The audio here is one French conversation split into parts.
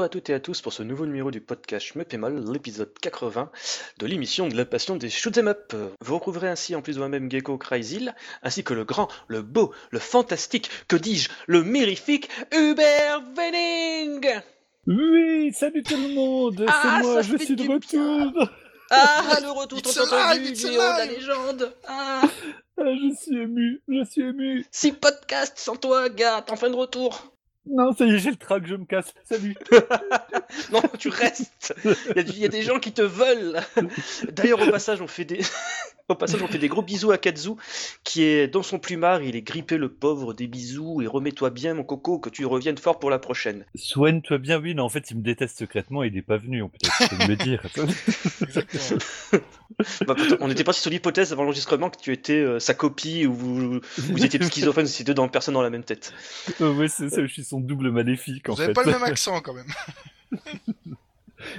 Bonjour à toutes et à tous pour ce nouveau numéro du podcast Schmeppémol, l'épisode 80 de l'émission de la passion des shoot'em up. Vous retrouverez ainsi en plus de moi-même Gecko Cryzil, ainsi que le grand, le beau, le fantastique, que dis-je, le mirifique Hubert Venning Oui, salut tout le monde, Ah, c'est moi, je suis de retour. Ah, le retour tant entendu it's du héros de la légende. Ah, Ah, je suis ému, je suis ému. Six podcasts sans toi, gars, t'es enfin de retour Non, ça y est, j'ai le trac, je me casse. Salut. Non, tu restes Il y, a y des gens qui te veulent D'ailleurs, au passage, on fait des... Au passage, on fait des gros bisous à Kazu, qui est dans son plumard, il est grippé le pauvre, des bisous, et remets-toi bien mon coco, que tu reviennes fort pour la prochaine. Soigne-toi bien, oui, non, en fait, il me déteste secrètement, il est pas venu, on peut peut-être me le dire. Bah, on était parti sur l'hypothèse avant l'enregistrement que tu étais euh, sa copie, ou vous, vous étiez schizophrène, c'est deux dans, personnes dans la même tête. Euh, ouais, c'est ça, je suis son double maléfique, en Vous avez fait. pas le même accent quand même.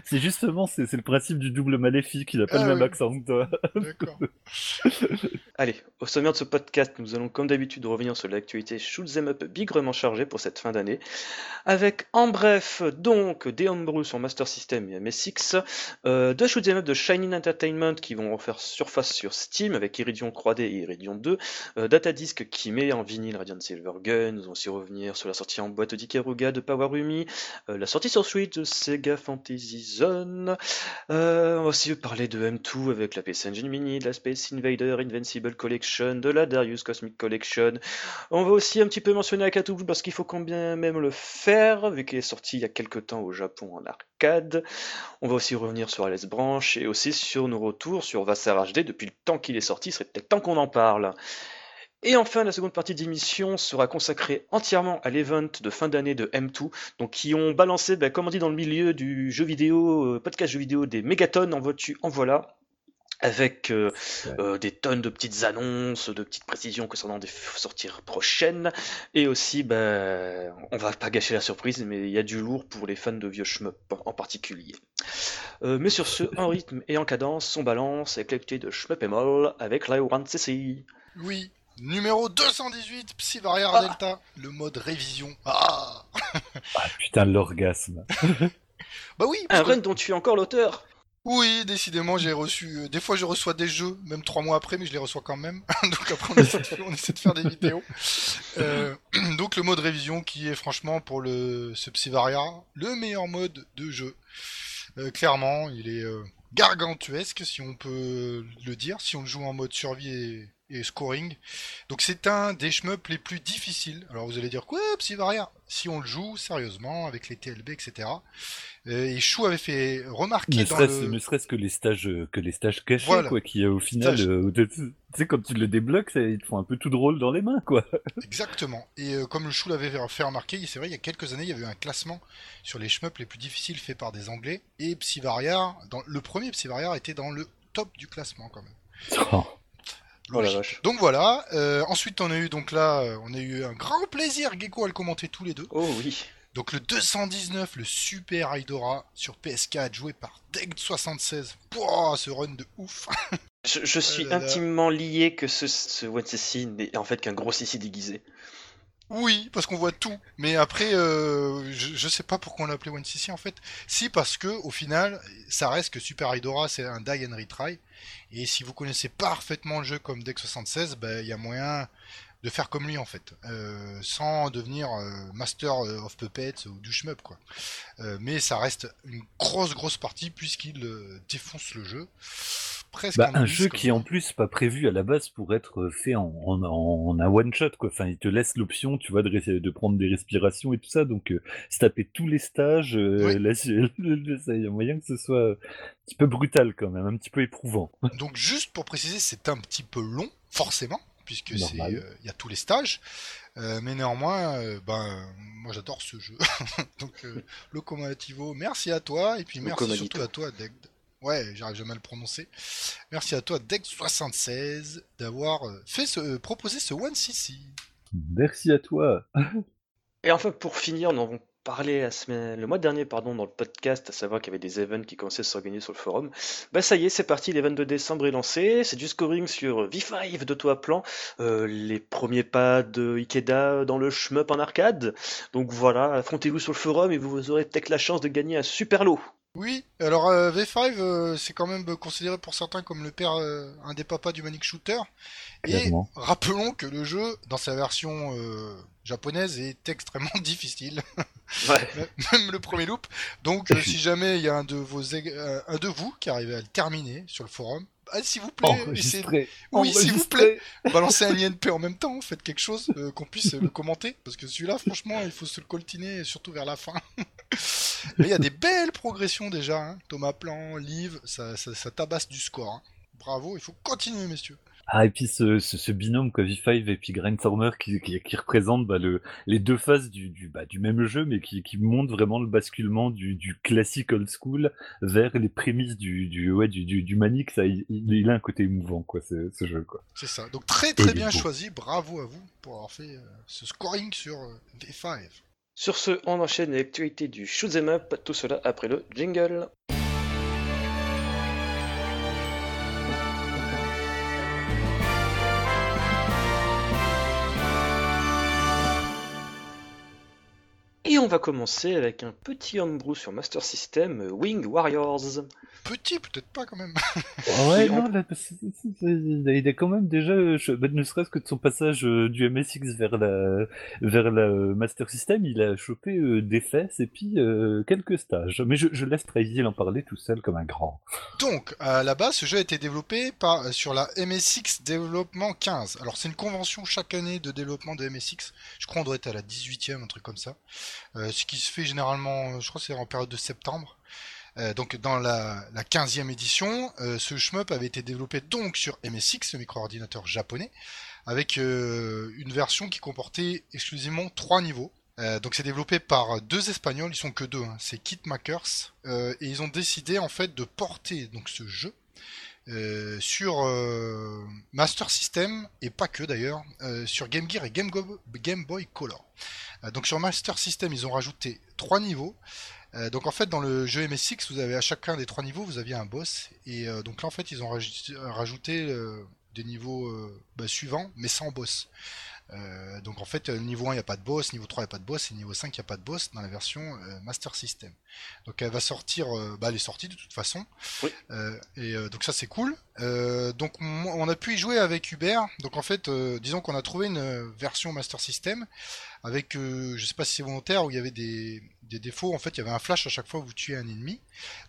C'est justement, c'est le principe du double maléfique, il a pas Ah le même oui. accent que toi. D'accord. Allez, au sommaire de ce podcast, nous allons comme d'habitude revenir sur l'actualité Shoot 'em Up bigrement chargée pour cette fin d'année, avec en bref donc des homebrews sur Master System et MSX, euh, deux Shoot 'em Up de Shining Entertainment qui vont refaire surface sur Steam avec Iridion 3D et Iridion 2, euh, Datadisk qui met en vinyle Radiant Silvergun, nous allons aussi revenir sur la sortie en boîte d'Ikaruga de Powerumi, euh, la sortie sur Switch de Sega Fantasy Euh, on va aussi parler de M2 avec la PS Engine Mini, de la Space Invader Invincible Collection, de la Darius Cosmic Collection. On va aussi un petit peu mentionner Akatu parce qu'il faut quand bien même le faire, vu qu'il est sorti il y a quelques temps au Japon en arcade. On va aussi revenir sur Alice Branch et aussi sur nos retours sur Vassar HD depuis le temps qu'il est sorti, il serait peut-être temps qu'on en parle. Et enfin, la seconde partie d'émission sera consacrée entièrement à l'event de fin d'année de M2, donc qui ont balancé, ben, comme on dit dans le milieu du jeu vidéo, euh, podcast jeu vidéo, des mégatonnes en voiture, en voilà, avec euh, euh, des tonnes de petites annonces, de petites précisions concernant des sorties prochaines, et aussi, ben, on va pas gâcher la surprise, mais il y a du lourd pour les fans de vieux shmup en particulier. Euh, mais sur ce, en rythme et en cadence, on balance avec l'actualité de Shmup et Moll avec la 1CC. Oui. Numéro 218, Psyvariar Ah. Delta, le mode révision. Ah Ah putain, l'orgasme. Bah oui, parce Un que- run dont tu es encore l'auteur. oui, décidément, j'ai reçu. euh, des fois, je reçois des jeux, même trois mois après, mais je les reçois quand même. donc après, on essaie, de, on essaie de faire des vidéos. Euh, donc le mode révision, qui est franchement pour le ce Psyvariar, le meilleur mode de jeu. Euh, clairement, il est euh, gargantuesque, si on peut le dire, si on le joue en mode survie et, et scoring. Donc c'est un des shmups les plus difficiles. Alors vous allez dire quoi, Psyvariar Si on le joue sérieusement avec les TLB, etc. Euh, et Chou avait fait remarquer Ne serait-ce le... ne serait-ce que les stages euh, que les stages cachés Voilà. quoi qui euh, au final euh, tu sais quand tu le débloques ça, ils te font un peu tout drôle dans les mains quoi. Exactement. Et euh, comme le Chou l'avait fait remarquer, c'est vrai, il y a quelques années, il y avait eu un classement sur les shmups les plus difficiles faits par des Anglais. Et Psyvariar, dans... le premier Psyvariar était dans le top du classement quand même. Oh. Oh la Logique. vache. Donc voilà. euh, ensuite, on a eu donc là, euh, on a eu un grand plaisir, Gecko, à le commenter tous les deux. Oh oui. Donc le 219, le Super Aidora sur PS4, joué par Deck76. Pouah, ce run de ouf. Je, je suis là là. intimement lié que ce, ce One CC n'est en fait qu'un gros CC déguisé. Oui, parce qu'on voit tout. Mais après, euh, je, je sais pas pourquoi on l'a appelé One CC en fait. Si parce que au final, ça reste que Super Idora c'est un die and retry. Et si vous connaissez parfaitement le jeu comme Deck 76, ben il y a moyen de faire comme lui en fait, euh, sans devenir euh, Master of Puppets ou du shmup quoi. Euh, mais ça reste une grosse grosse partie puisqu'il euh, défonce le jeu. Presque Bah, un jeu qui en plus pas prévu à la base pour être fait en, en, en un one shot quoi. Enfin, il te laisse l'option, tu vois, de, de prendre des respirations et tout ça. Donc, euh, se taper tous les stages, euh, Oui. là, il y a moyen que ce soit un petit peu brutal quand même, un petit peu éprouvant. Donc juste pour préciser, c'est un petit peu long, forcément, puisque c'est euh, il y a tous les stages. Euh, mais néanmoins, euh, ben moi j'adore ce jeu. Donc euh, Locomativo, merci à toi et puis merci surtout à toi Deg. Ouais, j'arrive jamais à le prononcer. Merci à toi Deg76 d'avoir fait ce euh, proposé ce One CC. Merci à toi. Et enfin, pour finir, nous n'avons parlé la semaine, le mois dernier pardon, dans le podcast, à savoir qu'il y avait des events qui commençaient à s'organiser sur le forum. Bah ça y est, c'est parti, l'event de décembre est lancé. C'est du scoring sur V5 de toi plan, euh, les premiers pas de Ikeda dans le shmup en arcade. Donc voilà, affrontez-vous sur le forum et vous aurez peut-être la chance de gagner un super lot. Oui, alors euh, V5, euh, c'est quand même considéré pour certains comme le père, euh, un des papas du Manic Shooter. Et rappelons que le jeu, dans sa version euh, japonaise, est extrêmement difficile. Ouais. même le premier loop. Donc, euh, si jamais il y a un de vos, euh, un de vous qui arrive à le terminer sur le forum, ah, s'il vous plaît, Enregistré. Oui, s'il vous Enregistré. balancez un INP en même temps, faites quelque chose, euh, qu'on puisse le commenter, parce que celui-là, franchement, il faut se le coltiner, surtout vers la fin. Mais il y a des belles progressions déjà, hein. Thomas Plan, Liv, ça, ça, ça tabasse du score. hein. Bravo, il faut continuer, messieurs. Ah, et puis ce, ce, ce binôme, quoi, V5 et puis Grindstormer, qui, qui, qui représente bah, le, les deux faces du, du, bah, du même jeu, mais qui, qui montrent vraiment le basculement du, du classique old school vers les prémices du, du, ouais, du, du, du Manic. Ça, il, il a un côté émouvant, quoi, ce, ce jeu, quoi. C'est ça. Donc très très Et bien choisi, bravo à vous pour avoir fait euh, ce scoring sur euh, V5. Sur ce, on enchaîne l'actualité du shoot'em up, tout cela après le jingle. On va commencer avec un petit homebrew sur Master System, euh, Wing Warriors. Petit, peut-être pas quand même. Ouais, non, là, c'est- il a- il a quand même déjà, euh, je- bah, ne serait-ce que de son passage euh, du MSX vers la, vers la euh, Master System, il a chopé euh, des fesses et puis euh, quelques stages. Mais je, je laisse Trazy en parler tout seul comme un grand. Donc, à la base, ce jeu a été développé par, euh, sur la MSX Développement 15. Alors, c'est une convention chaque année de développement de MSX. Je crois qu'on doit être à la 18e, un truc comme ça. Euh, ce qui se fait généralement, euh, je crois c'est en période de septembre. Euh, donc, dans la, la 15e édition, ce shmup avait été développé donc sur MSX, le micro-ordinateur japonais, avec une version qui comportait exclusivement trois niveaux. Donc c'est développé par deux Espagnols, ils sont que deux, hein, c'est Kitmakers, et ils ont décidé en fait de porter donc ce jeu euh, sur euh, Master System et pas que d'ailleurs, euh, sur Game Gear et Game, Boy Color. Donc sur Master System, ils ont rajouté trois niveaux. Donc en fait dans le jeu MSX, vous avez à chacun des trois niveaux, vous aviez un boss, et donc là en fait ils ont rajouté, des niveaux bah, suivants, mais sans boss. Euh, donc en fait, euh, niveau 1, il n'y a pas de boss, niveau 3, il n'y a pas de boss, et niveau 5, il n'y a pas de boss dans la version euh, Master System. Donc elle va sortir, euh, bah elle est sortie de toute façon. Oui. Et donc ça c'est cool. Donc on, a pu y jouer avec Hubert. Donc en fait, disons qu'on a trouvé une version Master System avec, je sais pas si c'est volontaire, où il y avait des, des défauts. En fait, il y avait un flash à chaque fois où vous tuez un ennemi.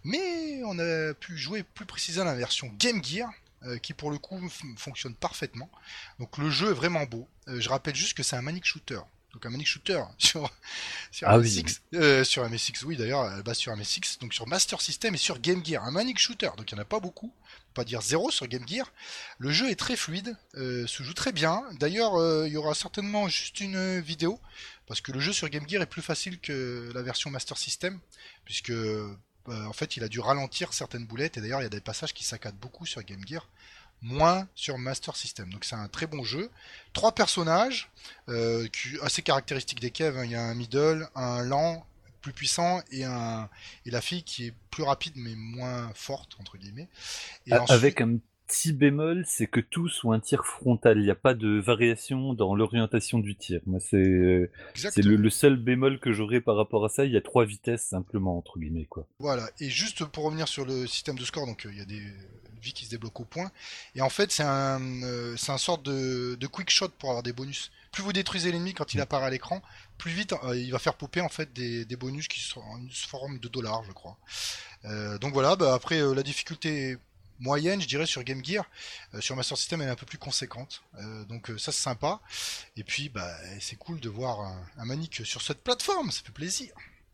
Mais on a pu jouer plus précisément la version Game Gear, euh, qui pour le coup fonctionne parfaitement. Donc le jeu est vraiment beau. Euh, je rappelle juste que c'est un manic shooter. Donc un manic shooter sur, sur Ah oui. MSX, euh, sur MSX, oui d'ailleurs, base sur MSX, donc sur Master System et sur Game Gear. Un manic shooter, donc il n'y en a pas beaucoup, pas dire zéro sur Game Gear. Le jeu est très fluide, se joue très bien. D'ailleurs, il y aura certainement juste une vidéo, parce que le jeu sur Game Gear est plus facile que la version Master System, puisque euh, en fait il a dû ralentir certaines boulettes, et d'ailleurs il y a des passages qui saccadent beaucoup sur Game Gear moins sur Master System. Donc c'est un très bon jeu. Trois personnages, euh, qui, assez caractéristiques des caves. hein. Il y a un middle, un lent, plus puissant, et, un, et la fille qui est plus rapide mais moins forte, entre guillemets. Et A- ensuite- Avec un petit bémol, c'est que tous ont un tir frontal. Il n'y a pas de variation dans l'orientation du tir. Moi, c'est euh, c'est le, le seul bémol que j'aurais par rapport à ça. Il y a trois vitesses simplement entre guillemets quoi. Voilà, et juste pour revenir sur le système de score, donc euh, il y a des vies qui se débloquent au point, et en fait c'est un, euh, c'est un sorte de, de quick shot pour avoir des bonus. Plus vous détruisez l'ennemi quand il apparaît à l'écran, plus vite euh, il va faire popper en fait des, des bonus qui sont en forme de dollars, je crois. Donc voilà, bah, après la difficulté moyenne, je dirais sur Game Gear, Euh, sur Master System elle est un peu plus conséquente, Euh, donc euh, ça c'est sympa. Et puis bah c'est cool de voir un, un Manic sur cette plateforme, ça fait plaisir.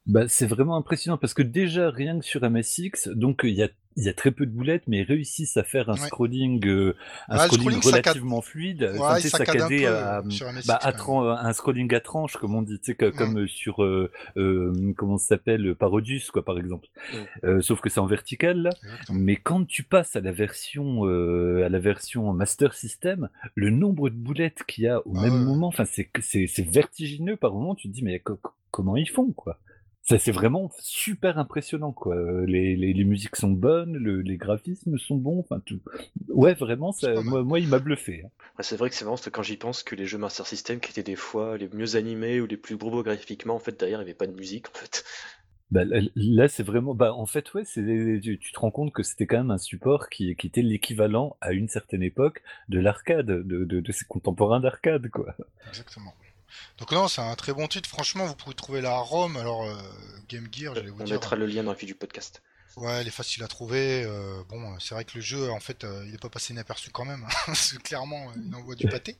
Bah, c'est vraiment impressionnant parce que déjà rien que sur MSX, donc il y a y a très peu de boulettes, mais ils réussissent à faire un Ouais. scrolling, euh, un scrolling, saccade- relativement fluide, Ouais, enfin, saccadé à, MSX, bah, à un scrolling à tranche, comme on dit, tu sais, comme euh, sur euh, euh, comment ça s'appelle, Parodius, quoi, par exemple. Mm. Euh, sauf que c'est en vertical là. Exactement. Mais quand tu passes à la version euh, à la version Master System, le nombre de boulettes qu'il y a au Ah même moment, enfin c'est c'est vertigineux par moment. Tu te dis mais co- co- comment ils font quoi? C'est vraiment super impressionnant, quoi. Les, les, les musiques sont bonnes, le, les graphismes sont bons, enfin tout. Ouais, vraiment, ça, moi, moi, il m'a bluffé. hein. Ouais, c'est vrai que c'est marrant, parce que quand j'y pense, que les jeux Master System qui étaient des fois les mieux animés ou les plus gros graphiquement, en fait, derrière, il n'y avait pas de musique, en fait. Bah, là, c'est vraiment. Bah, en fait, ouais, c'est, tu, tu te rends compte que c'était quand même un support qui, qui était l'équivalent à une certaine époque de l'arcade, de, de, de ses contemporains d'arcade, quoi. Exactement. Donc non, c'est un très bon titre. Franchement, vous pouvez trouver la ROM. Alors euh, Game Gear, j'allais vous On dire. mettra le lien dans la fiche du podcast. Ouais, elle est facile à trouver. euh, bon, c'est vrai que le jeu, en fait, euh, il n'est pas passé inaperçu quand même. hein, parce que clairement, il envoie du pâté.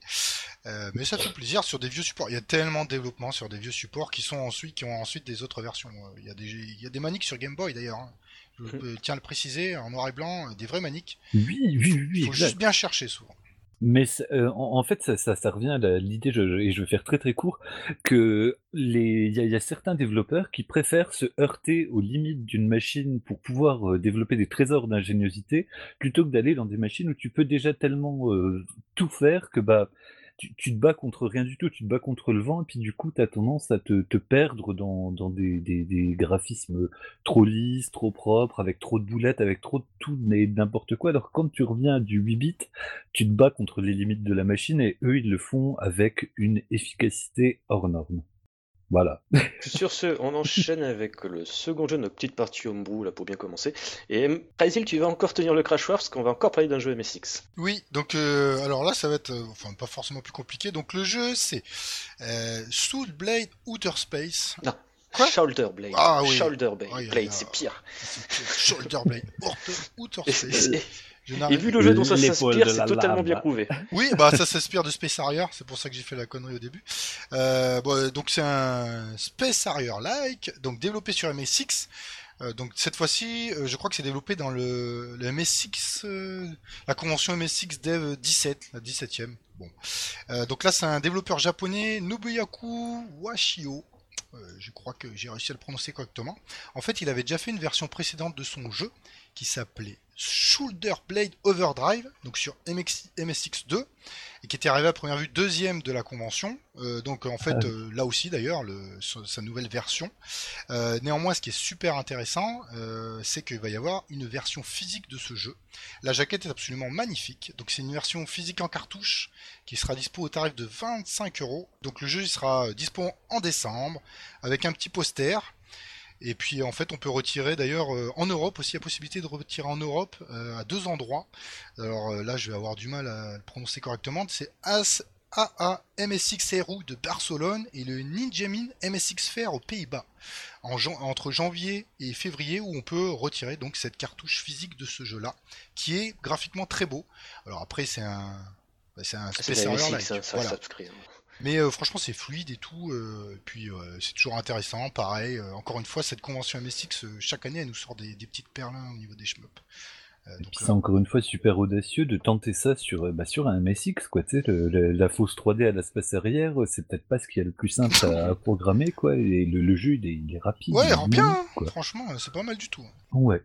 Euh, mais ça fait plaisir sur des vieux supports. Il y a tellement de développement sur des vieux supports qui sont ensuite, qui ont ensuite des autres versions. Il y a des, il y a des maniques sur Game Boy d'ailleurs. hein. Je Mhm. tiens à le préciser, en noir et blanc, des vraies maniques. Oui, oui, oui, Il faut exact. juste bien chercher souvent. Mais euh, en, fait, ça, revient à l'idée, et je vais faire très très court, que les, y a certains développeurs qui préfèrent se heurter aux limites d'une machine pour pouvoir euh, développer des trésors d'ingéniosité, plutôt que d'aller dans des machines où tu peux déjà tellement euh, tout faire que bah tu, te bats contre rien du tout, tu te bats contre le vent, et puis du coup, tu as tendance à te, perdre dans, des, graphismes trop lisses, trop propres, avec trop de boulettes, avec trop de tout et n'importe quoi. Alors quand tu reviens du 8 bits, tu te bats contre les limites de la machine et eux ils le font avec une efficacité hors norme. Voilà. Sur ce, on enchaîne avec le second jeu, notre petite partie homebrew, là, pour bien commencer. Et Prasil, tu vas encore tenir le crash parce qu'on va encore parler d'un jeu MSX. Oui, donc euh, alors là, ça va être, euh, enfin, pas forcément plus compliqué. Donc le jeu, c'est euh, Soul Blade Outer Space. Non. Quoi? Shoulder Blade. Ah oui. Shoulder Blade, Ah, a- Blade, c'est pire. Shoulder Blade Outer, Space. et- vu le jeu dont ça s'inspire, c'est totalement lame. bien prouvé. Oui, bah ça s'inspire de Space Harrier, c'est pour ça que j'ai fait la connerie au début. Euh, bon, donc c'est un Space Harrier-like, donc développé sur MSX. Euh, donc cette fois-ci, euh, je crois que c'est développé dans le, le MSX, euh, la convention MSX Dev 17, la 17e. Bon, Euh, donc là c'est un développeur japonais, Nobuyaku Washio. Euh, je crois que j'ai réussi à le prononcer correctement. En fait, il avait déjà fait une version précédente de son jeu qui s'appelait Shoulder Blade Overdrive, donc sur MX MSX2, et qui était arrivé à première vue deuxième de la convention. Euh, donc en fait, Ah. euh, là aussi d'ailleurs, le- sa nouvelle version. Euh, néanmoins, ce qui est super intéressant, c'est qu'il va y avoir une version physique de ce jeu. La jaquette est absolument magnifique. Donc c'est une version physique en cartouche qui sera dispo au tarif de 25 euros. Donc le jeu il sera dispo en décembre avec un petit poster. Et puis en fait on peut retirer d'ailleurs euh, en Europe aussi la possibilité de retirer en Europe euh, à deux endroits. Alors euh, là je vais avoir du mal à le prononcer correctement. C'est As AA MSX Eru de Barcelone et le Ninjamin MSX Fair aux Pays-Bas en entre janvier et février où on peut retirer donc cette cartouche physique de ce jeu-là qui est graphiquement très beau. Alors après c'est un bah, c'est un Harrier MSX, hein, ça voilà. Mais euh, franchement, c'est fluide et tout. euh, et puis, euh, c'est toujours intéressant. Pareil, encore une fois, cette convention MSX, chaque année, elle nous sort des, des petites perlins au niveau des shmups. Et donc, puis c'est encore une fois super audacieux de tenter ça sur, bah, sur un MSX, quoi. Tu sais, la fausse 3D à l'espace arrière, c'est peut-être pas ce qu'il y a le plus simple à, à programmer, quoi. Et le, le jeu, il est, il est rapide. ouais, il est bien, hein. franchement, c'est pas mal du tout. Ouais.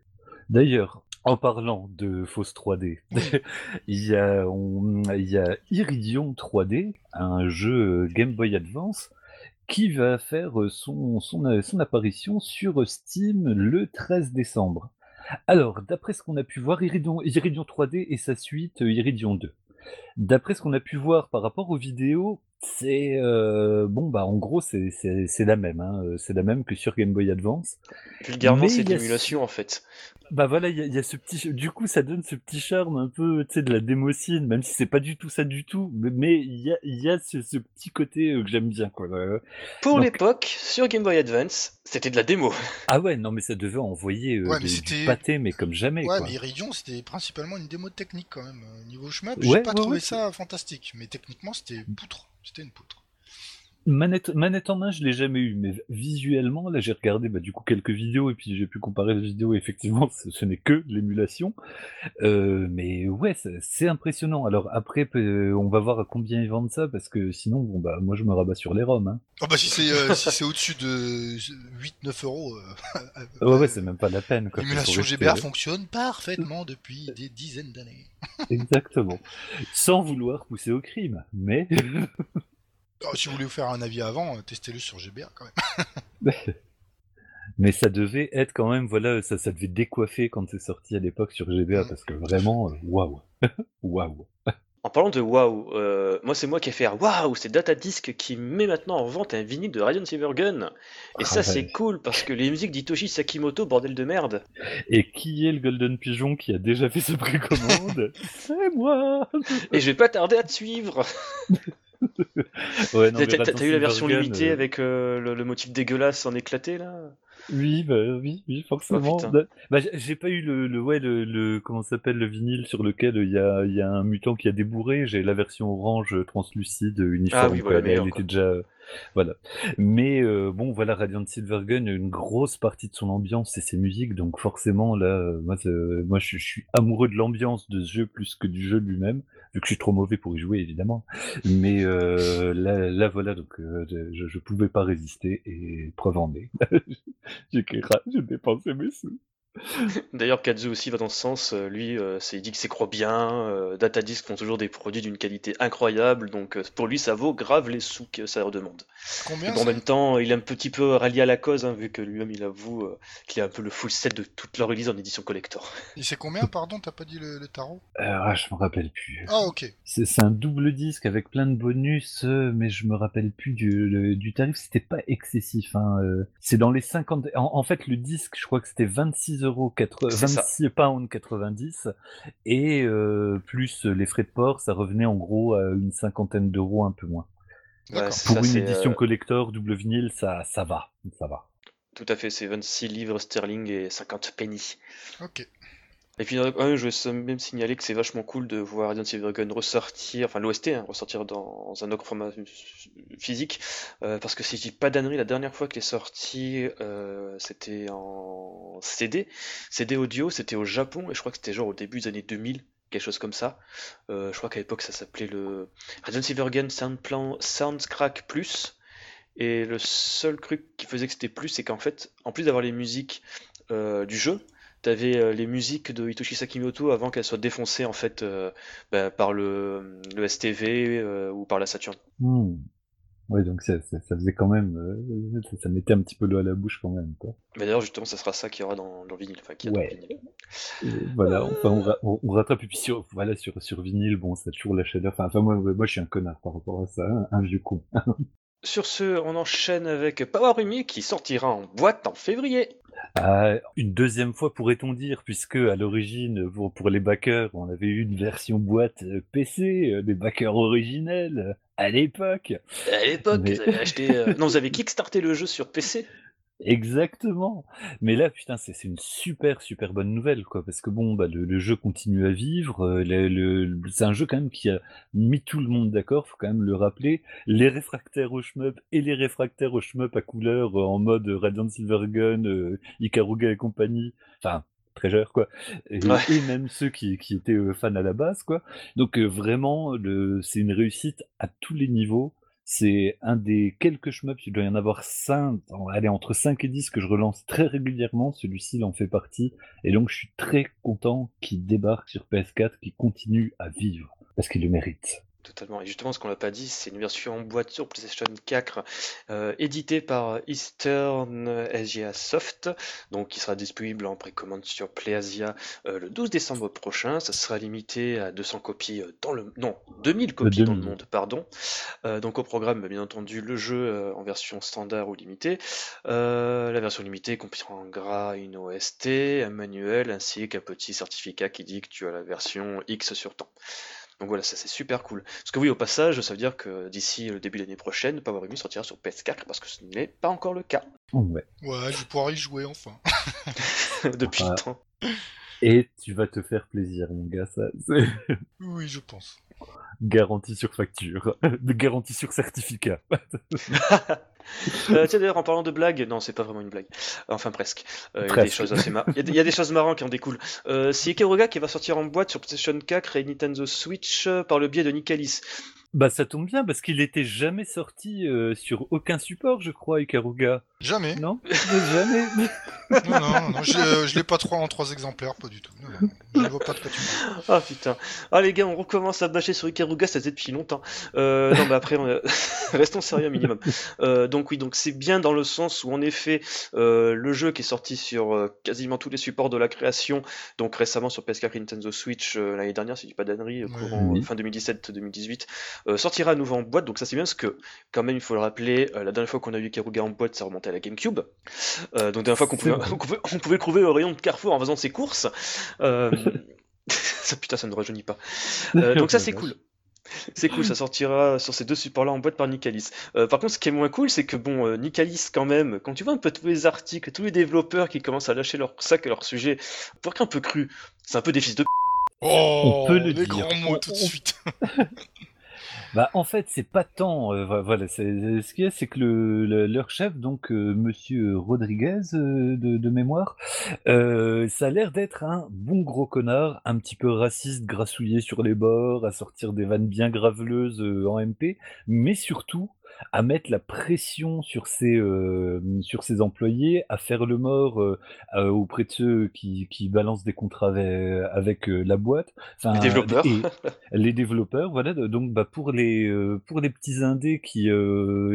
D'ailleurs, en parlant de fausse 3D, il y a, on- il y a Iridium 3D, un jeu Game Boy Advance, qui va faire son, son, son apparition sur Steam le 13 décembre. Alors, d'après ce qu'on a pu voir, Iridium, Iridium 3D et sa suite euh, Iridium 2. D'après ce qu'on a pu voir par rapport aux vidéos, c'est euh, bon bah en gros c'est c'est c'est la même, hein, euh, c'est la même que sur Game Boy Advance. Vulgairement, c'est l'émulation en fait. Bah voilà, il y, a- il y a ce petit, du coup, ça donne ce petit charme un peu, tu sais, de la démocine, même si c'est pas du tout ça du tout, mais- il y a, il y a ce, ce petit côté euh, que j'aime bien, quoi. Pour Donc- l'époque, sur Game Boy Advance, c'était de la démo. Ah ouais, non, mais ça devait envoyer euh, Ouais, mais des- c'était- du pâté, mais comme jamais, Ouais, quoi. mais Iridium, c'était principalement une démo technique quand même. Niveau Ouais, j'ai pas ouais, trouvé ouais, ça fantastique. Mais techniquement, c'était poutre. C'était une poutre. Manette, manette en main, je l'ai jamais eu, mais visuellement, là, j'ai regardé bah, du coup quelques vidéos et puis j'ai pu comparer les vidéos. Effectivement, ce, ce n'est que l'émulation, Euh, mais ouais, c'est- impressionnant. Alors après, euh, on va voir à combien ils vendent ça, parce que sinon, bon bah, moi, je me rabats sur les ROM. Hein. Ah bah si c'est euh, si c'est au-dessus de 8-9 euros, euh, Ouais, ouais, c'est même pas la peine. l'émulation GBA fonctionne parfaitement depuis des dizaines d'années. Exactement. Sans vouloir pousser au crime, mais. Oh, si vous voulez vous faire un avis avant, euh, testez-le sur GBA quand même. Mais ça devait être quand même, voilà, ça, ça devait décoiffer quand c'est sorti à l'époque sur GBA, parce que vraiment, euh, waouh, waouh. En parlant de waouh, euh, moi c'est moi qui ai fait waouh, c'est Datadisc qui met maintenant en vente un vinyle de Radiant Silvergun. Et ça Ah c'est cool parce que les musiques d'Hitoshi Sakimoto, bordel de merde. Et qui est le Golden Pigeon qui a déjà fait sa précommande? C'est moi Et je vais pas tarder à te suivre. Ouais, T'as eu la version limitée euh, avec euh, le, le motif dégueulasse en éclaté là? Oui, bah oui, oui, forcément. putain. Bah, bah, j'ai- pas eu le, le ouais, le, le comment s'appelle le vinyle sur lequel il y a, y a un mutant qui a débourré. J'ai la version orange translucide uniforme. Ah oui, voilà, Elle- elle était déjà, voilà. Mais euh, bon, voilà, Radiant Silvergun, une grosse partie de son ambiance, c'est ses musiques. Donc forcément, là, euh, moi, c'est- moi, je, suis amoureux de l'ambiance de ce jeu plus que du jeu lui-même, vu que je suis trop mauvais pour y jouer, évidemment. Mais euh, là, là, voilà, donc euh, je, je pouvais pas résister et preuve en est. j'ai dépensé mes sous. D'ailleurs, Kazu aussi va dans ce sens. euh, Lui, euh, c'est- il dit que c'est croit bien. euh, Datadisc font toujours des produits d'une qualité incroyable. Donc, euh, pour lui, ça vaut grave les sous que ça redemande. Combien bon, en même temps, il est un petit peu rallié à la cause, hein, vu que lui-même, il avoue euh, qu'il a un peu le full set de toute leur release en édition collector. Et c'est combien, pardon T'as pas dit le, le tarot? Euh, ah, je me rappelle plus. Ah, ok. C'est c'est un double disque avec plein de bonus, mais je me rappelle plus du, le- du tarif. C'était pas excessif. Hein. C'est dans les 50. En, en fait, le disque, je crois que c'était 26 euros, C'est ça. 26 pounds 90, et euh, plus les frais de port, ça revenait en gros à une cinquantaine d'euros, un peu moins. Ouais, Pour ça, une édition euh, collector double vinyle, ça, ça va, ça va. Tout à fait, c'est 26 livres sterling et 50 pennies. Ok. Et puis, ouais, je veux même signaler que c'est vachement cool de voir Radiant Silvergun ressortir, enfin l'OST, hein, ressortir dans un autre format physique, euh, parce que si je dis pas d'annerie, la dernière fois qu'il est sorti, euh, c'était en CD, CD audio, c'était au Japon, et je crois que c'était genre au début des années 2000, quelque chose comme ça. Euh, je crois qu'à l'époque ça s'appelait le Radiant Silvergun Soundplan Soundcrack Plus, et le seul truc qui faisait que c'était plus, c'est qu'en fait, en plus d'avoir les musiques euh, du jeu, T'avais euh, les musiques de Hitoshi Sakimoto avant qu'elles soient défoncées en fait euh, bah, par le, le STV euh, ou par la Saturn. Hmm. Ouais, donc ça, ça, ça faisait quand même, ça, ça mettait un petit peu l'eau à la bouche quand même. Quoi. Mais d'ailleurs justement ça sera ça qu'il y aura dans, dans le vinyle, enfin a Ouais. vinyle. Voilà, enfin, on, ra- on- on rattrape. Et puis sur, voilà, sur, sur vinyle, bon, ça a toujours la chaleur. Enfin, enfin, moi, moi, je suis un connard par rapport à ça, hein, un vieux con. Sur ce, on enchaîne avec Power Rumi qui sortira en boîte en février. Ah, une deuxième fois, pourrait-on dire, puisque à l'origine, pour, pour les backers, on avait eu une version boîte euh, PC, euh, des backers originels, euh, à l'époque. À l'époque, Mais- vous avez acheté. euh, Non, vous avez kickstarté le jeu sur PC. Exactement. Mais là, putain, c'est c'est une super, super bonne nouvelle, quoi, parce que bon, bah, le, le jeu continue à vivre. euh, le- c'est un jeu quand même qui a mis tout le monde d'accord, faut quand même le rappeler. Les réfractaires au shmup et les réfractaires au shmup à couleur euh, en mode Radiant Silvergun, euh, Ikaruga et compagnie, enfin, Treasure, quoi. Et, Ouais. et même ceux qui, qui étaient euh, fans à la base, quoi. Donc vraiment, c'est une réussite à tous les niveaux. C'est un des quelques shmups, il doit y en avoir 5, allez, entre 5 et 10 que je relance très régulièrement, celui-ci en fait partie, et donc je suis très content qu'il débarque sur PS4, qu'il continue à vivre, parce qu'il le mérite. Totalement. Et justement, ce qu'on l'a pas dit, c'est une version en boîte sur PlayStation 4, euh, éditée par Eastern Asia Soft, donc qui sera disponible en précommande sur PlayAsia euh, le 12 décembre prochain. Ça sera limité à 200 copies euh, dans le... Non, 2000 copies dans le 2000. monde, pardon. Euh, donc au programme, bien entendu, le jeu euh, en version standard ou limitée. Euh, la version limitée comprend en gras une OST, un manuel, ainsi qu'un petit certificat qui dit que tu as la version X sur temps. Donc voilà, ça c'est super cool. Parce que oui, au passage, ça veut dire que d'ici le début de l'année prochaine, Power Rumi sortira sur PS4 parce que ce n'est pas encore le cas Ouais. Ouais, je vais pouvoir y jouer enfin. depuis le temps. Et tu vas te faire plaisir, mon gars, ça, c'est Oui, je pense. garantie sur facture, garantie sur certificat. Euh, tiens d'ailleurs en parlant de blagues, non c'est pas vraiment une blague, enfin presque. Euh, Il y a des choses assez mar- il y a des- il y a des choses marrantes qui en découlent. Euh, c'est Ikeruga qui va sortir en boîte sur PlayStation 4 et Nintendo Switch euh, par le biais de Nicalis. Bah ça tombe bien parce qu'il était jamais sorti euh, sur aucun support, je crois, Ikaruga. Jamais. Non? Jamais Non, non, non, je, je l'ai pas trop en trois exemplaires, pas du tout. Non, non, je ne vois pas de quoi tu parles. Ah putain. Ah les gars, on recommence à bâcher sur Ikaruga, ça faisait depuis longtemps. Euh, non, mais après, on- restons sérieux un minimum. Euh, donc oui, donc c'est bien dans le sens où en effet, euh, le jeu qui est sorti sur euh, quasiment tous les supports de la création, donc récemment sur PS4 et Nintendo Switch euh, l'année dernière, si je dis pas d'annerie, Oui. courant Oui. fin 2017-2018, euh, sortira à nouveau en boîte. Donc ça c'est bien parce que quand même il faut le rappeler, euh, la dernière fois qu'on a eu Ikaruga en boîte, ça remontait à la GameCube. Euh, donc la dernière fois qu'on pouvait, on pouvait, on pouvait le trouver au rayon de Carrefour en faisant ses courses. Euh, ça putain, ça ne rajeunit pas. Euh, donc ça c'est cool. C'est cool, ça sortira sur ces deux supports-là en boîte par Nicalis. Euh, par contre, ce qui est moins cool, c'est que bon, euh, Nicalis quand même, quand tu vois un peu tous les articles, tous les développeurs qui commencent à lâcher leur sac et leur sujet, pour qu'un peu cru, c'est un peu des fils de p***. Oh, peut le les dire. grands mots On- tout de on- suite. Bah en fait c'est pas tant euh, vo- voilà c'est ce qu'il y a c'est que le, le- leur chef donc euh, Monsieur Rodriguez euh, de, de mémoire euh, ça a l'air d'être un bon gros connard un petit peu raciste grassouillé sur les bords à sortir des vannes bien graveleuses euh, en MP mais surtout à mettre la pression sur ses euh, sur ses employés à faire le mort euh, euh, auprès de ceux qui, qui balancent des contrats avec, avec la boîte enfin Les développeurs. les développeurs, voilà. Donc, bah, pour les pour les petits indés qui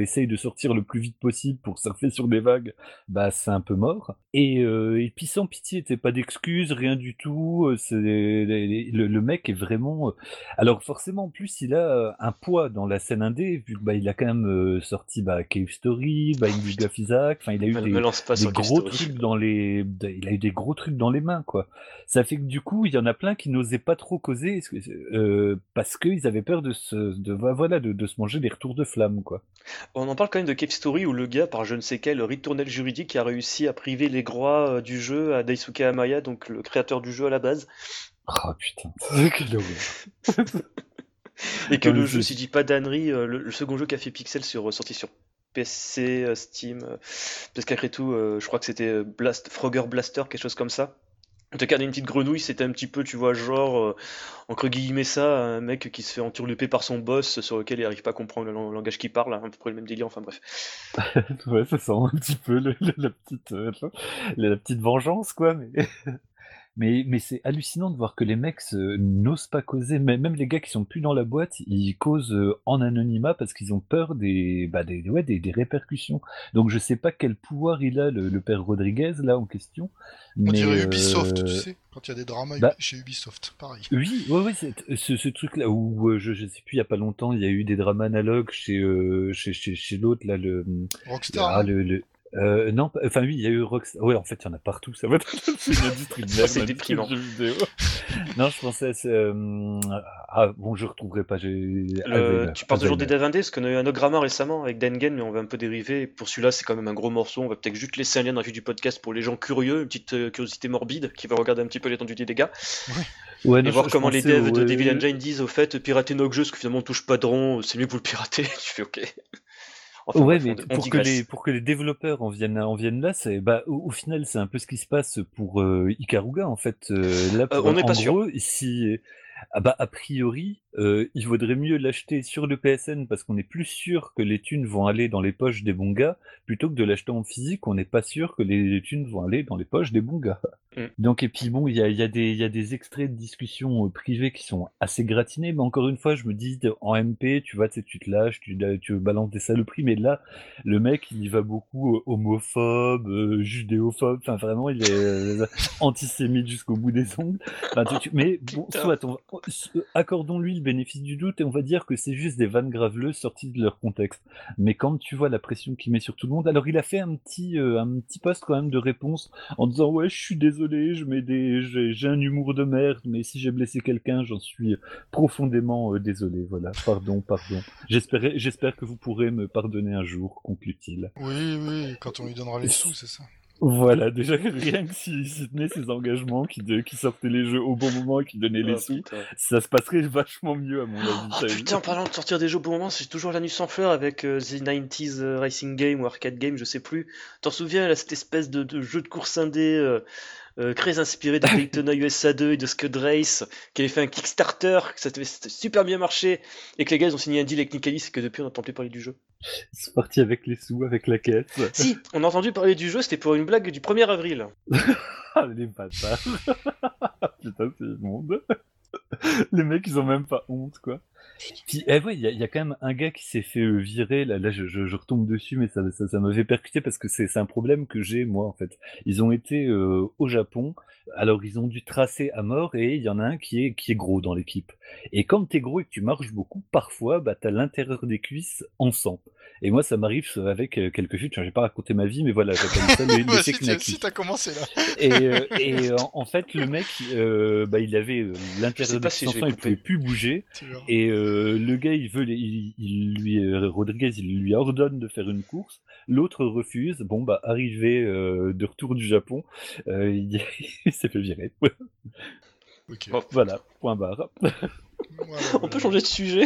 essayent de sortir le plus vite possible pour surfer sur des vagues, bah, c'est un peu mort. Et, et puis sans pitié, t'es pas d'excuses, rien du tout. C'est le, le mec est vraiment. Alors forcément, en plus, il a un poids dans la scène indé, vu que bah, a quand même euh, sorti bah, Cave Story, Binding of Isaac. Enfin, il a eu des, gros trucs dans les il a eu des gros trucs dans les mains quoi. Ça fait que du coup il y en a plein qui n'osaient pas trop causer euh, parce qu'ils avaient peur de se de voilà de, de se manger des retours de flamme quoi. On en parle quand même de Cave Story où le gars, par je ne sais quel ritournelle juridique, a réussi à priver les droits euh, du jeu à Daisuke Amaya, donc le créateur du jeu à la base, oh putain. Quelle horreur. et que Non, le jeu, si je dis pas d'annerie, euh, le, le second jeu qu'a fait Pixel sur, sorti sur PC, Steam, euh, PS4 et tout, euh, je crois que c'était Blast, Frogger Blaster, quelque chose comme ça. En tout cas, une petite grenouille, c'était un petit peu, tu vois, genre, entre guillemets ça, un mec qui se fait enturluper par son boss sur lequel il arrive pas à comprendre le lang- langage qu'il parle, hein, à peu près le même délire, enfin bref. ouais ça sent un petit peu le- le- la petite euh, la petite vengeance quoi mais mais mais c'est hallucinant de voir que les mecs se- n'osent pas causer. Mais même les gars qui sont plus dans la boîte ils causent euh, en anonymat parce qu'ils ont peur des bah des ouais des, des répercussions. Donc je sais pas quel pouvoir il a le, le père Rodriguez là en question. On mais dirait Ubisoft, euh, tu sais, quand il y a des dramas bah- chez Ubisoft, pareil. Oui, ouais, ouais, ce, ce truc-là où euh, je, je sais plus, il y a pas longtemps, il y a eu des dramas analogues chez euh, chez chez, chez l'autre là, le Rockstar, ah, non? le, le- euh, non, enfin oui, il y a eu Rockstar. Ouais, en fait, il y en a partout. Ça va être c'est une industrie de merde. c'est déprimant. vidéo. non, je pensais euh, ah bon, je retrouverai pas. Le- Alzheimer, tu parles toujours des Alzheimer. dev indés, parce qu'on a eu un Ogramma récemment avec Dengen, mais on va un peu dériver. Pour celui-là, c'est quand même un gros morceau. On va peut-être juste laisser un lien dans la fiche du podcast pour les gens curieux, une petite euh, curiosité morbide qui va regarder un petit peu l'étendue des dégâts. Ouais, et non, voir je- je comment les devs de ouais, Devil Engine disent au fait, pirater nos jeux, parce que finalement on touche pas de rond, c'est mieux que vous le piratez. tu fais ok. Enfin, ouais, mais on- on pour que, les, pour que les développeurs en viennent, en viennent là, c'est bah, au, au final, c'est un peu ce qui se passe pour euh, Ikaruga en fait. Euh, là, Euh, pour- on n'est pas sûr. gros, si, ah bah, a priori, euh, il vaudrait mieux l'acheter sur le PSN parce qu'on est plus sûr que les thunes vont aller dans les poches des bons gars plutôt que de l'acheter en physique. On n'est pas sûr que les, thunes vont aller dans les poches des bons gars. Mm. Donc et puis bon, il y a, y, a y a des extraits de discussions euh, privées qui sont assez gratinés, mais encore une fois, je me dis en MP, tu vois, tu te lâches, tu, tu balances des saloperies, mais là, le mec, il y va beaucoup euh, homophobe, euh, judéophobe, enfin vraiment, il est euh, antisémite jusqu'au bout des ongles. Enfin, tu- tu- mais bon, soit, on- euh, accordons-lui le bénéfice du doute et on va dire que c'est juste des vannes graveleuses sorties de leur contexte. Mais quand tu vois la pression qu'il met sur tout le monde, alors il a fait un petit, euh, un petit post quand même de réponse en disant ouais, je suis désolé, je mets des, j'ai un humour de merde, mais si j'ai blessé quelqu'un, j'en suis profondément euh, désolé. Voilà, pardon, pardon. J'espère que vous pourrez me pardonner un jour, conclut-il. Oui, oui, quand on lui donnera les sous, c'est ça. Voilà, déjà rien que s'il s'il tenait ses engagements, qui, de- qui sortait les jeux au bon moment et qui donnait les Oh, sous, putain. ça se passerait vachement mieux à mon avis. Oh, putain, en parlant de sortir des jeux au bon moment, c'est toujours l'anus sans fleur avec euh, The 90s euh, Racing Game ou Arcade Game, je sais plus. T'en souviens, là, cette espèce de, de jeu de course indé euh, euh, très inspiré de Daytona USA 2 et de Scud Race, qui avait fait un Kickstarter, que ça avait super bien marché, et que les gars ils ont signé un deal avec Nicalis et que depuis on n'entend plus parler du jeu. C'est parti avec les sous, avec la caisse. Si, on a entendu parler du jeu, c'était pour une blague du 1er avril. ah, les bâtards. Putain, c'est immonde. les mecs, ils ont même pas honte, quoi. Puis, eh ouais, il y, a quand même un gars qui s'est fait euh, virer. Là, là je, je, retombe dessus, mais ça, ça, ça m'avait percuté parce que c'est un problème que j'ai, moi, en fait. Ils ont été euh, au Japon. Alors, ils ont dû tracer à mort et il y en a un qui est, qui est gros dans l'équipe. Et quand t'es gros et que tu marches beaucoup, parfois, bah, t'as l'intérieur des cuisses en sang. Et moi, ça m'arrive avec euh, quelques chutes. J'ai pas raconté ma vie, mais voilà, j'appelle ça le, le si, si t'as commencé là. Et, euh, et en, fait, le mec, euh, bah, il avait l'intérieur de son sang, il pouvait plus bouger. Et le gars, il veut, il, il, lui, Rodriguez, il lui ordonne de faire une course. L'autre refuse. Bon, bah, arrivé de retour du Japon, il, il s'est fait virer. Voilà, point barre. On peut changer de sujet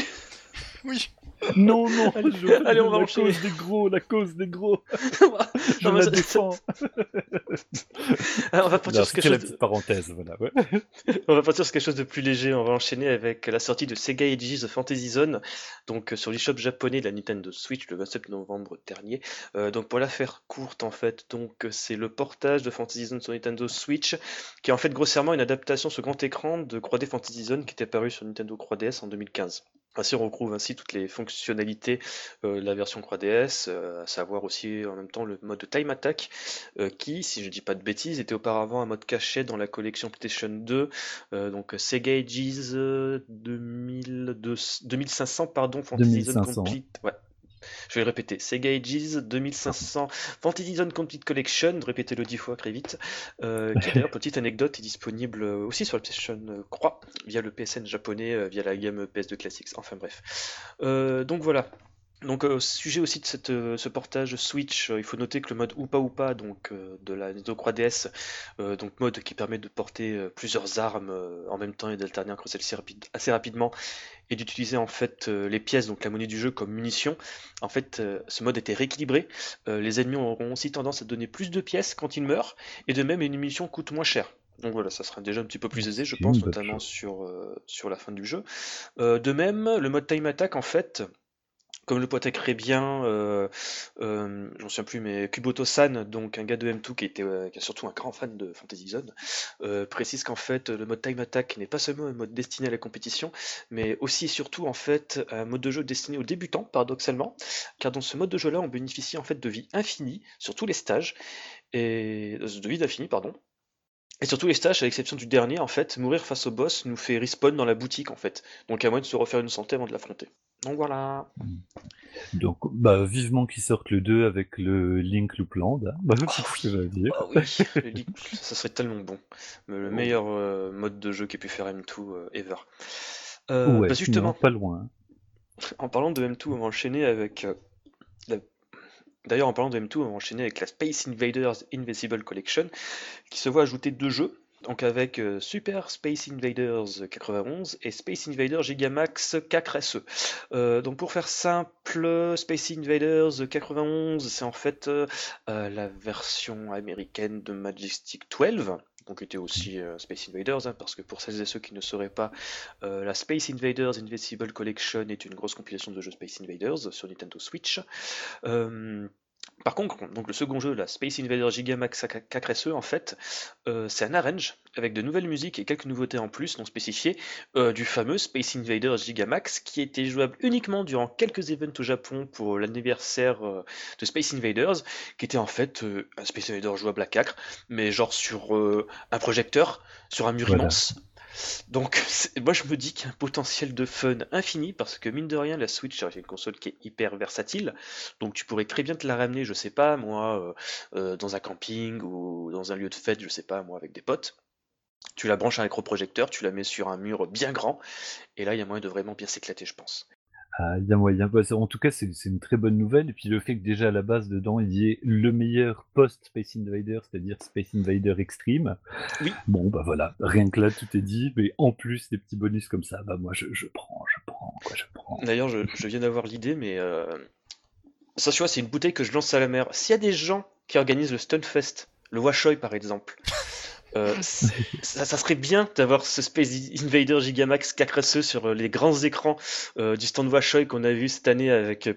Oui. Non, non, allez, on va la enchaîner. cause des gros, la cause des gros. je non, la défends. Alors, on va partir sur quelque chose. La petite parenthèse, voilà. Ouais. on va partir sur quelque chose de plus léger. On va enchaîner avec la sortie de Sega Ages Fantasy Zone, donc sur l'eShop japonais de la Nintendo Switch le 27 novembre dernier. Euh, donc pour la faire courte, en fait, donc c'est le portage de Fantasy Zone sur Nintendo Switch, qui est en fait grossièrement une adaptation sur grand écran de 3D Fantasy Zone qui était paru sur Nintendo 3DS en 2015. Ainsi, on retrouve ainsi toutes les fonctionnalités euh, de la version 3DS, euh, à savoir aussi en même temps le mode Time Attack, euh, qui, si je dis pas de bêtises, était auparavant un mode caché dans la collection PlayStation 2, donc Sega Ages 2500, pardon, Fantasy Zone Complete. Ouais, je vais le répéter. Sega Ages 2500 Fantasy Zone Complete Collection, répétez-le dix fois très vite. Euh, qui d'ailleurs, petite anecdote, est disponible aussi sur la PlayStation Croix, via le PSN japonais, euh, via la gamme PS2 Classics. Enfin bref. Euh, donc voilà. Donc, euh, sujet aussi de cette, euh, ce portage Switch, euh, il faut noter que le mode Oupa Oupa donc, de la Nintendo 3DS, donc mode qui permet de porter plusieurs armes en même temps et d'alterner entre celles-ci assez rapidement et d'utiliser en fait les pièces, donc la monnaie du jeu, comme munition. En fait, ce mode était rééquilibré. les ennemis auront aussi tendance à donner plus de pièces quand ils meurent, et de même, les munitions coûtent moins cher. Donc voilà, ça sera déjà un petit peu plus aisé, je pense, notamment sur, sur la fin du jeu. de même, le mode Time Attack, en fait, comme le bien, euh, euh, j'en souviens plus, mais Kuboto-san, donc un gars de M2 qui était euh, est surtout un grand fan de Fantasy Zone, euh, précise qu'en fait le mode Time Attack n'est pas seulement un mode destiné à la compétition, mais aussi et surtout en fait un mode de jeu destiné aux débutants, paradoxalement, car dans ce mode de jeu-là, on bénéficie en fait de vie infinie sur tous les stages et de vie d'infini, pardon. Et surtout les stages, à l'exception du dernier, en fait, mourir face au boss nous fait respawn dans la boutique, en fait. Donc à moins de se refaire une santé avant de l'affronter. Donc voilà. Donc, bah, vivement qu'ils sortent le 2 avec le Link Loopland. Hein. Bah, oh, oui. je dire. Oh, oui. le Link, ça serait tellement bon. Le meilleur euh, mode de jeu qu'ait pu faire M2 euh, ever. Euh, ouais, bah, justement, pas loin. En parlant de M2, on va enchaîner avec. La... D'ailleurs, en parlant de M2, on va enchaîner avec la Space Invaders Invisible Collection, qui se voit ajouter deux jeux donc avec euh, Super Space Invaders 91 et Space Invaders Gigamax 4SE. Euh, donc pour faire simple, Space Invaders 91, c'est en fait euh, la version américaine de Majestic 12, donc était aussi Space Invaders, hein, parce que pour celles et ceux qui ne sauraient pas, la Space Invaders Invincible Collection est une grosse compilation de jeux Space Invaders sur Nintendo Switch. Par contre, donc le second jeu, la Space Invader Gigamax 4SE, en fait, euh, c'est un arrange avec de nouvelles musiques et quelques nouveautés en plus non spécifiées euh, du fameux Space Invaders Gigamax qui était jouable uniquement durant quelques events au Japon pour l'anniversaire euh, de Space Invaders, qui était en fait un Space Invader jouable à 4, mais genre sur un projecteur, sur un mur immense. Donc, moi je me dis qu'il y a un potentiel de fun infini parce que mine de rien, la Switch c'est une console qui est hyper versatile. Donc, tu pourrais très bien te la ramener, je sais pas, moi, euh, euh, dans un camping ou dans un lieu de fête, je sais pas, moi, avec des potes. Tu la branches à un microprojecteur, tu la mets sur un mur bien grand, et là il y a moyen de vraiment bien s'éclater, je pense. Ah, il y a moyen. En tout cas, c'est une très bonne nouvelle. Et puis le fait que déjà à la base dedans, il y ait le meilleur post-Space Invader, c'est-à-dire Space Invader Extreme. Oui. Bon, bah voilà, rien que là, tout est dit. Mais en plus, des petits bonus comme ça, bah moi, je, je prends, je prends, quoi, je prends. D'ailleurs, je, je, viens d'avoir l'idée, mais euh... ça, tu vois, c'est une bouteille que je lance à la mer. S'il y a des gens qui organisent le Stunfest, le Washoy par exemple, Euh, ça, serait bien d'avoir ce Space Invader Gigamax 4SE sur euh, les grands écrans euh, du stand Washoy qu'on a vu cette année avec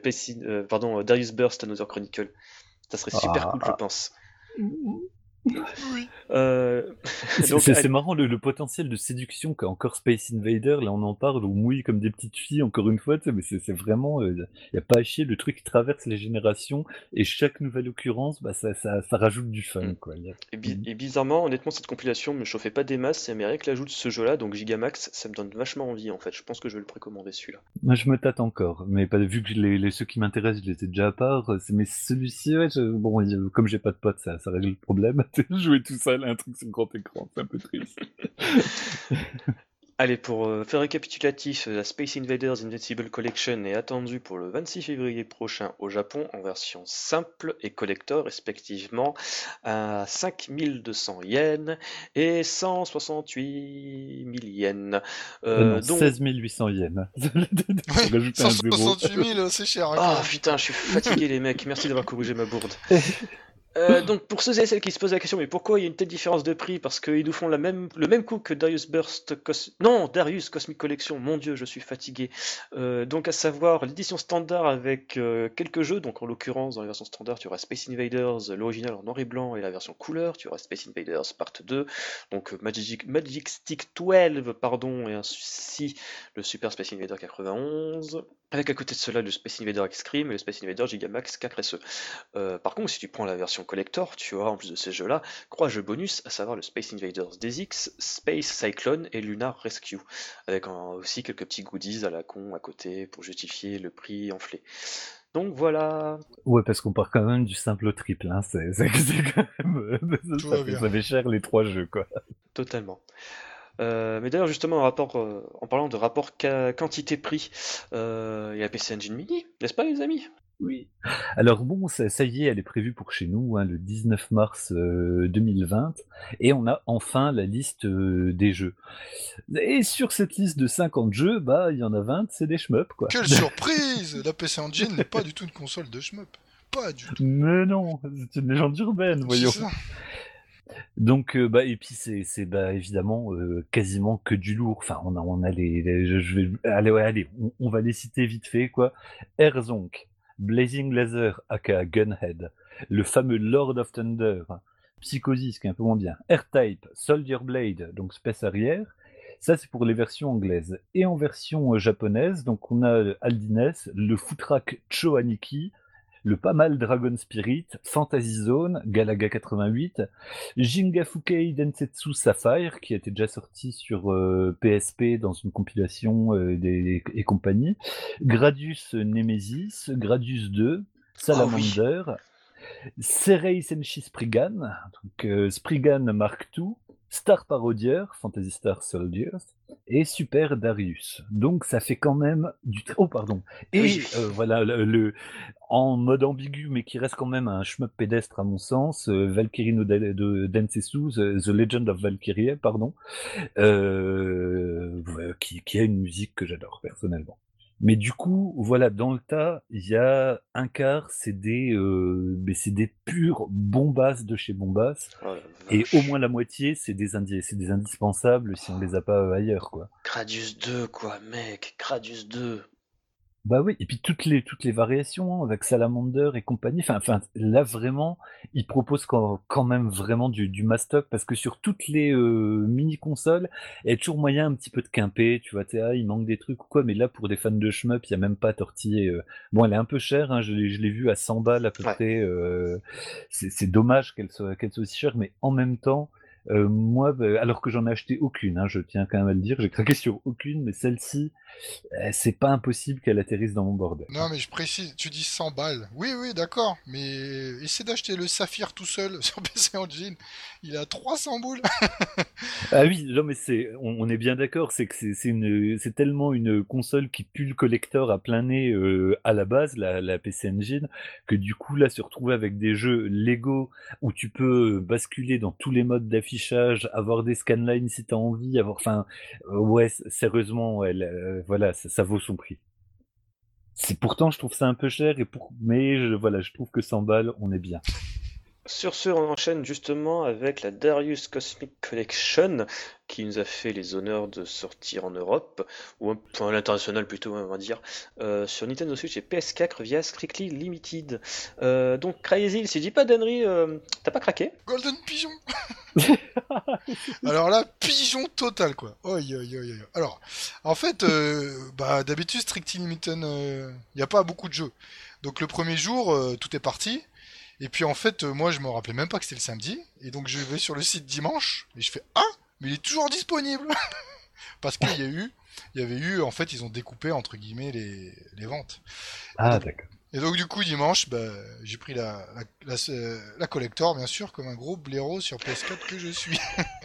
pardon, Darius Burst Another Chronicle. Ça serait super ah. cool, je pense. Oui. Euh, c'est marrant le, potentiel de séduction qu'a encore Space Invader. Là, on en parle, on mouille comme des petites filles, encore une fois. Mais c'est vraiment, il euh, n'y a pas à chier. Le truc traverse les générations et chaque nouvelle occurrence, bah, ça, ça, rajoute du fun. Mm. Quoi. Et, bizarrement, honnêtement, cette compilation me chauffait pas des masses. Mais rien que l'ajout de ce jeu-là, donc Gigamax, ça me donne vachement envie en fait. Je pense que je vais le précommander celui-là. Moi, je me tâte encore, mais pas, vu que les, ceux qui m'intéressent, je les ai déjà à part. Mais celui-ci, ouais, bon, comme j'ai pas de potes, ça, ça règle le problème. jouer tout seul à un truc sur grand écran, c'est un peu triste. Allez, pour euh, faire récapitulatif, la Space Invaders Invincible Collection est attendue pour le 26 février prochain au Japon en version simple et collector respectivement à 5200 yens et 168 000 yens. Euh, 16 800 yens. 168 000, c'est cher. Hein, ah putain, je suis fatigué les mecs, merci d'avoir corrigé ma bourde. Euh, donc pour ceux et celles qui se posent la question, mais pourquoi il y a une telle différence de prix? Parce qu'ils nous font la même, le même coup que Darius Burst, non Darius Cosmic Collection. Mon Dieu, je suis fatigué. Euh, donc à savoir l'édition standard avec euh, quelques jeux. Donc en l'occurrence dans la version standard, tu auras Space Invaders, l'original en noir et blanc, et la version couleur. Tu auras Space Invaders Part 2, donc Magic, Magic Stick 12, pardon, et ainsi le Super Space Invader 91. Avec à côté de cela le Space Invader X-Cream et le Space Invader Gigamax 4SE. par contre, si tu prends la version collector, tu auras en plus de ces jeux-là trois jeux bonus, à savoir le Space Invaders DX, Space Cyclone et Lunar Rescue, avec aussi quelques petits goodies à la con à côté pour justifier le prix enflé. Donc voilà. Ouais, parce qu'on part quand même du simple au triple, hein. c'est quand même. ça, fait, cher les trois jeux, quoi. Totalement. Euh, mais d'ailleurs, justement, en, rapport, euh, en parlant de rapport quantité-prix, euh, il y a PC Engine Mini, n'est-ce pas, les amis? Oui. Alors bon, ça, y est, elle est prévue pour chez nous, hein, le 19 mars 2020, et on a enfin la liste des jeux. Et sur cette liste de 50 jeux, bah il y en a 20, c'est des shmups, quoi. Quelle surprise La PC Engine n'est pas du tout une console de shmup. Pas du tout. Mais non, c'est une légende urbaine, voyons. Donc, bah, et puis c'est bah, évidemment quasiment que du lourd. Enfin, on a, on a les, je, vais, allez, ouais, allez, on, va les citer vite fait quoi. Erzonk, Blazing Laser, aka Gunhead, le fameux Lord of Thunder, Psychosis, qui est un peu moins bien, R-Type, Soldier Blade, donc Space Arrière. Ça, c'est pour les versions anglaises. Et en version euh, japonaise, donc on a Aldines, le Footrak Choaniki, le pas mal Dragon Spirit, Fantasy Zone, Galaga 88, Jingafukei Densetsu Sapphire, qui était déjà sorti sur PSP euh, dans une compilation euh, et compagnie, Gradius Nemesis, Gradius 2, Salamander, oh Serei Senshi Spriggan, donc euh, Spriggan Mark II, Star Parodier, Fantasy Star Soldiers, et Super Darius. Donc ça fait quand même du... Oh pardon. Et euh, voilà, le, en mode ambigu, mais qui reste quand même un shmup pédestre à mon sens, euh, Valkyrie no de Densetsu, The, Legend of Valkyrie, pardon, euh, qui, qui a une musique que j'adore personnellement. Mais du coup, voilà, dans le tas, il y a un quart, c'est des, euh, c'est des pures bombasses de chez Bombas. Oh et au moins la moitié, c'est des, c'est des indispensables si on les a pas euh, ailleurs, quoi. Gradius 2, quoi, mec, Gradius 2. Bah oui, et puis toutes les toutes les variations avec Salamander et compagnie. Enfin, enfin là vraiment, ils proposent quand, quand même vraiment du, du mastoc parce que sur toutes les euh, mini consoles, il y a toujours moyen un petit peu de quimper. Tu vois, ah, il manque des trucs ou quoi. Mais là, pour des fans de shmup, il y a même pas tortillé. Euh. Bon, elle est un peu chère. Hein, je l'ai je l'ai vue à 100 balles à peu près. Euh, c'est dommage qu'elle soit qu'elle soit aussi chère, mais en même temps. Moi, bah, alors que j'en ai acheté aucune, hein, je tiens quand même à le dire, j'ai craqué sur aucune, mais celle-ci, eh, c'est pas impossible qu'elle atterrisse dans mon bordel. Non, mais je précise, tu dis 100 balles. Oui, oui, d'accord, mais essaie d'acheter le Saphir tout seul sur PC Engine. Il a 300 boules. ah oui, non, mais c'est, on, est bien d'accord, c'est que c'est tellement une console qui pue le collector à plein nez euh, à la base, la, la, PC Engine, que du coup là, se retrouver avec des jeux Lego où tu peux basculer dans tous les modes d'affichage, avoir des scanlines si t'as envie, avoir, enfin, euh, ouais, sérieusement, euh, voilà, ça, vaut son prix. C'est pourtant, je trouve ça un peu cher, et pour... mais voilà, je trouve que 100 balles, on est bien. Sur ce, on enchaîne justement avec la Darius Cosmic Collection, qui nous a fait les honneurs de sortir en Europe, ou un point à l'international plutôt, on va dire, euh, sur Nintendo Switch et PS4 via Strictly Limited. Euh, donc, Crazy, si je dis pas d'annerie, euh, t'as pas craqué Golden Pigeon Alors là, pigeon total, quoi. Oi, oi, oi, oi. Alors, en fait, euh, bah, d'habitude, Strictly Limited, il n'y a pas beaucoup de jeux. Donc le premier jour, euh, tout est parti. Et puis en fait, euh, moi, je me rappelais même pas que c'était le samedi. Et donc je vais sur le site dimanche et je fais ah, mais il est toujours disponible parce qu'il y a eu, il y avait eu, en fait, ils ont découpé entre guillemets les, les ventes. Ah, d'accord. Et donc du coup dimanche, bah, j'ai pris la, la, la, la collector bien sûr comme un gros blaireau sur PS4 que je suis.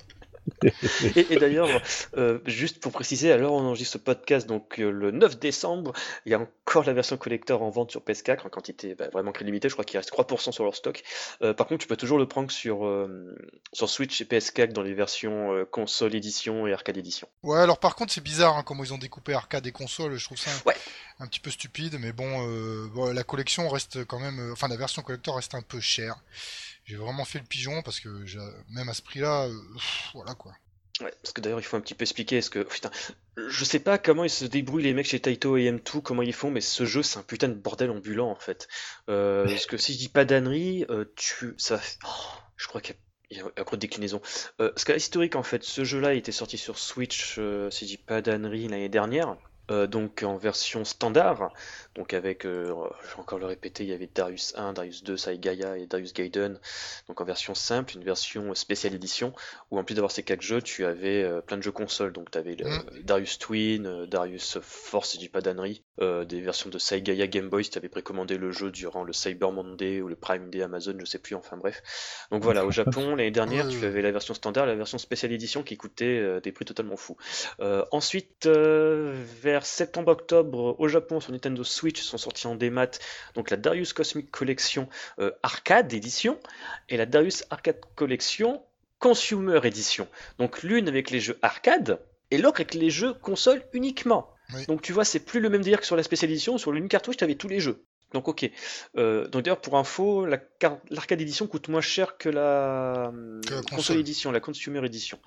Et, et d'ailleurs, euh, juste pour préciser, alors on enregistre ce podcast donc euh, le 9 décembre, il y a encore la version collector en vente sur PS4 en quantité bah, vraiment très limitée, je crois qu'il reste 3% sur leur stock. Euh, par contre, tu peux toujours le prendre sur, sur Switch et PS4 dans les versions console édition et arcade édition. Ouais, alors par contre c'est bizarre hein, comment ils ont découpé arcade et console, je trouve ça un, Ouais. un petit peu stupide, mais bon, bon, la collection reste quand même, enfin la version collector reste un peu chère. J'ai vraiment fait le pigeon parce que même à ce prix-là, euh, voilà quoi. Ouais, parce que d'ailleurs il faut un petit peu expliquer, parce que putain, je sais pas comment ils se débrouillent les mecs chez Taito et M2, comment ils font, mais ce jeu c'est un putain de bordel ambulant en fait. Euh, parce que si je dis pas d'ânerie, euh, tu, ça, oh, je crois qu'il y a un gros déclinaison. Euh, parce qu'à l'historique, en fait, ce jeu-là était sorti sur Switch, si je dis pas d'ânerie, l'année dernière. Euh, donc en version standard, donc avec, euh, je vais encore le répéter, il y avait Darius 1, Darius 2, Saigaya et Darius Gaiden, donc en version simple, une version spéciale édition, où en plus d'avoir ces quatre jeux, tu avais euh, plein de jeux consoles, donc tu avais Mm. Darius Twin, euh, Darius Force, si je dis pas euh, des versions de Saigaya Game Boy si tu avais précommandé le jeu durant le Cyber Monday ou le Prime Day Amazon, je sais plus, enfin bref. Donc voilà, au Japon, l'année dernière, tu ouais. avais la version standard, la version spéciale édition qui coûtait euh, des prix totalement fous. Euh, ensuite, euh, vers septembre-octobre, au Japon, sur Nintendo Switch, sont sortis en démat donc la Darius Cosmic Collection euh, Arcade Edition et la Darius Arcade Collection Consumer Edition. Donc l'une avec les jeux arcade et l'autre avec les jeux console uniquement. Oui. Donc tu vois, c'est plus le même délire que sur la spéciale édition. Sur l'une cartouche, tu avais tous les jeux. Donc ok. Euh, donc d'ailleurs pour info, la l'arcade édition coûte moins cher que la, Que la console. console. édition, la consumer édition.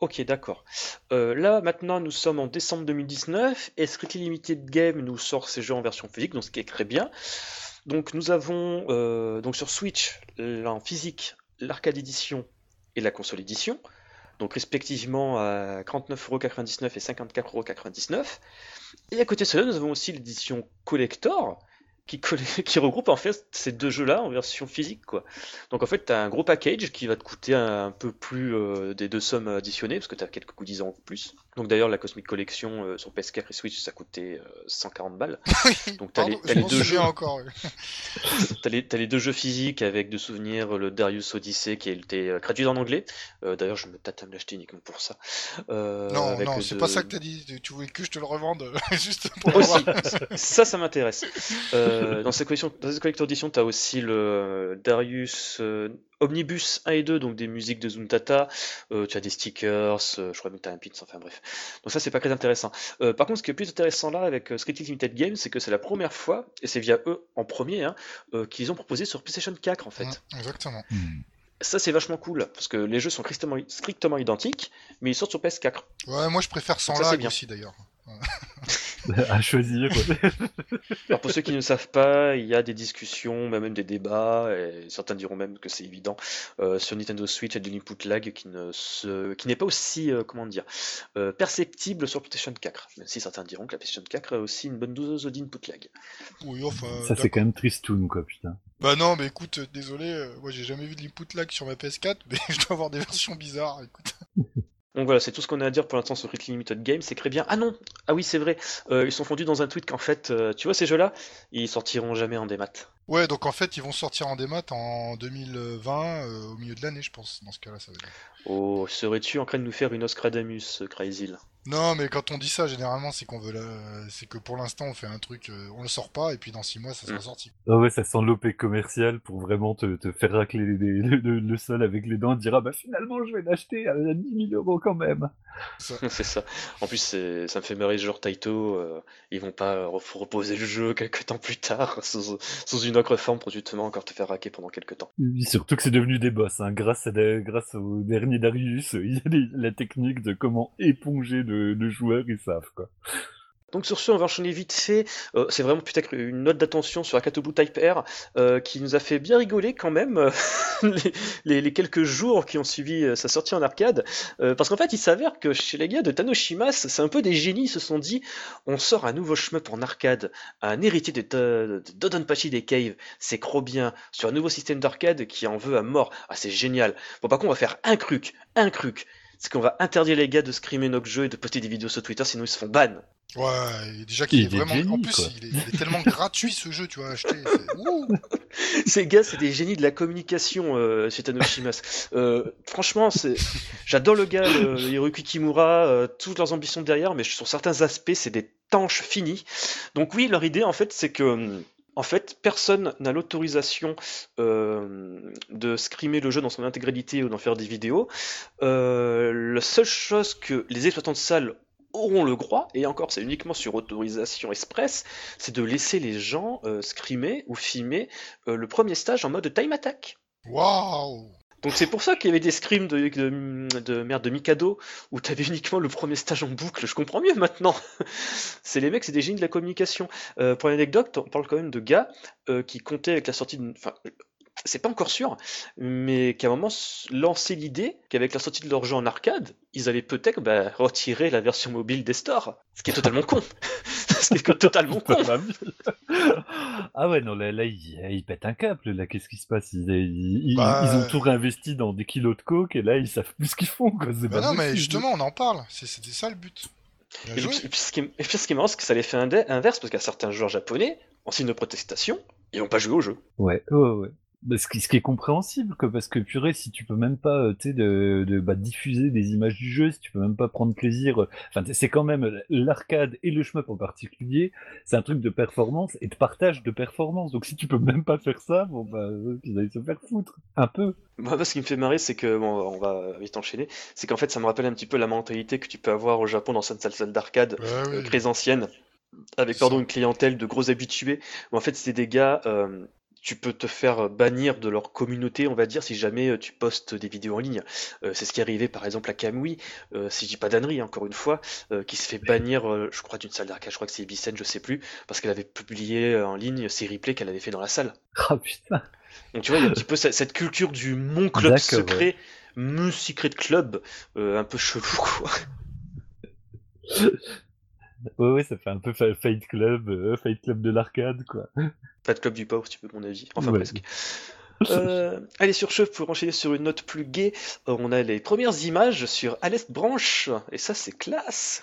Ok, d'accord. Euh, là maintenant nous sommes en décembre 2019 et Strictly Limited Game nous sort ses jeux en version physique, donc ce qui est très bien. Donc nous avons euh, donc sur Switch en physique l'arcade édition et la console édition, donc respectivement à 49,99€ et 54,99€. Et à côté de cela, nous avons aussi l'édition collector qui, regroupe en fait ces deux jeux-là en version physique quoi. Donc en fait, tu un gros package qui va te coûter un, peu plus euh, des deux sommes additionnées parce que tu as quelques goodies en plus. Donc d'ailleurs la Cosmic Collection euh, sur PS4 et Switch ça coûtait euh, 140 balles. Donc t'as les, t'as les deux jeux. encore. T'as les, t'as les deux jeux physiques avec de souvenirs, le Darius Odyssey qui été euh, traduit en anglais. Euh, D'ailleurs, je me tâte à me l'acheter uniquement pour ça. Euh, non, non, c'est de- pas ça que t'as dit. Tu voulais que je te le revende juste pour Aussi, ça, ça m'intéresse. Euh, dans cette collection, dans cette collector edition, t'as aussi le Darius euh, Omnibus 1 et 2, donc des musiques de Zuntata. Euh, tu as des stickers, euh, je crois même que t'as un pins, enfin bref. Donc ça, c'est pas très intéressant. Euh, par contre, ce qui est plus intéressant là avec euh, Strictly Limited Games, c'est que c'est la première fois, et c'est via eux en premier, hein, euh, qu'ils ont proposé sur PlayStation 4 en fait. Exactement. Hmm. Ça, c'est vachement cool, parce que les jeux sont strictement, strictement identiques, mais ils sortent sur PS4. Ouais, moi je préfère sans Ça, lag aussi d'ailleurs. À choisir. Alors pour ceux qui ne savent pas, il y a des discussions, même des débats, et certains diront même que c'est évident. Euh, sur Nintendo Switch, il y a de l'input lag qui ne se, qui n'est pas aussi, euh, comment dire, euh, perceptible sur PlayStation 4. Même si certains diront que la PlayStation 4 a aussi une bonne dose d'input lag. Oui, enfin. Ça, c'est quand même tristoun, quoi, putain. Bah non, mais écoute, désolé, euh, moi j'ai jamais vu de l'input lag sur ma PS4, mais je dois avoir des versions bizarres. Écoute. Donc voilà, c'est tout ce qu'on a à dire pour l'instant sur Strictly Limited Game. C'est très bien. Ah non, ah oui, c'est vrai. Euh, ils sont fondus dans un tweet qu'en fait, euh, tu vois ces jeux-là, ils sortiront jamais en démat. Ouais, donc en fait ils vont sortir en démat en 2020, euh, au milieu de l'année, je pense. Dans ce cas-là, ça veut dire. Oh, serais-tu en train de nous faire une Oscradamus, Crazy Non, mais quand on dit ça, généralement, c'est qu'on veut la... c'est que pour l'instant on fait un truc, euh, on le sort pas, et puis dans 6 mois ça sera Mm. sorti. Ah ouais, ça sent l'OP commercial pour vraiment te, te faire racler les- les- le, le sol avec les dents et dire ah bah finalement je vais l'acheter à 10 000 euros quand même. C'est ça. En plus, ça me fait marrer genre Taito. Euh, ils vont pas reposer le jeu quelques temps plus tard sous, une autre forme pour justement encore te faire raquer pendant quelques temps. Surtout que c'est devenu des boss. Hein. Grâce, à grâce au dernier Darius, il y a la technique de comment éponger le, le joueur, ils savent quoi. Donc sur ce, on va enchaîner vite fait. Euh, c'est vraiment peut-être une note d'attention sur Akatobu Type R euh, qui nous a fait bien rigoler quand même euh, les, quelques jours qui ont suivi sa sortie en arcade. parce qu'en fait, il s'avère que chez les gars de Tanoshimas, c'est un peu des génies. Ils se sont dit, on sort un nouveau shmup en arcade, un héritier de, Dodonpachi des Cave. C'est trop bien. Sur un nouveau système d'arcade qui en veut à mort. Ah, c'est génial. Bon, par contre, on va faire un truc, un truc. C'est qu'on va interdire les gars de screamer notre jeu et de poster des vidéos sur Twitter, sinon ils se font ban. Ouais, déjà qu'il est, vraiment. en plus, il est, tellement gratuit ce jeu, tu vois, acheter. Ces gars, c'est des génies de la communication euh, chez Tanoshimas. Euh, franchement, c'est. J'adore le gars, le, Hiroki Kimura, euh, toutes leurs ambitions derrière, mais sur certains aspects, c'est des tanches finis. Donc oui, leur idée, en fait, c'est que. En fait, personne n'a l'autorisation de screamer le jeu dans son intégralité ou d'en faire des vidéos. la seule chose que les exploitants de salles auront le droit, et encore c'est uniquement sur autorisation express, c'est de laisser les gens euh, scrimer ou filmer euh, le premier stage en mode time attack. Waouh donc c'est pour ça qu'il y avait des scrims de, de, merde de Mikado où t'avais uniquement le premier stage en boucle. Je comprends mieux maintenant. c'est les mecs, c'est des génies de la communication. Euh, pour l'anecdote, on parle quand même de gars qui comptaient avec la sortie, enfin c'est pas encore sûr, mais qu'à un moment lancé l'idée qu'avec la sortie de leur jeu en arcade, ils allaient peut-être bah, retirer la version mobile des stores. Ce qui est totalement con. ce qui est totalement con. ah ouais, non, là, là ils, pètent un câble. Là, qu'est-ce qui se passe? Ils, bah, ont tout réinvesti dans des kilos de coke et là, ils savent plus ce qu'ils font. Quoi. Bah non, mais justement, on en parle. C'était ça le but. Et, puis, ce qui est, marrant, c'est que ça les fait inverse parce qu'il y a certains joueurs japonais, en signe de protestation, ils n'ont pas joué au jeu. Ouais, ouais, ouais. Bah, ce, qui, ce, qui, est compréhensible, quoi, parce que purée, si tu peux même pas euh, de, de bah, diffuser des images du jeu, si tu peux même pas prendre plaisir, euh, enfin c'est quand même l'arcade et le shmup en particulier, c'est un truc de performance et de partage de performance. Donc si tu peux même pas faire ça, bon bah ils allaient se faire foutre un peu. Moi, ce qui me fait marrer, c'est que bon, on va vite enchaîner, c'est qu'en fait ça me rappelle un petit peu la mentalité que tu peux avoir au Japon dans cette salle d'arcade euh, très ancienne avec pardon une clientèle de gros habitués où en fait c'est des gars tu peux te faire bannir de leur communauté, on va dire, si jamais euh, tu postes des vidéos en ligne. Euh, c'est ce qui est arrivé par exemple à Kamui, euh, si je dis pas d'annerie, encore une fois, qui se fait bannir, je crois, d'une salle d'arcade, je crois que c'est Ibisen, je sais plus, parce qu'elle avait publié en ligne ses replays qu'elle avait fait dans la salle. Oh putain Donc tu vois, il y a un petit peu cette, culture du mon club secret, mon secret club, un peu chelou, quoi. Ouais, ouais, ça fait un peu Fight Club, Fight Club de l'arcade, quoi. Fight Club du pauvre, si tu veux mon avis. Enfin, presque. Euh, allez, sur ce, pour enchaîner sur une note plus gaie, euh, on a les premières images sur Alest Branch, et ça c'est classe.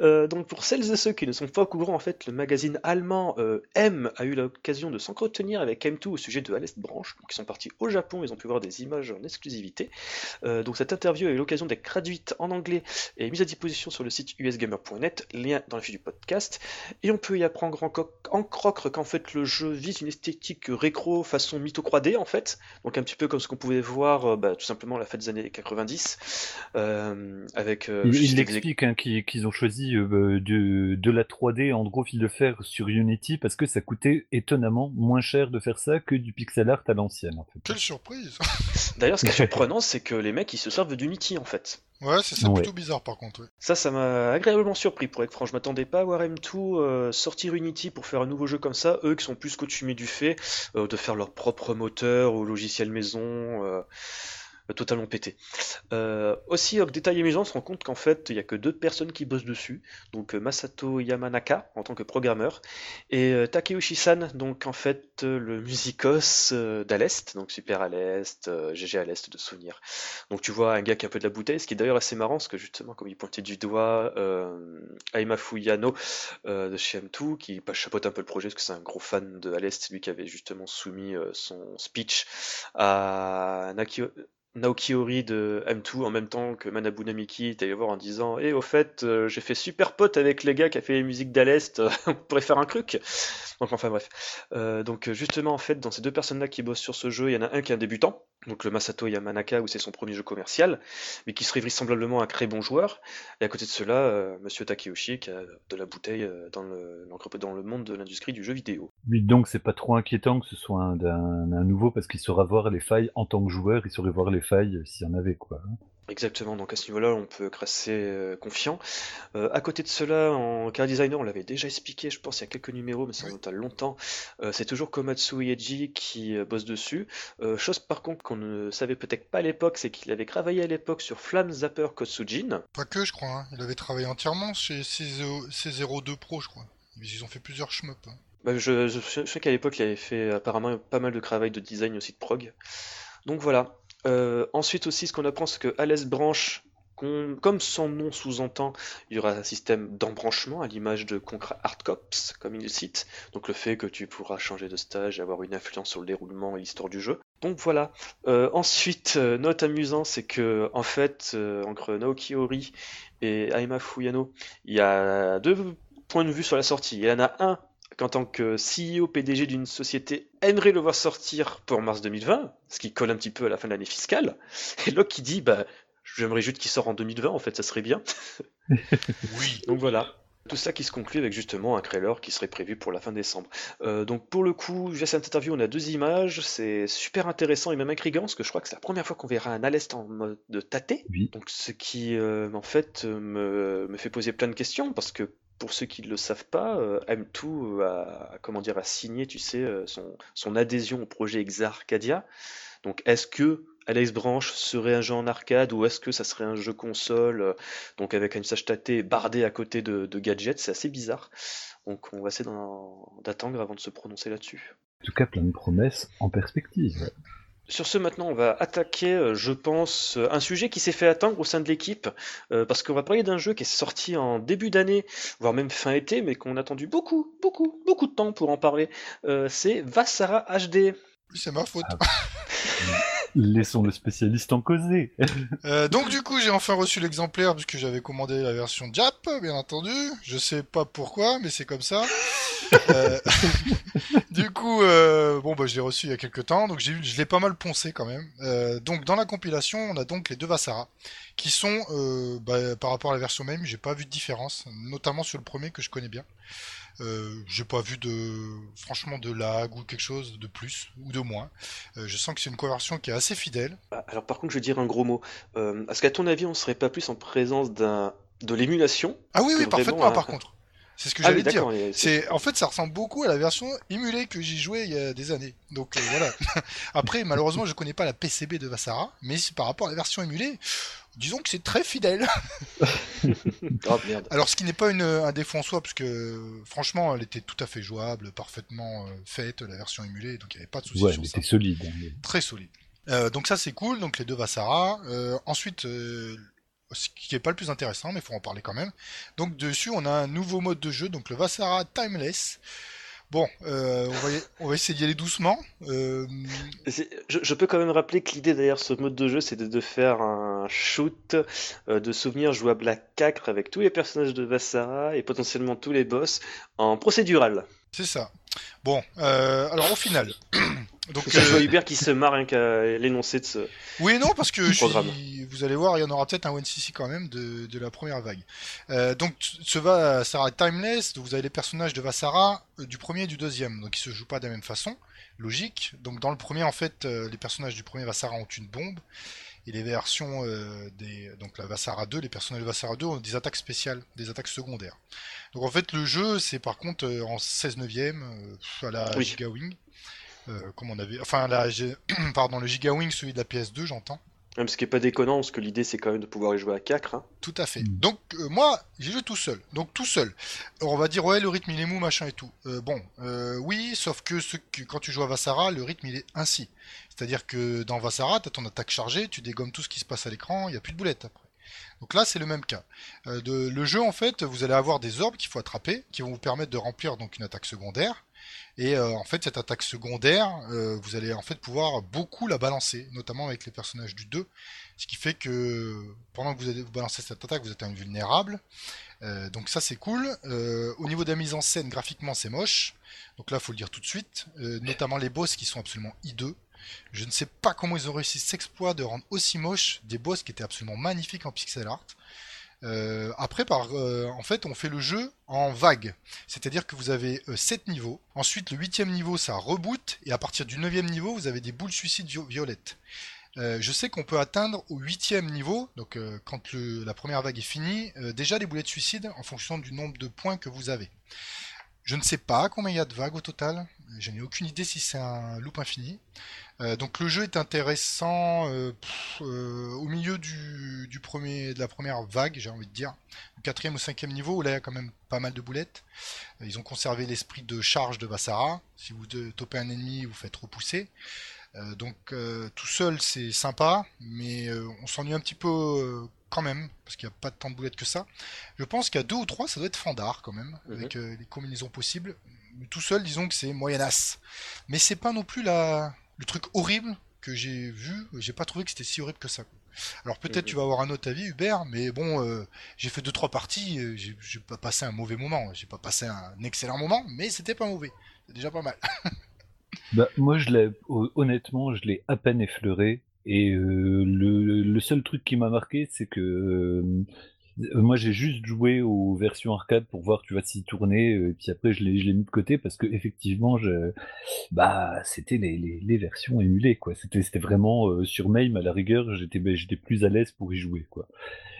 Euh, donc pour celles et ceux qui ne sont pas au courant, en fait, le magazine allemand M a eu l'occasion de s'entretenir avec M2 au sujet de Alest Branch. Donc ils sont partis au Japon, ils ont pu voir des images en exclusivité. donc cette interview a eu l'occasion d'être traduite en anglais et mise à disposition sur le site usgamer.net, lien dans la fiche du podcast. Et on peut y apprendre en, croc qu'en fait le jeu vise une esthétique récro façon mytho 3D en fait, donc un petit peu comme ce qu'on pouvait voir euh, bah, tout simplement la fin des années 90, euh, avec. Euh, il, explique hein, qu'ils ont choisi euh, de, de, la 3D en gros fil de fer sur Unity parce que ça coûtait étonnamment moins cher de faire ça que du pixel art à l'ancienne. En fait. Quelle surprise D'ailleurs, ce qui est surprenant, c'est que les mecs ils se servent d'Unity en fait. Ouais, c'est plutôt bizarre par contre. Ça, ça m'a agréablement surpris pour être franc. Je m'attendais pas à voir M2 euh, sortir Unity pour faire un nouveau jeu comme ça. Eux qui sont plus coutumés du fait euh, de faire leur propre moteur ou logiciel maison. Euh, totalement pété. Euh, aussi, détail amusant, on se rend compte qu'en fait, il n'y a que deux personnes qui bossent dessus. Donc euh, Masato Yamanaka en tant que programmeur et euh, Takeuchi-san, donc en fait le musicos d'Alest, donc super à l'Est, GG à l'Est de souvenir. Donc tu vois un gars qui a un peu de la bouteille, ce qui est d'ailleurs assez marrant, parce que justement, comme il pointait du doigt Aima Fuyano de chez M2, qui bah, chapeaute un peu le projet, parce que c'est un gros fan de Alest, lui qui avait justement soumis son speech à Nakio Naoki Ori de M2 en même temps que Manabu Namiki allé voir en disant Et eh, au fait, euh, j'ai fait super pote avec les gars qui a fait les musiques d'Alest, on pourrait faire un truc. Donc, enfin bref. Euh, donc, justement, en fait, dans ces deux personnes-là qui bossent sur ce jeu, il y en a un qui est un débutant, donc le Masato Yamanaka, où c'est son premier jeu commercial, mais qui serait vraisemblablement un très bon joueur. Et à côté de cela, euh, Monsieur Takeyoshi, qui a de la bouteille euh, dans le, dans le monde de l'industrie du jeu vidéo. Oui, donc c'est pas trop inquiétant que ce soit un, nouveau, parce qu'il saura voir les failles en tant que joueur, il saurait voir les failles s'il y en avait, quoi. Exactement, donc à ce niveau-là, on peut être assez euh, confiant. Euh, à côté de cela, en car designer, on l'avait déjà expliqué, je pense, il y a quelques numéros, mais ça remonte à longtemps. Euh, c'est toujours Komatsu Ieji qui bosse dessus. chose par contre qu'on ne savait peut-être pas à l'époque, c'est qu'il avait travaillé à l'époque sur Flamme Zapper Kotsujin. Pas que, je crois. Hein. Il avait travaillé entièrement chez C02 Pro, je crois. Ils ont fait plusieurs shmups. Hein. Bah, je, je, sais qu'à l'époque, il avait fait apparemment pas mal de travail de design aussi de prog. Donc voilà, euh, ensuite aussi, ce qu'on apprend, c'est que Alès Branch, comme son nom sous-entend, il y aura un système d'embranchement à l'image de Concra Hardcops, comme il le cite. Donc le fait que tu pourras changer de stage et avoir une influence sur le déroulement et l'histoire du jeu. Donc voilà. Euh, ensuite, euh, note amusant, c'est que en fait, entre Naoki Ori et Aima Fuyano, il y a deux points de vue sur la sortie. Il y en a un qu'en tant que CEO PDG d'une société aimerait le voir sortir pour mars 2020, ce qui colle un petit peu à la fin de l'année fiscale. Et Locke qui dit bah j'aimerais juste qu'il sorte en 2020 en fait, ça serait bien. oui. Donc voilà. Tout ça qui se conclut avec justement un trailer qui serait prévu pour la fin décembre. Euh, donc pour le coup, j'ai cette interview, on a deux images, c'est super intéressant et même intriguant parce que je crois que c'est la première fois qu'on verra un Alest en mode de tâter. Donc ce qui euh, en fait me, me, fait poser plein de questions parce que pour ceux qui ne le savent pas, euh, M2 a, comment dire, a signé, tu sais, euh, son, adhésion au projet Exarcadia. Donc, est-ce que Alex Branch serait un jeu en arcade ou est-ce que ça serait un jeu console, euh, donc avec un usage tâté bardé à côté de, de gadgets? C'est assez bizarre. Donc, on va essayer d'attendre avant de se prononcer là-dessus. En tout cas, plein de promesses en perspective. Sur ce, maintenant, on va attaquer, euh, je pense, euh, un sujet qui s'est fait attendre au sein de l'équipe, euh, parce qu'on va parler d'un jeu qui est sorti en début d'année, voire même fin été, mais qu'on a attendu beaucoup, beaucoup, beaucoup de temps pour en parler. c'est Vassara HD. C'est ma faute. Ah. Laissons le spécialiste en causer. Euh, donc du coup, j'ai enfin reçu l'exemplaire puisque j'avais commandé la version Jap, bien entendu. Je sais pas pourquoi, mais c'est comme ça. Euh, du coup, euh, bon bah je l'ai reçu il y a quelques temps, donc j'ai je l'ai pas mal poncé quand même. donc dans la compilation, on a donc les deux Vassara qui sont bah, par rapport à la version même, j'ai pas vu de différence, notamment sur le premier que je connais bien. Euh, j'ai pas vu de franchement de lag ou quelque chose de plus ou de moins. Euh, je sens que c'est une conversion qui est assez fidèle. Ah, alors par contre, je vais dire un gros mot. Euh, est-ce qu'à ton avis, on serait pas plus en présence d'un de l'émulation Ah oui, oui, parfaitement. Par contre, c'est ce que ah j'allais dire. C'est en fait, ça ressemble beaucoup à la version émulée que j'ai joué il y a des années. Donc voilà. Après, malheureusement, je connais pas la PCB de Vassara, mais par rapport à la version émulée, disons que c'est très fidèle. oh, merde. Alors, ce qui n'est pas une, un défaut en soi, parce que franchement, elle était tout à fait jouable, parfaitement euh, faite, la version émulée, donc il n'y avait pas de souci. Ouais, elle était solide. Hein, très solide. Euh, donc ça c'est cool, donc les deux Vassara. Euh, ensuite, euh, ce qui n'est pas le plus intéressant, mais il faut en parler quand même. Donc dessus on a un nouveau mode de jeu, donc le Vassara Timeless. Bon, euh, on, va, on, va, essayer d'y aller doucement. Euh... Je, je, peux quand même rappeler que l'idée derrière ce mode de jeu, c'est de, de, faire un shoot euh, de souvenirs jouable à 4 avec tous les personnages de Vassara et potentiellement tous les boss en procédural. C'est ça. Bon, euh, alors au final, Donc, je vois Hubert qui se marre rien qu'à l'énoncé de ce. Oui et non, parce que vous allez voir, il y en aura peut-être un OneCC quand même de, de la première vague. Euh, donc, ce va Sarah Timeless, vous avez les personnages de Vassara euh, du premier et du deuxième, donc ils se jouent pas de la même façon, logique. Donc, dans le premier, en fait, euh, les personnages du premier Vassara ont une bombe, et les versions des. Donc, la Vassara 2, les personnages de Vassara 2 ont des attaques spéciales, des attaques secondaires. Donc, en fait, le jeu, c'est par contre en 16 neuvième, à la Giga Wing. Euh, comme on avait, enfin là, pardon, le Giga Wing, celui de la PS2, j'entends. Ce qui est pas déconnant, parce que l'idée c'est quand même de pouvoir y jouer à 4. Hein. Tout à fait. Mm. Donc euh, moi, j'ai joué tout seul. Donc tout seul. Alors, on va dire ouais, le rythme il est mou, machin et tout. Euh, bon, oui, sauf que, ce que, quand tu joues à Vassara, le rythme il est ainsi. C'est-à-dire que dans Vassara, tu as ton attaque chargée, tu dégommes tout ce qui se passe à l'écran, il n'y a plus de boulettes après. Donc là, c'est le même cas. de, le jeu, en fait, vous allez avoir des orbes qu'il faut attraper, qui vont vous permettre de remplir donc une attaque secondaire. Et euh, en fait, cette attaque secondaire, euh, vous allez en fait pouvoir beaucoup la balancer, notamment avec les personnages du 2. Ce qui fait que pendant que vous, balancez cette attaque, vous êtes invulnérable. Euh, donc ça c'est cool. au niveau de la mise en scène, graphiquement c'est moche. Donc là, faut le dire tout de suite. notamment les boss qui sont absolument hideux. Je ne sais pas comment ils ont réussi cet exploit de rendre aussi moche des boss qui étaient absolument magnifiques en pixel art. Euh, après, par, euh, en fait, on fait le jeu en vague. C'est-à-dire que vous avez 7 niveaux. Ensuite, le 8 niveau, ça reboot. Et à partir du 9 niveau, vous avez des boules suicides violettes. je sais qu'on peut atteindre au 8 niveau, donc quand la première vague est finie, déjà les boulettes suicides en fonction du nombre de points que vous avez. Je ne sais pas combien il y a de vagues au total. Je n'ai aucune idée si c'est un loop infini. Euh, donc le jeu est intéressant euh, euh, au milieu du, premier, de la première vague, j'ai envie de dire. Le quatrième ou cinquième niveau, où là il y a quand même pas mal de boulettes. ils ont conservé l'esprit de charge de Vassara. Si vous topez un ennemi, vous faites repousser. donc tout seul c'est sympa, mais on s'ennuie un petit peu quand même, parce qu'il n'y a pas tant de boulettes que ça. Je pense qu'il y a deux ou trois, ça doit être Fandar quand même, mhm. avec les combinaisons possibles. Tout seul, disons que c'est moyenasse. Mais c'est pas non plus la, le truc horrible que j'ai vu, j'ai pas trouvé que c'était si horrible que ça. Alors peut-être tu vas avoir un autre avis Hubert, mais bon, euh, j'ai fait deux trois parties, euh, j'ai pas passé un mauvais moment, j'ai pas passé un excellent moment, mais c'était pas mauvais, c'est déjà pas mal. bah, moi je l'ai honnêtement, je l'ai à peine effleuré et euh, le, seul truc qui m'a marqué, c'est que euh, moi, j'ai juste joué aux versions arcade pour voir, tu vois, s'y tourner. Euh, et puis après, je l'ai, mis de côté parce que effectivement, je, bah, c'était les, les, versions émulées, quoi. C'était, vraiment euh, sur MAME à la rigueur, j'étais, ben, j'étais plus à l'aise pour y jouer, quoi.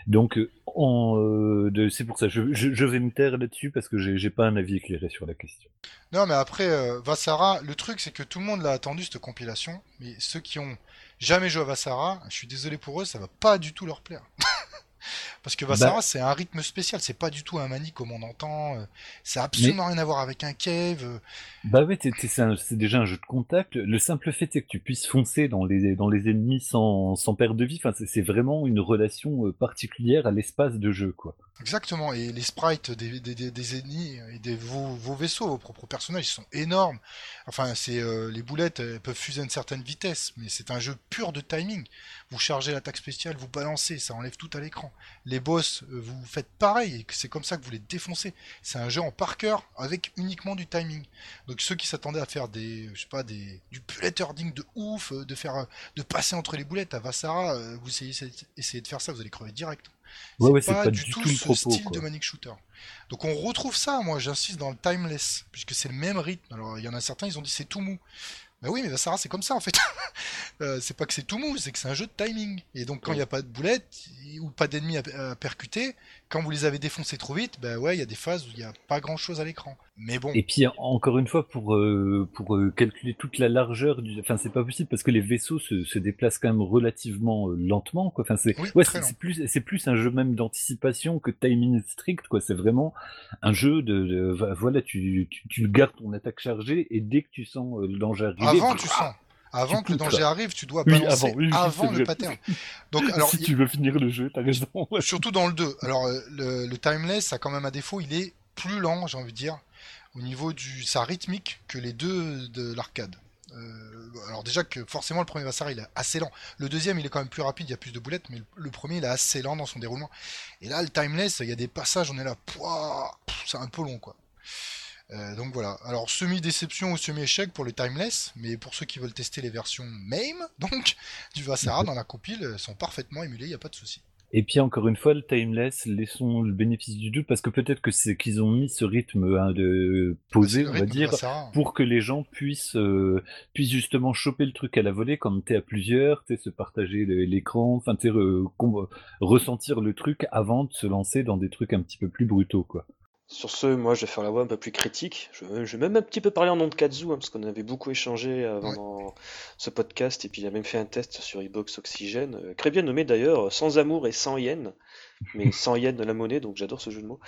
Donc, de, c'est pour ça, je, je, vais me taire là-dessus parce que j'ai pas un avis éclairé sur la question. Non, mais après, Vassara, le truc, c'est que tout le monde l'a attendu cette compilation, mais ceux qui ont jamais joué à Vassara, je suis désolé pour eux, ça va pas du tout leur plaire. Parce que Vassara, bah, c'est un rythme spécial, c'est pas du tout un mani comme on entend, ça a absolument rien à voir avec un cave. Bah oui, c'est déjà un jeu de contact. Le simple fait est que tu puisses foncer dans les, dans les ennemis sans, sans perte de vie, enfin, c'est vraiment une relation euh, particulière à l'espace de jeu, quoi. Exactement, et les sprites des, ennemis et des, vos, vos, vaisseaux, vos propres personnages, ils sont énormes. Enfin, c'est les boulettes elles peuvent fuser à une certaine vitesse, mais c'est un jeu pur de timing. Vous chargez l'attaque spéciale, vous balancez, ça enlève tout à l'écran les boss, euh, vous faites pareil, et c'est comme ça que vous les défoncez. C'est un jeu en par cœur avec uniquement du timing. Donc ceux qui s'attendaient à faire des, je sais pas, des, du bullet herding de ouf, euh, de faire, euh, de passer entre les boulettes à Vassara, vous essayez, essayez de faire ça, vous allez crever direct. Ouais, c'est pas, du tout, ce style de Manic Shooter. Donc on retrouve ça, moi j'insiste dans le timeless, puisque c'est le même rythme. Alors il y en a certains, ils ont dit c'est tout mou. Bah oui, mais Vassara c'est comme ça en fait. Euh, c'est pas que c'est tout mou, c'est que c'est un jeu de timing. Et donc quand il n'y a pas de boulettes ou pas d'ennemis à, percuter, quand vous les avez défoncés trop vite, bah ouais, il y a des phases où il n'y a pas grand chose à l'écran. Mais bon. Et puis encore une fois, pour, euh, pour euh, calculer toute la largeur du. Enfin, c'est pas possible parce que les vaisseaux se, se déplacent quand même relativement euh, lentement. Quoi. Enfin, c'est ouais, c'est plus, c'est plus un jeu même d'anticipation que timing strict. Quoi. C'est vraiment un jeu de. voilà, tu, tu, tu, gardes ton attaque chargée et dès que tu sens le danger arriver. Avant, tu sens. Avant que le danger arrive, tu dois balancer avant, le pattern. Donc, alors, si tu veux finir le jeu, t'as raison. Surtout dans le 2. Alors, le, le timeless a quand même un défaut, il est plus lent, j'ai envie de dire au niveau du sa rythmique que les deux de l'arcade. Euh, alors déjà que forcément le premier Vassar il est assez lent. Le deuxième il est quand même plus rapide, il y a plus de boulettes, mais le, premier il est assez lent dans son déroulement. Et là le timeless, il y a des passages, on est là, c'est un peu long quoi. Euh, donc voilà. Alors semi-déception ou semi-échec pour le timeless, mais pour ceux qui veulent tester les versions MAME, donc du Vassara dans la compile, sont parfaitement émulées, il n'y a pas de souci. Et puis encore une fois, le timeless, laissons le bénéfice du doute parce que peut-être que c'est qu'ils ont mis ce rythme hein, de poser, on va dire, pour que les gens puissent euh, puissent justement choper le truc à la volée quand t'es à plusieurs, t'es se partager l'écran, enfin t'es ressentir le truc avant de se lancer dans des trucs un petit peu plus brutaux, quoi. Sur ce, moi, je vais faire la voix un peu plus critique. Je, vais même un petit peu parler en nom de Kazu, hein, parce qu'on avait beaucoup échangé avant ce podcast, et puis il a même fait un test sur Ebox Oxygène, euh, très bien nommé d'ailleurs, sans amour et sans yen, mais sans yen de la monnaie, donc j'adore ce jeu de mots.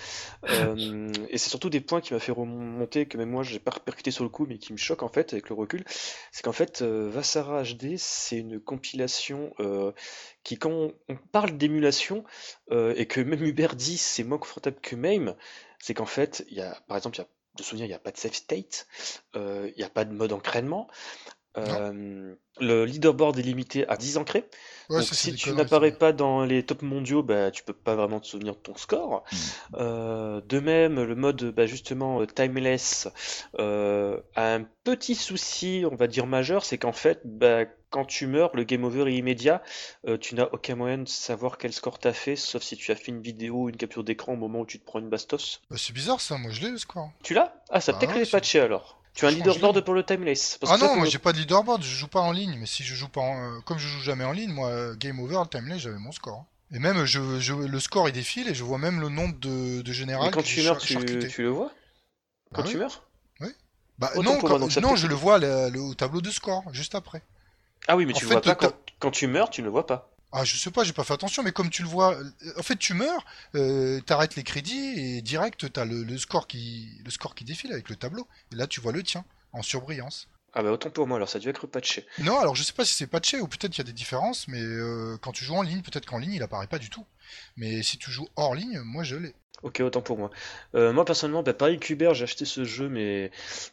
Euh, et c'est surtout des points qui m'a fait remonter, que même moi, j'ai pas percuté sur le coup, mais qui me choquent en fait avec le recul. C'est qu'en fait, euh, Vassara HD, c'est une compilation qui, quand on, parle d'émulation, et que même Hubert dit c'est moins confortable que MAME, c'est qu'en fait, il y a, par exemple, il y a, de souvenir, il n'y a pas de safe state, euh, il n'y a pas de mode entraînement. Euh, le leaderboard est limité à 10 ancrés. Ouais, Donc ça, si tu n'apparais pas dans les tops mondiaux, bah, tu peux pas vraiment te souvenir de ton score. Mm. Euh, de même, le mode bah, justement timeless euh, a un petit souci, on va dire majeur, c'est qu'en fait, bah, quand tu meurs, le game over est immédiat. Euh, tu n'as aucun moyen de savoir quel score t'as fait, sauf si tu as fait une vidéo ou une capture d'écran au moment où tu te prends une bastos. Bah, c'est bizarre ça, moi je l'ai le score. Tu l'as? Ah, ça Ah peut-être ouais, est c'est- patché alors. Tu as un leaderboard pour le timeless. Parce Ah que non, moi le- j'ai pas de leaderboard, je joue pas en ligne, mais si je joue pas en, euh, comme je joue jamais en ligne, moi euh, game over, timeless, j'avais mon score. Et même je, je- le score il défile et je vois même le nombre de, de général Mais quand tu meurs, tu, tu le vois? Quand Ah tu oui meurs? Bah Autant non, quand- moi, non, je le vois le- le- au tableau de score juste après. Ah oui, mais En tu le vois pas quand, quand tu meurs, tu ne le vois pas. Ah, je sais pas, j'ai pas fait attention, mais comme tu le vois, euh, en fait, tu meurs, euh, t'arrêtes les crédits et direct, t'as le, le score qui, le score qui défile avec le tableau. Et là, tu vois le tien en surbrillance. Ah bah autant pour moi, alors ça a dû être patché. Non, alors je sais pas si c'est patché ou peut-être qu'il y a des différences, mais euh, quand tu joues en ligne, peut-être qu'en ligne, il apparaît pas du tout. Mais si tu joues hors ligne, moi je l'ai. Ok, autant pour moi. Euh, moi personnellement, bah, pareil Cuber, j'ai acheté ce jeu, mais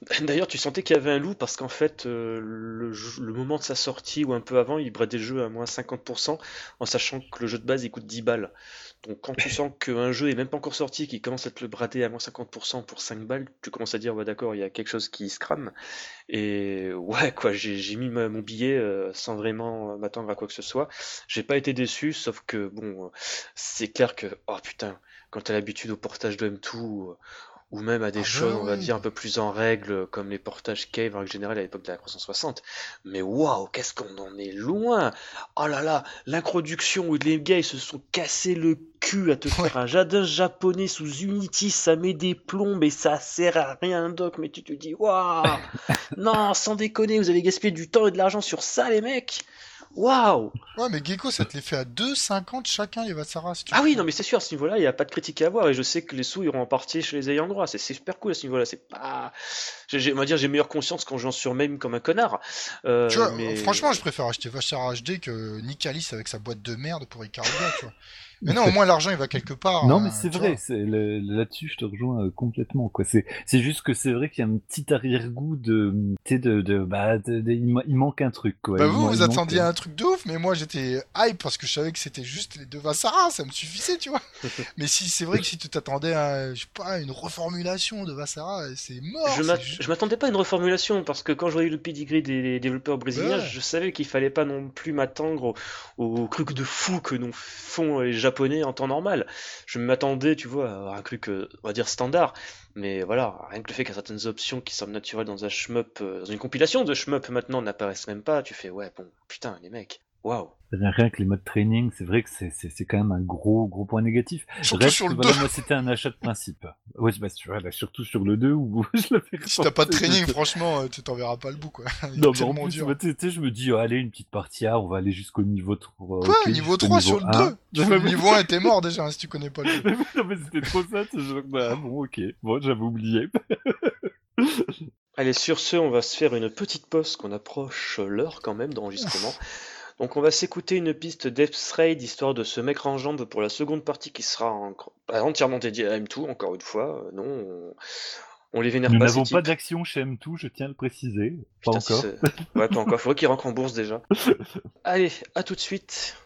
d'ailleurs tu sentais qu'il y avait un loup parce qu'en fait, euh, le, jeu- le moment de sa sortie ou un peu avant, il bradait le jeu à moins 50% en sachant que le jeu de base il coûte 10 balles. Donc quand tu sens qu'un jeu est même pas encore sorti, qu'il commence à te le brader à moins 50% pour 5 balles, tu commences à dire, ouais d'accord, il y a quelque chose qui se crame. Et ouais, quoi, j'ai mis ma- mon billet euh, sans vraiment m'attendre à quoi que ce soit. J'ai pas été déçu, sauf que bon, c'est clair que, oh putain, quand t'as l'habitude au portage de M2, euh, ou même à des Ah bah choses, on va dire, un peu plus en règle, comme les portages Cave en règle générale à l'époque de la 360. Mais waouh, qu'est-ce qu'on en est loin! Oh là là, l'introduction où les gars ils se sont cassés le cul à te faire un jardin japonais sous Unity, ça met des plombes et ça sert à rien doc, mais tu te dis waouh! Non, sans déconner, vous avez gaspillé du temps et de l'argent sur ça les mecs! Waouh! Ouais, mais Gecko, ça te les fait à 2,50 chacun les Vassara. Si Ah veux. oui, non mais c'est sûr, à ce niveau-là, il n'y a pas de critique à avoir et je sais que les sous iront en partie chez les ayants droit. C'est super cool à ce niveau-là. C'est pas, j'ai, on va dire, j'ai meilleure conscience quand j'en sur même comme un connard. Euh, Tu vois, mais- franchement, je préfère acheter Vassara HD que Nicalis avec sa boîte de merde pour Icaruga, tu vois. Mais non, au moins l'argent il va quelque part. Non, hein, mais c'est vrai, vois. c'est le- là-dessus, je te rejoins euh, complètement. Quoi, c'est, c'est juste que c'est vrai qu'il y a un petit arrière-goût de, de, de, bah, de- de- il, ma- il manque un truc, quoi. Bah vous, vous attendiez euh, un truc de ouf, mais moi j'étais hype parce que je savais que c'était juste les deux Vassara, ça me suffisait, tu vois. mais si c'est vrai que si tu t'attendais à, je sais pas, une reformulation de Vassara, c'est mort. Je m'attendais pas à une reformulation parce que quand je voyais le pedigree des développeurs brésiliens, Ouais. je savais qu'il fallait pas non plus m'attendre au, au truc de fou que nous font les Japonais en temps normal. Je m'attendais, tu vois, à un truc, euh, on va dire standard. Mais voilà, rien que le fait qu'il y a certaines options qui semblent naturelles dans un shmup, euh, dans une compilation de shmup maintenant n'apparaissent même pas, tu fais ouais, bon, putain, les mecs, waouh. Rien, rien que les modes training, c'est vrai que c'est, c'est, c'est quand même un gros, gros point négatif. Surtout Reste sur le voilà, 2. moi, c'était un achat de principe. Ouais, bah, tu vois, là, surtout sur le 2 où je l'avais Si t'as pas de training, je- franchement, euh, tu t'en verras pas le bout, quoi. Il est Non, mais en plus, dur. bah, je me dis, oh, allez, une petite partie A, on va aller jusqu'au niveau 3. Quoi, niveau 3 sur le 2 Tu fais le niveau 1 et t'es mort déjà, hein, si tu connais pas le 2. non, mais c'était trop ça, c'est genre, bah, bon, ok. Bon, j'avais oublié. Allez, sur ce, on va se faire une petite pause qu'on approche l'heure quand même d'enregistrement. Donc on va s'écouter une piste Death Raid histoire de se mettre en jambe pour la seconde partie qui sera en- bah, entièrement dédiée à M2, encore une fois. Euh, Non, on, on les vénère Nous pas. n'avons ces pas d'action chez M2, je tiens à le préciser. Pas Putain, encore. ouais, pas encore. Faudrait qu'ils rentrent en bourse déjà. Allez, à tout de suite.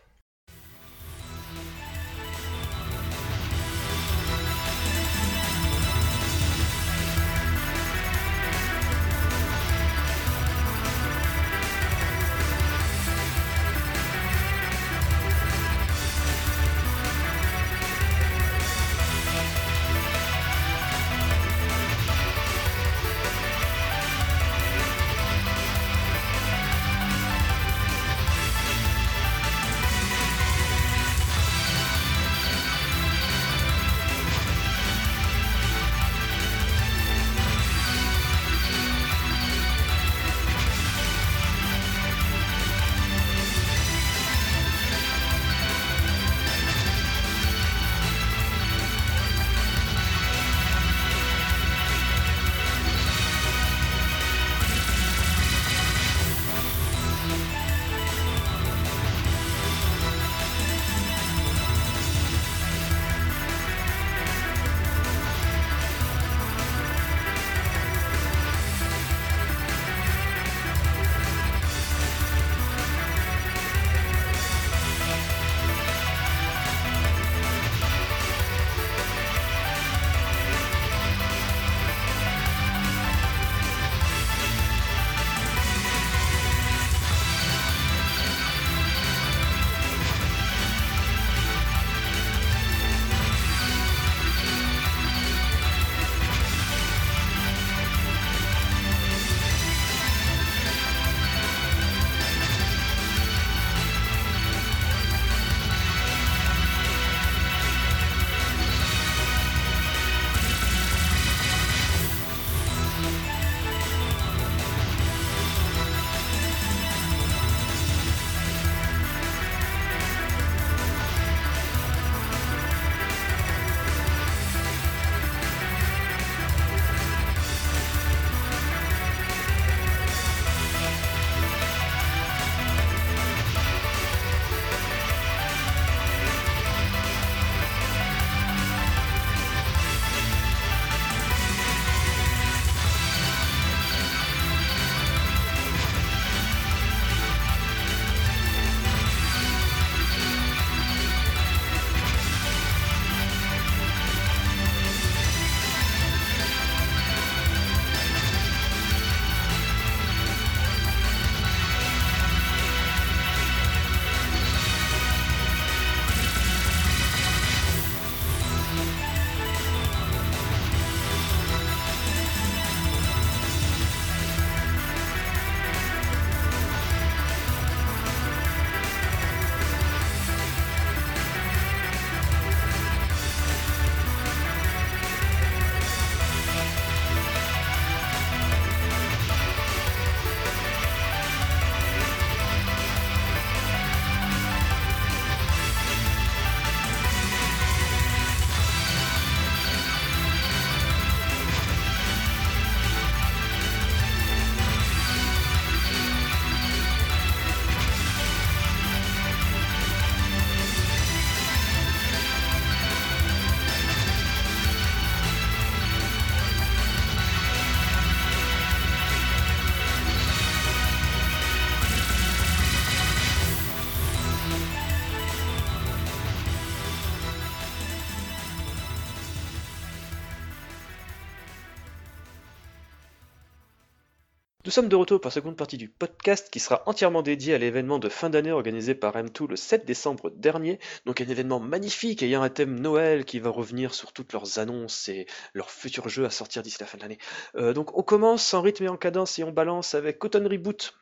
Sommes de retour pour la seconde partie du podcast qui sera entièrement dédié à l'événement de fin d'année organisé par M2 le 7 décembre dernier. Donc un événement magnifique ayant un thème Noël qui va revenir sur toutes leurs annonces et leurs futurs jeux à sortir d'ici la fin de l'année. Euh, donc on commence en rythme et en cadence et on balance avec Cotton Reboot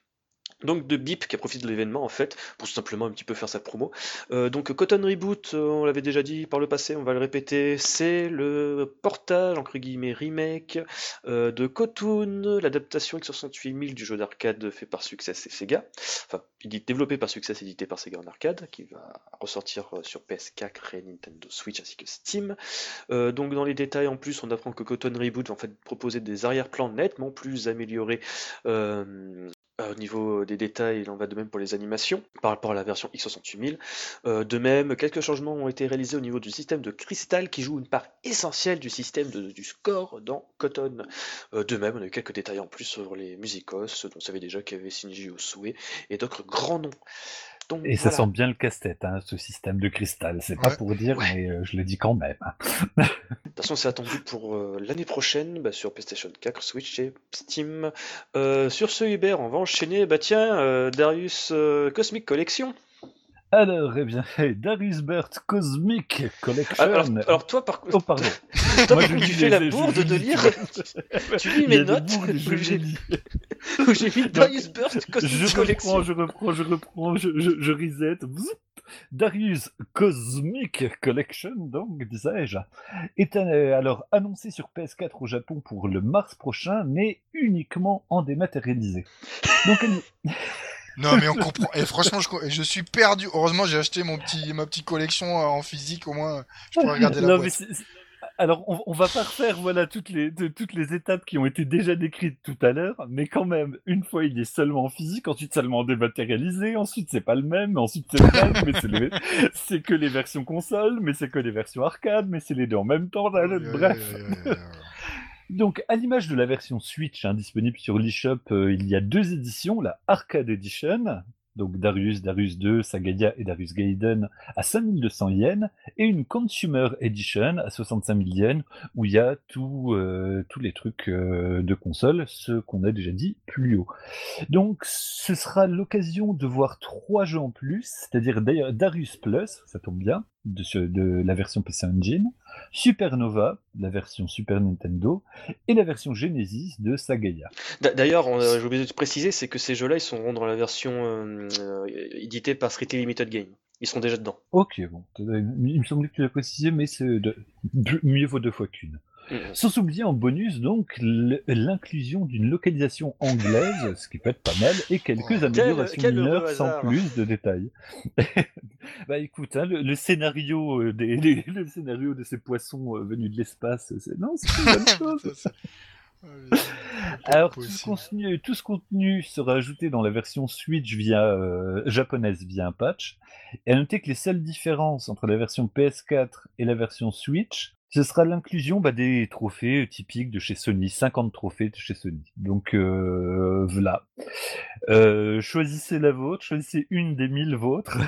donc de Bip qui a profité de l'événement en fait pour simplement un petit peu faire sa promo. Euh, donc Cotton Reboot, euh, on l'avait déjà dit par le passé, on va le répéter, c'est le portage entre guillemets remake euh, de Cotoon, l'adaptation X68000 du jeu d'arcade fait par Success et Sega, enfin développé par Success, édité par Sega en arcade, qui va ressortir sur PS4 et Nintendo Switch ainsi que Steam. donc dans les détails en plus, on apprend que Cotton Reboot va en fait proposer des arrière-plans nettement plus améliorés au niveau des détails, il en va de même pour les animations par rapport à la version X68000. Euh, de même, quelques changements ont été réalisés au niveau du système de cristal qui joue une part essentielle du système du score dans Cotton. Euh, de même, on a eu quelques détails en plus sur les musicos, dont on savait déjà qu'il y avait Shinji Osue et d'autres grands noms. Et ça sent bien le casse-tête, hein, ce système de cristal. C'est pas pour dire, mais je le dis quand même. De toute façon, c'est attendu pour euh, l'année prochaine bah, sur PlayStation 4, Switch et Steam. Euh, sur ce, Hubert, on va enchaîner. Bah tiens, euh, Darius Cosmic Collection. Alors, eh bien, Darius Burt Cosmic Collection. Alors, toi, par contre. Oh, pardon. toi, Moi, je tu fais la bourde de lire. tu lis mes notes où j'ai mis Darius Burt Cosmic Collection. Je reprends, je reprends, je reprends, je, je, reset. Darius Cosmic Collection, donc, disais-je, est euh, alors annoncé sur PS4 au Japon pour le mars prochain, mais uniquement en dématérialisé. Donc, Non mais on comprend. Et franchement, je, je suis perdu. Heureusement, j'ai acheté mon petit, ma petite collection euh, en physique. Au moins, je pourrais regarder la boîte alors, on, on, va pas refaire voilà toutes les toutes les étapes qui ont été déjà décrites tout à l'heure, mais quand même, une fois il est seulement en physique, ensuite seulement dématérialisé, ensuite c'est pas le même, ensuite c'est le même, mais c'est que les versions console, mais c'est que les versions arcade, mais c'est les deux en même temps. bref. Donc, à l'image de la version Switch hein, disponible sur l'eShop, euh, il y a deux éditions, la Arcade Edition, donc Darius, Darius 2, Sagadia et Darius Gaiden à 5200 yens, et une Consumer Edition à 65 000 yens, où il y a euh, tous les trucs euh, de console, ce qu'on a déjà dit plus haut. Donc ce sera l'occasion de voir trois jeux en plus, c'est-à-dire Darius Plus, ça tombe bien, de, de la version PC Engine, Supernova, la version Super Nintendo, et la version Genesis de Sagaya. D'ailleurs, j'ai oublié de préciser, c'est que ces jeux-là, ils sont dans la version euh, euh, éditée par Strictly Limited Game. Ils sont déjà dedans. Ok, bon. Il me semblait que tu l'as précisé, mais c'est mieux vaut deux fois qu'une. Mm. Sans oublier en bonus donc l'inclusion d'une localisation anglaise, ce qui peut être pas mal, et quelques améliorations mineures sans plus de détails. bah écoute, hein, le, scénario euh, des, le scénario de ces poissons euh, venus de l'espace, c'est non, c'est une bonne chose. Alors tout ce, contenu, tout ce, contenu, sera ajouté dans la version Switch via euh, japonaise via un patch. Et à noter que les seules différences entre la version PS4 et la version Switch ce sera l'inclusion bah, des trophées typiques de chez Sony, 50 trophées de chez Sony. Donc euh, voilà. Euh, choisissez la vôtre, choisissez une des mille vôtres.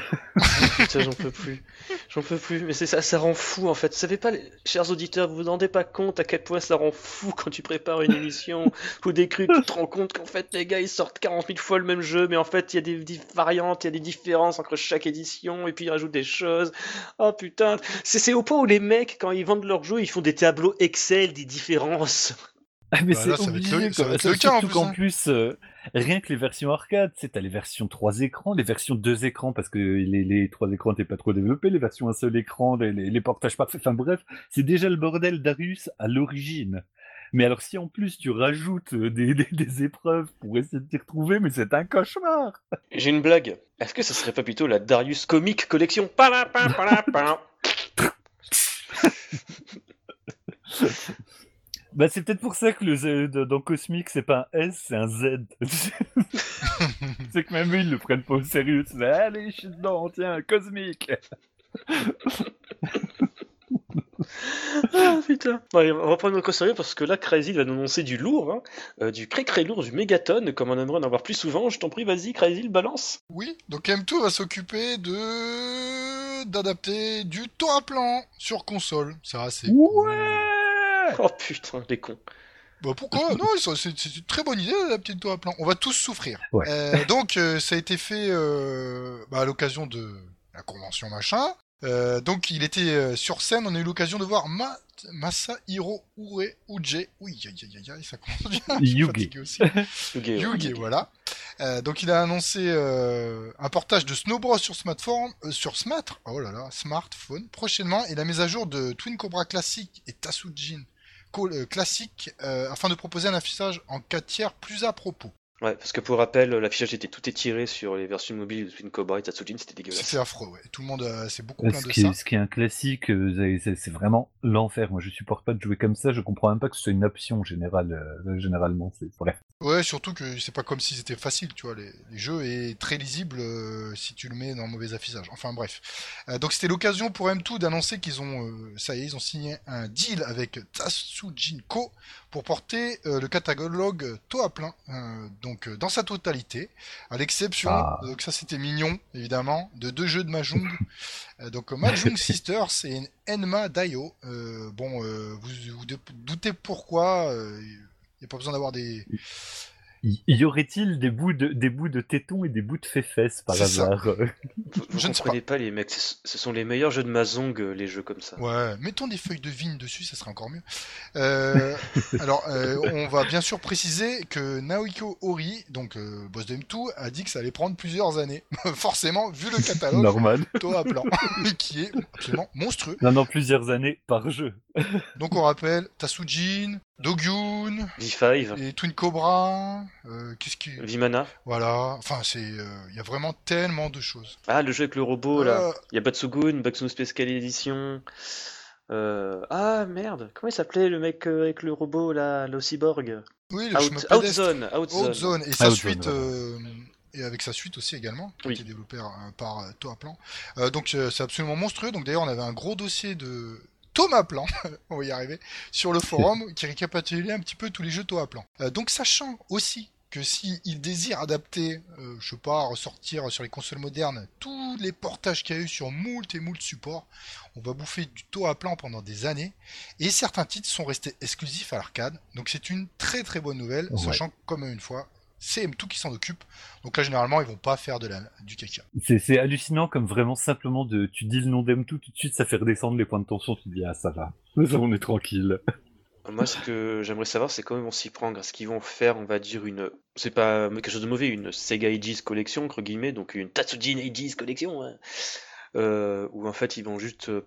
Putain, j'en peux plus. J'en peux plus. Mais c'est ça, ça rend fou en fait. Vous savez pas, chers auditeurs, vous vous rendez pas compte à quel point ça rend fou quand tu prépares une émission ou des trucs, tu te rends compte qu'en fait les gars ils sortent 40 000 fois le même jeu, mais en fait il y a des, variantes, il y a des différences entre chaque édition et puis ils rajoutent des choses. Oh putain, c'est au point où les mecs quand ils vendent leur jeu, ils font des tableaux Excel des différences. Ah, mais bah c'est obligé, surtout qu'en plus, euh, rien que les versions arcade, c'est à les versions 3 écrans, les versions 2 écrans parce que les, les 3 écrans n'étaient pas trop développés, les versions un seul écran, les, les, portages parfaits, enfin bref, c'est déjà le bordel Darius à l'origine. Mais alors si en plus tu rajoutes euh, des, des, des épreuves pour essayer de t'y retrouver, mais c'est un cauchemar J'ai une blague. Est-ce que ça serait pas plutôt la Darius Comic Collection? Bah, c'est peut-être pour ça que le dans Cosmic, c'est pas un S, c'est un Z. c'est que même eux, ils le prennent pas au sérieux. C'est allez, je suis dedans, tiens, Cosmic. ah putain. Bon, on va prendre au sérieux parce que là, Crazy va nous annoncer du lourd, hein. euh, du très très lourd, du mégaton, comme on aimerait en avoir plus souvent. Je t'en prie, vas-y, Crazy, le balance. Oui, donc M2 va s'occuper de d'adapter du temps à plan sur console. Ça, c'est ouais Oh putain, les cons. Bah pourquoi? Non, c'est une très bonne idée la petite tour à plan. On va tous souffrir. Ouais. Euh, donc euh, ça a été fait euh, bah, à l'occasion de la convention machin. Euh, donc il était euh, sur scène, on a eu l'occasion de voir Ma Masahiro Ure Uje. Oui, aïe, aïe, aïe, aïe, ça commence bien. Yugi. aussi. Yugi. Yugi, voilà. Euh, donc il a annoncé euh, un portage de Snow Bros sur smartphone, euh, sur Smart, oh là là, smartphone prochainement et la mise à jour de Twin Cobra classique et euh, classique euh, afin de proposer un affichage en 4 tiers plus à propos. Ouais, parce que pour rappel, l'affichage était tout étiré sur les versions mobiles de Twin Cobra et Tatsujin, c'était dégueulasse. C'était affreux, ouais. Tout le monde euh, s'est beaucoup Euh, de qui, ça. est, ce qui est un classique, euh, c'est- c'est c'est vraiment l'enfer. Moi, je supporte pas de jouer comme ça. Je comprends même pas que ce soit une option générale, euh, généralement. C'est. Ouais, surtout que c'est pas comme si c'était facile, tu vois. Les, les jeux est très lisible euh, si tu le mets dans le mauvais affichage. Enfin bref. Euh, donc c'était l'occasion pour M2 d'annoncer qu'ils ont, euh, ça y est, ils ont signé un deal avec Tatsujin Co pour porter euh, le catalogue taux à plein, euh, donc euh, dans sa totalité, à l'exception, Ah. donc ça c'était mignon évidemment, de deux jeux de Mahjong. Donc Mahjong Sisters et Enma Daio. Bon, vous vous doutez pourquoi. il n'y a pas besoin d'avoir des, Y, aurait-il des bouts de des bouts de tétons et des bouts de fesses par hasard Vous, vous Je ne sais comprenez pas. les mecs, ce ce sont les meilleurs jeux de Mahjong, euh, les jeux comme ça. Ouais, mettons des feuilles de vigne dessus, ça serait encore mieux. Euh, alors, euh, on va bien sûr préciser que Naohiko Ori, donc euh, boss de M2, a dit que ça allait prendre plusieurs années. Forcément, vu le catalogue, Normal. à plan, qui est absolument monstrueux. Non, non, plusieurs années par jeu. Donc on rappelle Tasujin, Dogyun, V5, et Twin Cobra, euh, qu'est-ce qui... Vimana. Voilà, enfin, c'est, euh, il y a vraiment tellement de choses. Ah, le jeu avec le robot, là. Euh, Il y a Batsugun, Batsugun Special Edition. Euh... Ah, merde. Comment il s'appelait le mec euh, avec le robot, là, le cyborg? Oui, le Out. Outzone, Outzone. Outzone et sa Outzone, suite euh, et avec sa suite aussi également qui a Oui. été développée par Thomas Plan. Euh, donc euh, c'est absolument monstrueux. Donc d'ailleurs on avait un gros dossier de Thomas Plan, on va y arriver, sur le forum qui récapitulait un petit peu tous les jeux Thomas Plan. Euh, donc sachant aussi que si il désire adapter, euh, je sais pas, ressortir sur les consoles modernes tous les portages qu'il y a eu sur moult et moult supports, on va bouffer du taux à plan pendant des années, et certains titres sont restés exclusifs à l'arcade, donc c'est une très très bonne nouvelle, Ouais. sachant que comme une fois, c'est M2 qui s'en occupe, donc là généralement ils vont pas faire de la, du caca. C'est hallucinant comme vraiment simplement de tu dis le nom d'M2 tout de suite ça fait redescendre les points de tension. Tu te dis ah ça va, on est tranquille. Moi, ce que j'aimerais savoir, c'est comment ils vont s'y prendre. Est-ce qu'ils vont faire, on va dire, une. C'est pas quelque chose de mauvais, une Sega Aegis collection, entre guillemets, donc une Tatsujin Aegis collection, hein. euh, où en fait ils vont juste euh,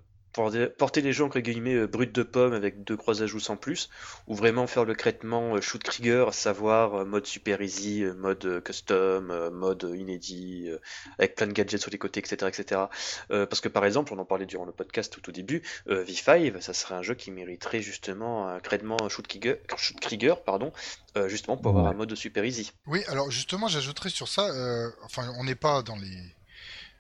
porter, les jeux, entre guillemets, euh, bruts de pomme avec deux croix ajouts sans plus, ou vraiment faire le traitement euh, shoot Krieger, à savoir euh, mode super easy, mode custom, mode inédit, avec plein de gadgets sur les côtés, etc. etc. Euh, parce que par exemple, on en parlait durant le podcast tout au début, euh, V5, ça serait un jeu qui mériterait justement un traitement shoot Krieger, shoot Krieger pardon, euh, justement pour avoir Ouais. un mode super easy. Oui, alors justement j'ajouterais sur ça, euh, enfin on n'est pas dans les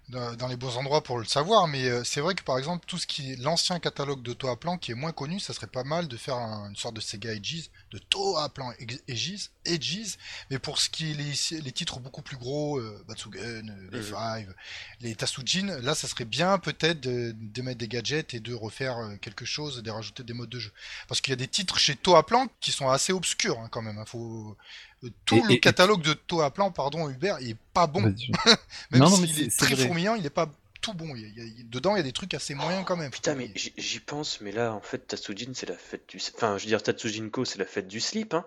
dans dans les bons endroits pour le savoir, mais euh, c'est vrai que par exemple tout ce qui est l'ancien catalogue de Toa Plan qui est moins connu, ça serait pas mal de faire un- une sorte de Sega Aegis, de Toa Plan Aegis, Aegis, mais pour ce qui est les, les titres beaucoup plus gros, euh, Batsugen, euh, les. Five, les Tatsujin, là ça serait bien peut-être de, de mettre des gadgets et de refaire euh, quelque chose, de rajouter des modes de jeu. Parce qu'il y a des titres chez Toa Plan qui sont assez obscurs hein, quand même, hein, faut... Tout Et- le et- et- catalogue de Toa Plan, pardon Hubert, il est pas bon. Même Non, non, mais s'il c'est- est, c'est très vrai. fourmillant, il est pas tout bon. Il y a- il y a- dedans, il y a des trucs assez moyens quand même. Putain, mais j'y pense, mais là, en fait, Tatsujin, c'est la fête du... Enfin, je veux dire, Tatsujinko, c'est la fête du slip, hein.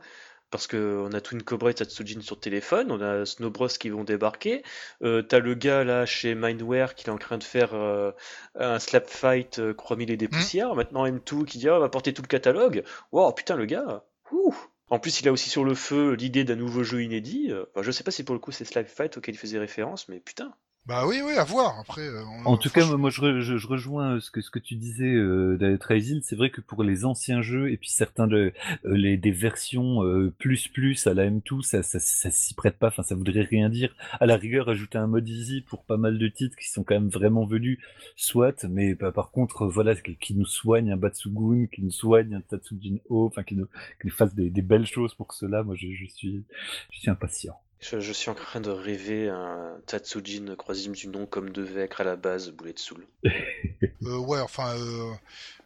Parce que on a Twin Cobra et Tatsujin sur téléphone, on a Snow Bros qui vont débarquer, euh, t'as le gars là chez Mindware qui est en train de faire euh, un slap fight euh, chromie et des poussières, maintenant M2 qui dit ah, on va porter tout le catalogue, wow putain le gars, ouh En plus il a aussi sur le feu l'idée d'un nouveau jeu inédit, euh, enfin, je sais pas si pour le coup c'est slap fight auquel il faisait référence, mais putain Bah oui, oui, à voir. Après, euh, on- En tout cas, moi, je, re- je, je rejoins euh, ce que, ce que tu disais euh, d'Alatraïsil. C'est vrai que pour les anciens jeux et puis certains de, euh, les, des versions euh, plus plus à la M2, ça, ça, ça s'y prête pas. Enfin, ça voudrait rien dire. À la rigueur, ajouter un mode easy pour pas mal de titres qui sont quand même vraiment venus, soit. Mais bah, par contre, voilà, qui, qui nous soigne un Batsugun, qui nous soigne un Tatsujin O, enfin, qui nous, qui nous fasse des, des belles choses pour cela. Moi, je, je suis, je suis impatient. Je, suis en train de rêver un Tatsujin croisime du nom comme devait être à la base Boulet de Soul. euh, ouais, enfin, euh,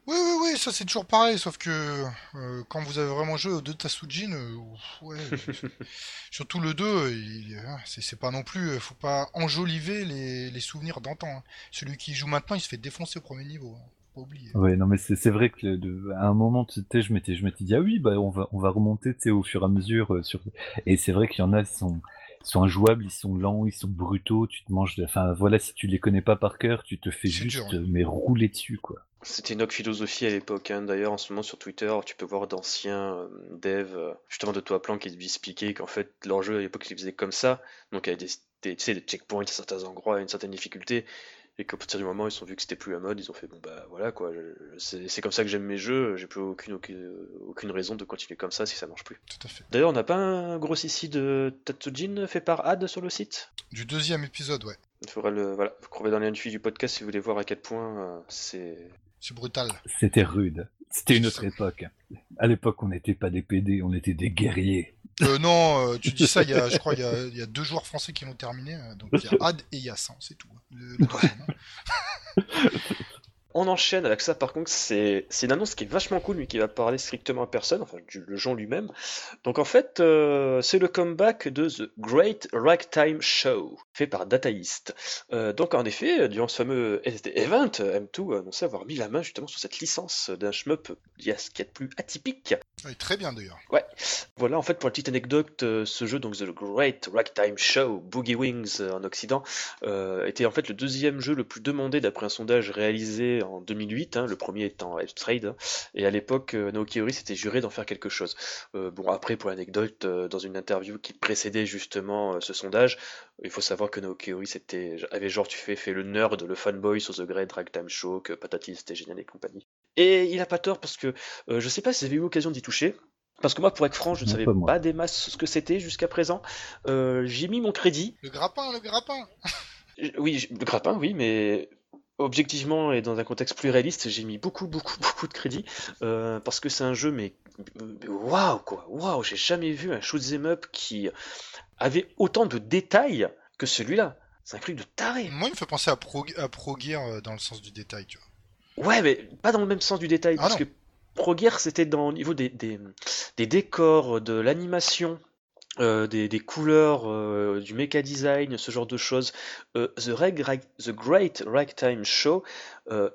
oui, oui, oui, ça c'est toujours pareil, sauf que euh, quand vous avez vraiment joué aux deux Tatsujin, euh, ouais, surtout le 2, hein, c'est pas non plus, faut pas enjoliver les, les souvenirs d'antan. Hein. Celui qui joue maintenant, il se fait défoncer au premier niveau. Hein. Pas oublier. Ouais, non mais c'est vrai que de, à un moment, tu sais, je m'étais je m'étais dit ah oui, bah on va on va remonter, tu sais, au fur et à mesure euh, sur et c'est vrai qu'il y en a qui sont sont injouables, ils sont lents, ils sont brutaux, tu te manges, enfin voilà, si tu les connais pas par cœur, tu te fais juste mais rouler dessus quoi. C'était notre philosophie à l'époque. Hein. D'ailleurs, en ce moment sur Twitter, tu peux voir d'anciens euh, devs, euh, justement de toi plan, qui te expliquer qu'en fait, leur jeu à l'époque, ils faisaient comme ça. Donc, il y avait des, des, des checkpoints à certains endroits, à une certaine difficulté. Et qu'à partir du moment où ils ont vu que c'était plus la mode, ils ont fait bon bah voilà quoi, c'est comme ça que j'aime mes jeux, j'ai plus aucune, aucune, raison de continuer comme ça si ça marche plus. Tout à fait. D'ailleurs, on n'a pas un gros ici de Tatsujin fait par Ad sur le site? Du deuxième épisode, ouais. Il faudra le voilà, vous dans les lien du podcast si vous voulez voir à quel point euh, c'est c'est brutal. C'était rude. C'était une autre époque. À l'époque, on n'était pas des PD, on était des guerriers. Euh, non, euh, tu dis ça, il y a, je crois, il y a, deux joueurs français qui l'ont terminé. Euh, donc il y a Ad et il y a c'est tout. Le, hein. On enchaîne avec ça, par contre, c'est une annonce qui est vachement cool, mais qui va parler strictement à personne, enfin, du, le jeu lui-même. Donc, en fait, euh, c'est le comeback de The Great Ragtime Show, fait par Data East. Euh, donc, en effet, durant ce fameux Event, M2 a annoncé avoir mis la main justement sur cette licence d'un shmup, il y a ce qu'il y a de plus atypique. Oui, très bien d'ailleurs. Ouais. Voilà, en fait, pour la petite anecdote, euh, ce jeu, donc The Great Ragtime Show, Boogie Wings en Occident, était en fait le deuxième jeu le plus demandé d'après un sondage réalisé en 2008, hein, le premier étant Trade, hein, et à l'époque, euh, Naoki Ori s'était juré d'en faire quelque chose. Euh, bon, après, pour l'anecdote, euh, dans une interview qui précédait justement ce sondage, il faut savoir que Naoki Ori avait genre, tu fais, fait le nerd, le fanboy sur The Great Ragtime Show, que Patati c'était génial et compagnie. Et il a pas tort parce que je sais pas si vous avez eu l'occasion d'y toucher. Parce que moi, pour être franc, je ne savais pas, des masses ce que c'était jusqu'à présent. j'ai mis mon crédit. Le grappin, le grappin Oui, le grappin, oui, mais objectivement et dans un contexte plus réaliste, j'ai mis beaucoup, beaucoup, beaucoup de crédit euh, parce que c'est un jeu, mais waouh quoi, waouh, j'ai jamais vu un shoot'em up qui avait autant de détails que celui-là. C'est un truc de taré. Moi, il me fait penser à Pro, à Pro Gear euh, dans le sens du détail, tu vois. Ouais, mais pas dans le même sens du détail, ah parce que Pro Gear, c'était dans au niveau des, des, des décors, de l'animation, euh, des, couleurs, euh, du mecha design, ce genre de choses. Euh, The, The, Great Ragtime Show,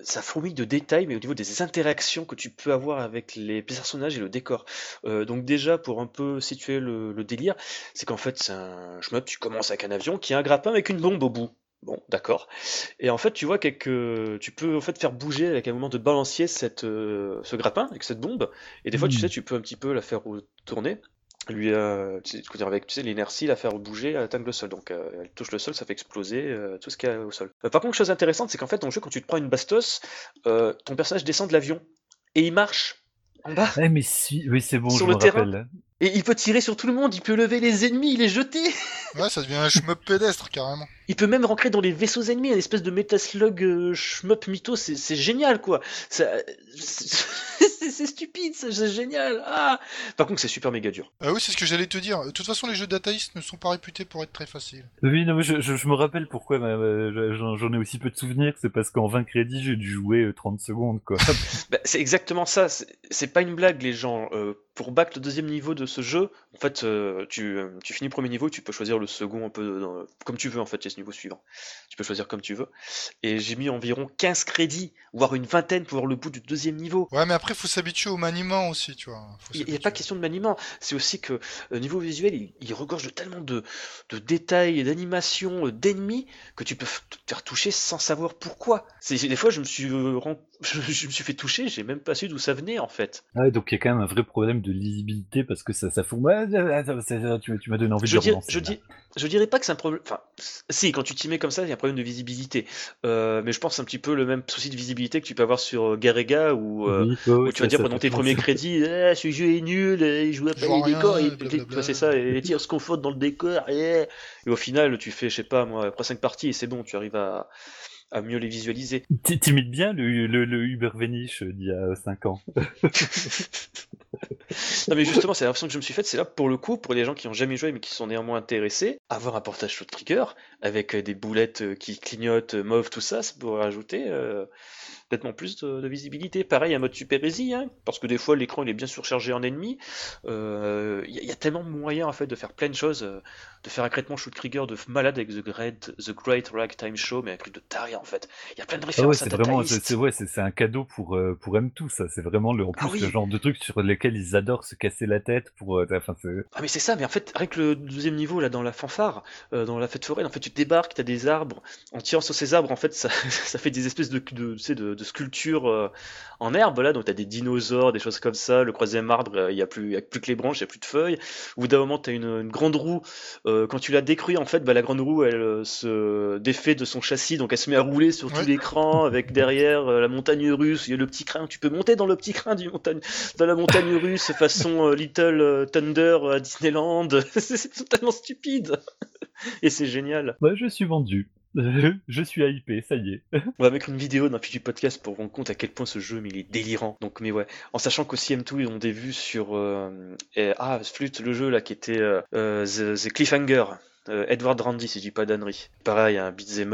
ça fourmille de détails, mais au niveau des interactions que tu peux avoir avec les personnages et le décor. donc déjà, pour un peu situer le, délire, c'est qu'en fait, c'est un shmup, tu commences avec un avion qui a un grappin avec une bombe au bout. Bon, d'accord. Et en fait, tu vois quelques, tu peux en fait faire bouger avec un moment de balancier cette, ce grappin avec cette bombe. Et des fois, tu mmh. sais, tu peux un petit peu la faire tourner lui euh, tu sais, avec tu sais, l'inertie la faire bouger elle atteindre le sol. Donc euh, elle touche le sol ça fait exploser euh, tout ce qu'il y a au sol. Par contre chose intéressante c'est qu'en fait dans le jeu quand tu te prends une bastos ton personnage descend de l'avion et il marche en bas. Ouais, mais si oui c'est bon sur je le terrain. rappelle. et il peut tirer sur tout le monde il peut lever les ennemis les jeter ouais ça devient un shmup pédestre carrément il peut même rentrer dans les vaisseaux ennemis, une espèce de métaslug euh, shmup mytho, c'est génial quoi. C'est stupide, c'est génial. Ah Par contre, c'est super méga dur. Ah oui, c'est ce que j'allais te dire. De toute façon, les jeux dataïstes ne sont pas réputés pour être très faciles. Oui, non, mais je, je, me rappelle pourquoi j'en ai aussi peu de souvenirs. C'est parce qu'en 20 crédits, j'ai dû jouer 30 euh, secondes quoi. bah, c'est exactement ça. C'est pas une blague, les gens. Euh, pour back le deuxième niveau de ce jeu, en fait, tu, tu, finis le premier niveau, tu peux choisir le second un peu comme tu veux en fait niveau suivant. Tu peux choisir comme tu veux. Et j'ai mis environ 15 crédits, voire une vingtaine pour voir le bout du deuxième niveau. Ouais, mais après, il faut s'habituer au maniement aussi, tu vois. Il n'y a pas question de maniement. C'est aussi que euh, niveau visuel, il, regorge de tellement de, de détails, d'animations, euh, d'ennemis, que tu peux te faire toucher sans savoir pourquoi. Des fois, je me suis euh, je, me suis fait toucher, j'ai même pas su d'où ça venait en fait. Ah donc il y a quand même un vrai problème de lisibilité parce que ça, ça fout. tu, tu m'as donné envie je de je, dis, je dirais pas que c'est un problème. Enfin, si, quand tu t'y mets comme ça, il y a un problème de visibilité. Euh, mais je pense un petit peu le même souci de visibilité que tu peux avoir sur euh, Garega où, euh, où tu vas dire pendant tes premiers crédits, eh, ce jeu est nul, il joue à pas les décors, et c'est ça, et les tirs se confondent dans le décor, et, et au final tu fais, je sais pas moi, après 5 parties et c'est bon, tu arrives à à mieux les visualiser. T'imites bien le, le, le Uber Venice d'il y a 5 ans. Non mais justement, c'est l'impression que je me suis faite, c'est là pour le coup, pour les gens qui ont jamais joué mais qui sont néanmoins intéressés, avoir un portage shoot trigger avec euh, des boulettes euh, qui clignotent, euh, mauve, tout ça, ça pourrait rajouter euh, nettement plus de, de visibilité. Pareil, un mode super easy, hein, parce que des fois l'écran il est bien surchargé en ennemi. Euh, Il y, a- il y a tellement de moyens en fait de faire plein de choses, euh, de faire un traitement shoot trigger de malade avec The Great, The Great Ragtime Show, mais un truc de taré en fait. Il y a plein de Ah ouais, références c'est vraiment, c'est ouais, un cadeau pour euh, pour M2 ça. C'est vraiment le, en Ah le genre de truc sur lesquels ils adorent se casser la tête pour. euh, Enfin. Ah mais c'est ça, mais en fait, avec le deuxième niveau là dans la fanfare, euh, dans la fête foraine, en fait tu débarques, t'as des arbres, en tirant sur ces arbres, en fait ça, ça fait des espèces de, de, de sculptures euh, en herbe là, donc t'as des dinosaures, des choses comme ça, le troisième arbre, euh, il y a plus, il y a plus que les branches, il y a plus de feuilles, au bout d'un moment t'as une, une grande roue, euh, quand tu la détruis en fait, bah, la grande roue elle se défait de son châssis, donc elle se met à rouler sur tout l'écran, avec derrière euh, la montagne russe, il y a le petit crin, tu peux monter dans le petit crin du montagne, dans la montagne russe façon euh, Little euh, Thunder à Disneyland. c'est totalement stupide. Et c'est génial. Ouais, je suis vendu. je suis hypé, ça y est. On va mettre une vidéo dans le fiche du podcast pour rendre compte à quel point ce jeu mais il est délirant. Donc mais ouais, en sachant qu'aussi M2 ils ont des vues sur euh, eh, ah flûte le jeu là qui était euh, euh, The, Cliffhanger. Edward Randy si je dis pas d'annerie. Pareil, un beat'em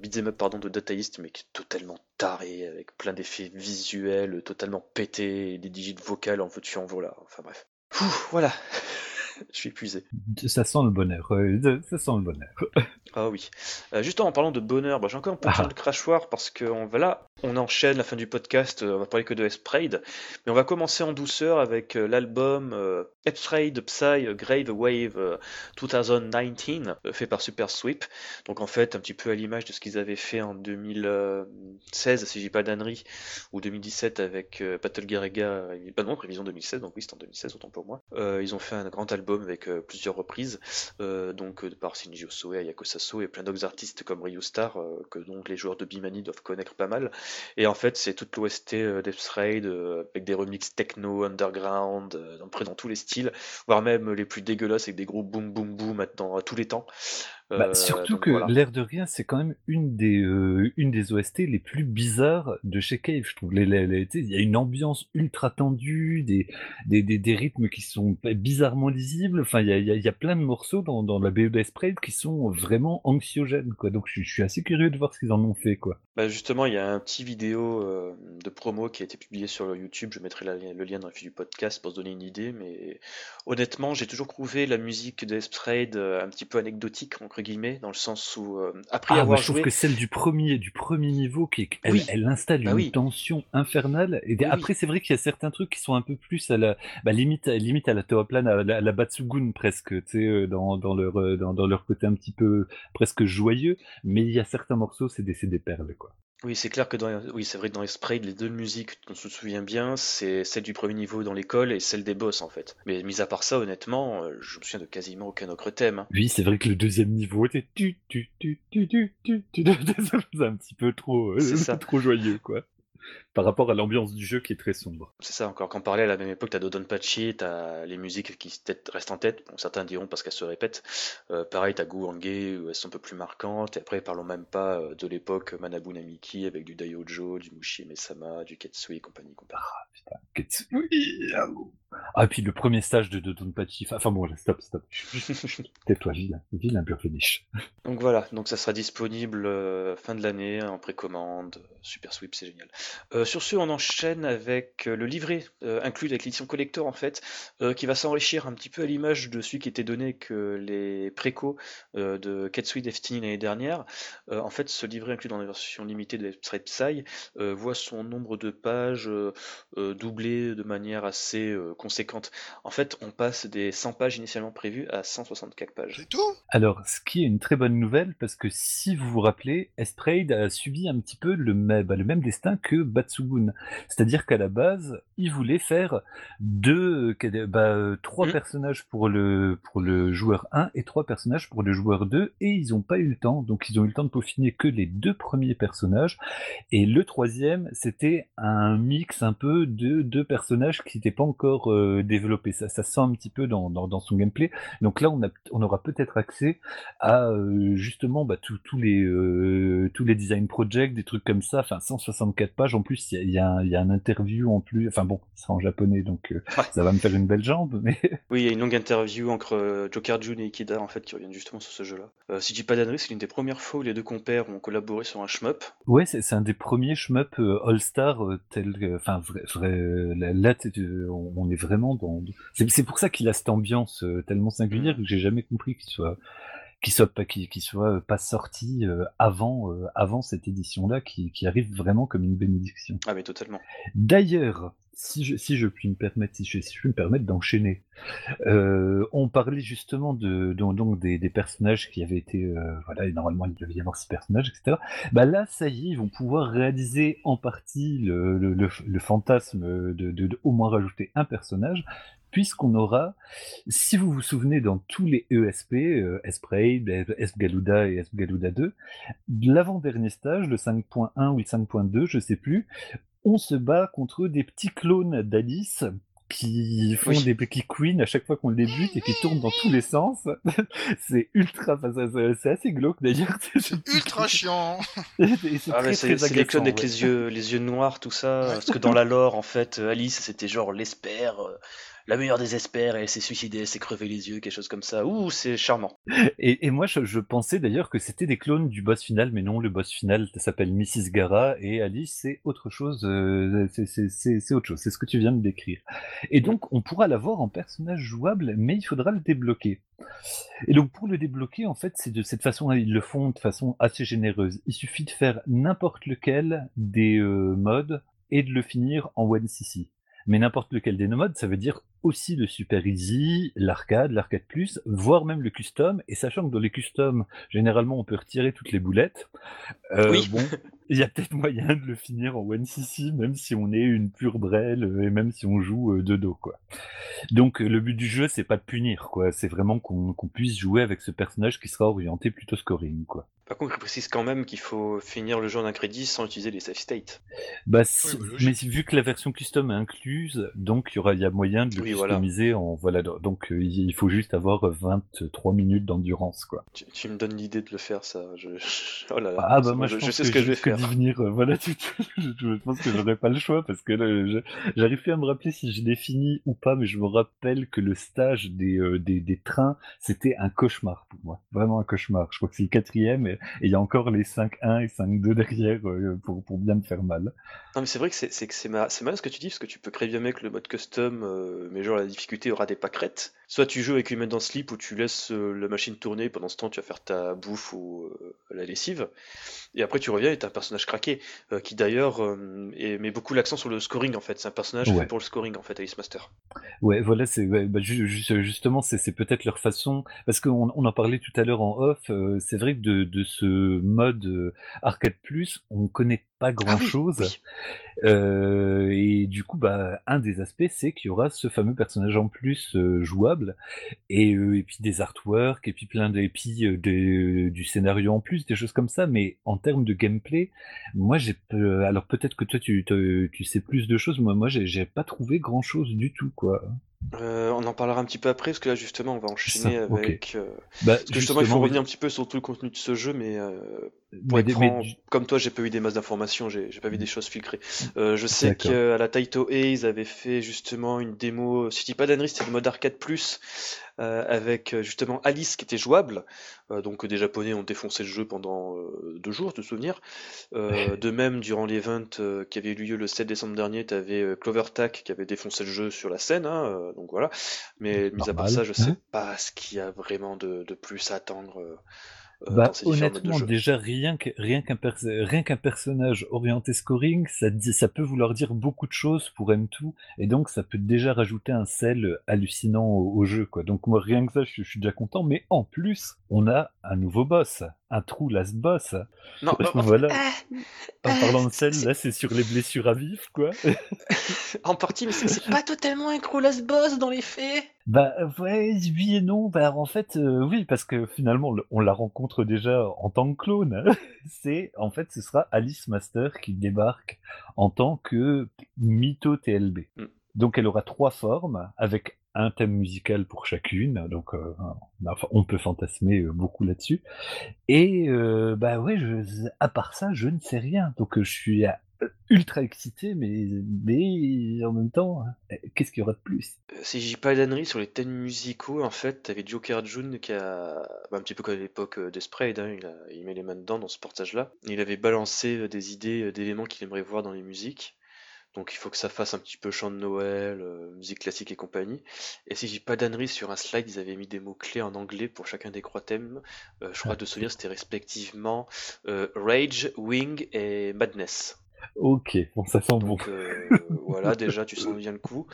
beat'em up pardon de Data mais qui est totalement taré avec plein d'effets visuels, totalement pété, et des digits vocales en veux-tu en voilà. Enfin bref. Ouh, voilà. je suis épuisé. Ça sent le bonheur. euh, Ça sent le bonheur. Ah oui. Euh, justement, en parlant de bonheur, bah, j'ai encore un peu Ah. de crachoir parce que on va là, on enchaîne la fin du podcast, euh, on va parler que de S-Prade, mais on va commencer en douceur avec euh, l'album euh, S-Prade Psy Grave Wave euh, 2019, euh, fait par Super Sweep. Donc en fait, un petit peu à l'image de ce qu'ils avaient fait en 2016, si j'ai pas d'annerie, ou 2017 avec euh, Battle Garega, bah non, prévision 2016, donc oui, c'est en 2016, autant pour moi. Ils ont fait un grand album avec euh, plusieurs reprises, euh, donc euh, par Shinji Osoe, Ayako Sasso et plein d'autres artistes comme Ryu Star, euh, que donc les joueurs de Bimani doivent connaître pas mal. Et en fait, c'est toute l'OST Death Raid avec des remixes techno, underground, dans, tous les styles, voire même les plus dégueulasses avec des gros boom boom boom dans à tous les temps. Bah, Euh, surtout donc que voilà. l'air de rien, c'est quand même une des euh, une des OST les plus bizarres de chez Cave, je trouve. Il y a une ambiance ultra tendue, des, des, des, des rythmes qui sont bizarrement lisibles. Enfin, il y a, y a, y a plein de morceaux dans, dans la BO Sprite qui sont vraiment anxiogènes, quoi. Donc, je, je suis assez curieux de voir ce qu'ils en ont fait, quoi. Bah justement, il y a un petit vidéo euh, de promo qui a été publié sur YouTube. Je mettrai la- le lien dans la fiche du podcast pour se donner une idée. Mais honnêtement, j'ai toujours trouvé la musique de un petit peu anecdotique entre guillemets, dans le sens où euh, après Ah, avoir je trouve que celle du premier, du premier niveau, qui, elle, Oui. elle installe Bah une oui. tension infernale. Et Oui, après, c'est vrai qu'il y a certains trucs qui sont un peu plus à la, bah, limite, limite à la Toaplan, à la, à la Batsugun presque, tu sais, euh, dans, dans leur, euh, dans, dans leur côté un petit peu presque joyeux. Mais il y a certains morceaux, c'est des, c'est des perles, quoi. Oui, c'est clair que dans, oui, c'est vrai que dans les deux musiques, on se souvient bien, c'est celle du premier niveau dans l'école et celle des boss en fait. Mais mis à part ça, honnêtement, euh, je me souviens de quasiment aucun autre thème. hein. Oui, c'est vrai que le deuxième niveau était tu, tu, tu, tu, tu, tu, tu, c'est un petit peu trop, euh, trop joyeux, quoi. Par rapport à l'ambiance du jeu qui est très sombre. C'est ça, encore qu'en parler à la même époque, t'as Dodonpachi, t'as les musiques qui restent en tête, bon, certains diront parce qu'elles se répètent. Euh, pareil, t'as Guange, où elles sont un peu plus marquantes, et après, parlons même pas euh, de l'époque Manabu Namiki, avec du Daiojo, du Mushi Mesama, du Ketsui et compagnie, compagnie. Ketsui, ah, bon. Ah, puis le premier stage de Dodonpachi. Enfin, enfin bon, stop, stop. Tais-toi, vilain, vilain Burfenish. Donc voilà, donc ça sera disponible euh, fin de l'année en précommande, Super Sweep, c'est génial. Euh, sur ce, on enchaîne avec euh, le livret euh, inclus avec l'édition collector en fait, euh, qui va s'enrichir un petit peu à l'image de celui qui était donné que les précos euh, de Ketsui Destiny l'année dernière. Euh, en fait, ce livret inclus dans la version limitée de Straight Psy euh, voit son nombre de pages euh, euh, doublé de manière assez euh, conséquente. En fait, on passe des 100 pages initialement prévues à 164 pages. C'est tout? Alors, ce qui est une très bonne nouvelle, parce que si vous vous rappelez, Esprade a subi un petit peu le, même- bah, le même destin que C'est-à-dire qu'à la base, il voulait faire deux, bah, euh, trois Mhm. personnages pour le, pour le joueur 1 et trois personnages pour le joueur 2, et ils n'ont pas eu le temps. Donc, ils ont eu le temps de peaufiner que les deux premiers personnages. Et le troisième, c'était un mix un peu de deux personnages qui n'étaient pas encore euh, développés. Ça, ça se sent un petit peu dans, dans, dans son gameplay. Donc là, on, a, on aura peut-être accès à euh, justement bah, tous tous les, euh, tous les design projects, des trucs comme ça. Enfin, 164 pages. En plus, il y a, y un- il y a un interview en plus. Enfin, bon, c'est en japonais, donc ça va me faire une belle jambe. Mais oui, il y a une longue interview entre Joker Jun et Ikeda en fait qui reviennent justement sur ce jeu-là. si je dis pas d'annerie, c'est l'une des premières fois où les deux compères ont collaboré sur un shmup. Ouais, c'est un des premiers shmup All-Star tel, enfin vrai, là, on est vraiment dans. C'est pour ça qu'il a cette ambiance tellement singulière mm. que j'ai jamais compris qu'il soit qui soit pas qui, soit pas sorti euh, avant euh, avant cette édition là qui, qui, arrive vraiment comme une bénédiction. Ah mais totalement. D'ailleurs, si je si je puis me permettre si je, si je puis me permettre d'enchaîner, euh, on parlait justement de donc, des, des, personnages qui avaient été voilà normalement il devait y avoir six personnages etc. Bah là ça y est ils vont pouvoir réaliser en partie le, le, le, fantasme de, de, de, au moins rajouter un personnage puisqu'on aura, si vous vous souvenez, dans tous les ESP, euh, Espray, Galuda et Galuda 2, l'avant-dernier stage, le 5.1 ou le 5.2, je sais plus, on se bat contre des petits clones d'Alice qui font des petits queens à chaque fois qu'on les bute et qui tournent dans tous les sens. c'est ultra, c'est assez glauque d'ailleurs. C'est ultra chiant. c'est les clones avec les yeux, les yeux noirs, tout ça. Parce que dans la lore, en fait, Alice, c'était genre l'espère euh, la meilleure des espères, elle s'est suicidée, elle s'est crevé les yeux, quelque chose comme ça. Ouh, c'est charmant. Et, moi, je, pensais d'ailleurs que c'était des clones du boss final, mais non, le boss final s'appelle Mrs. Gara, et Alice, c'est autre chose. Euh, c'est autre chose, c'est ce que tu viens de décrire. Et donc, on pourra l'avoir en personnage jouable, mais il faudra le débloquer. Et donc, pour le débloquer, en fait, c'est de cette façon, ils le font de façon assez généreuse. Il suffit de faire n'importe lequel des euh, modes et de le finir en one cc mais n'importe lequel des nomodes, ça veut dire aussi le Super Easy, l'arcade, l'arcade plus, voire même le custom. Et sachant que dans les customs, généralement, on peut retirer toutes les boulettes. Euh, oui. Bon, il y a peut-être moyen de le finir en one cc, même si on est une pure brelle et même si on joue euh, de dos, quoi. Donc le but du jeu, c'est pas de punir, quoi. C'est vraiment qu'on puisse jouer avec ce personnage qui sera orienté plutôt scoring, quoi. Par contre, je précise quand même qu'il faut finir le jeu d'un crédit sans utiliser les safe states. Bah, mais vu que la version custom est incluse, donc il y aura, y a moyen de le customiser en voilà. Donc euh, il faut juste avoir 23 minutes d'endurance, quoi. Tu, me donnes l'idée de le faire, ça. Je... Oh là là. Ah bah moi je, sais ce que, je vais faire. Venir, euh, voilà, je pense que j'aurais pas le choix parce que j'arrive plus à me rappeler si je l'ai fini ou pas, mais je me rappelle que le stage des, euh, des, des trains, c'était un cauchemar pour moi, vraiment un cauchemar. Je crois que c'est le quatrième et il y a encore les 5-1 et 5-2 derrière euh, pour, pour, bien me faire mal. Non mais c'est vrai que c'est c'est mal ce que tu dis parce que tu peux créer bien mec le mode custom euh, mais genre la difficulté aura des pâquerettes. Soit tu joues avec une main dans slip où tu laisses euh, la machine tourner pendant ce temps tu vas faire ta bouffe ou la lessive et après tu reviens et t'as un personnage craqué qui d'ailleurs met beaucoup l'accent sur le scoring en fait. C'est un personnage fait pour le scoring en fait Alice Master. Ouais voilà c'est bah, justement c'est peut-être leur façon parce qu'on on en parlait tout à l'heure en off c'est vrai que de, de ce mode euh, Arcade Plus, on connaît pas ah grand chose. Euh, et du coup, bah, un des aspects, c'est qu'il y aura ce fameux personnage en plus euh, jouable, et, et, puis des artworks, et puis plein de, du scénario en plus, des choses comme ça. Mais en termes de gameplay, moi, j'ai, alors peut-être que toi, tu, tu, sais plus de choses. Moi, moi, j'ai pas trouvé grand chose du tout, quoi. On en parlera un petit peu après, parce que là justement on va enchaîner avec. Bah, justement, il faut revenir un petit peu sur tout le contenu de ce jeu, mais comme toi, j'ai pas eu des masses d'informations, j'ai pas vu des choses filtrées. Euh, je sais qu'à la Taito A, ils avaient fait justement une démo, si je dis pas d'annerie, c'était le mode arcade plus, euh, avec euh, justement Alice qui était jouable. Donc des Japonais ont défoncé le jeu pendant deux jours, de souvenir. de même, durant l'event qui avait eu lieu le 7 décembre dernier, tu avais Clover Tack qui avait défoncé le jeu sur la scène, hein, donc voilà. Mais mis à part ça, je sais pas ce qu'il y a vraiment de, de plus à attendre. Euh, bah, honnêtement, déjà rien qu'un rien qu'un personnage orienté scoring, ça, dit, ça peut vouloir dire beaucoup de choses pour M2, et donc ça peut déjà rajouter un sel hallucinant au, jeu. Quoi. Donc moi, rien que ça, je, suis déjà content, mais en plus, on a un nouveau boss, un trou last boss. Non, voilà. Euh, en parlant de sel, là, c'est sur les blessures à vif, quoi. en partie, mais c'est pas totalement un trou last boss dans les faits. Bah ouais, oui et non. Bah en fait, euh, oui, parce que finalement, on la rencontre déjà en tant que clone. C'est en fait, ce sera Alice Master qui débarque en tant que mytho TLB. Mm. Donc elle aura trois formes avec un thème musical pour chacune, donc euh, on peut fantasmer euh, beaucoup là-dessus. Et bah ouais, à part ça, je ne sais rien. Donc je suis ultra excité, mais, mais en même temps, qu'est-ce qu'il y aura de plus? Euh, Si j'ai pas d'annerie sur les thèmes musicaux, en fait, t'avais Joker June qui a, bah, un petit peu comme à l'époque euh, des Sprays, hein, il, il met les mains dedans dans ce portage-là. Il avait balancé euh, des idées d'éléments qu'il aimerait voir dans les musiques. Donc il faut que ça fasse un petit peu chant de Noël, musique classique et compagnie. Et si j'ai pas d'annerie sur un slide, ils avaient mis des mots-clés en anglais pour chacun des trois thèmes. je crois de souvenir c'était respectivement Rage, Wing et Madness. Ok, bon, ça sent bon. Euh, voilà, déjà, tu sens bien le coup.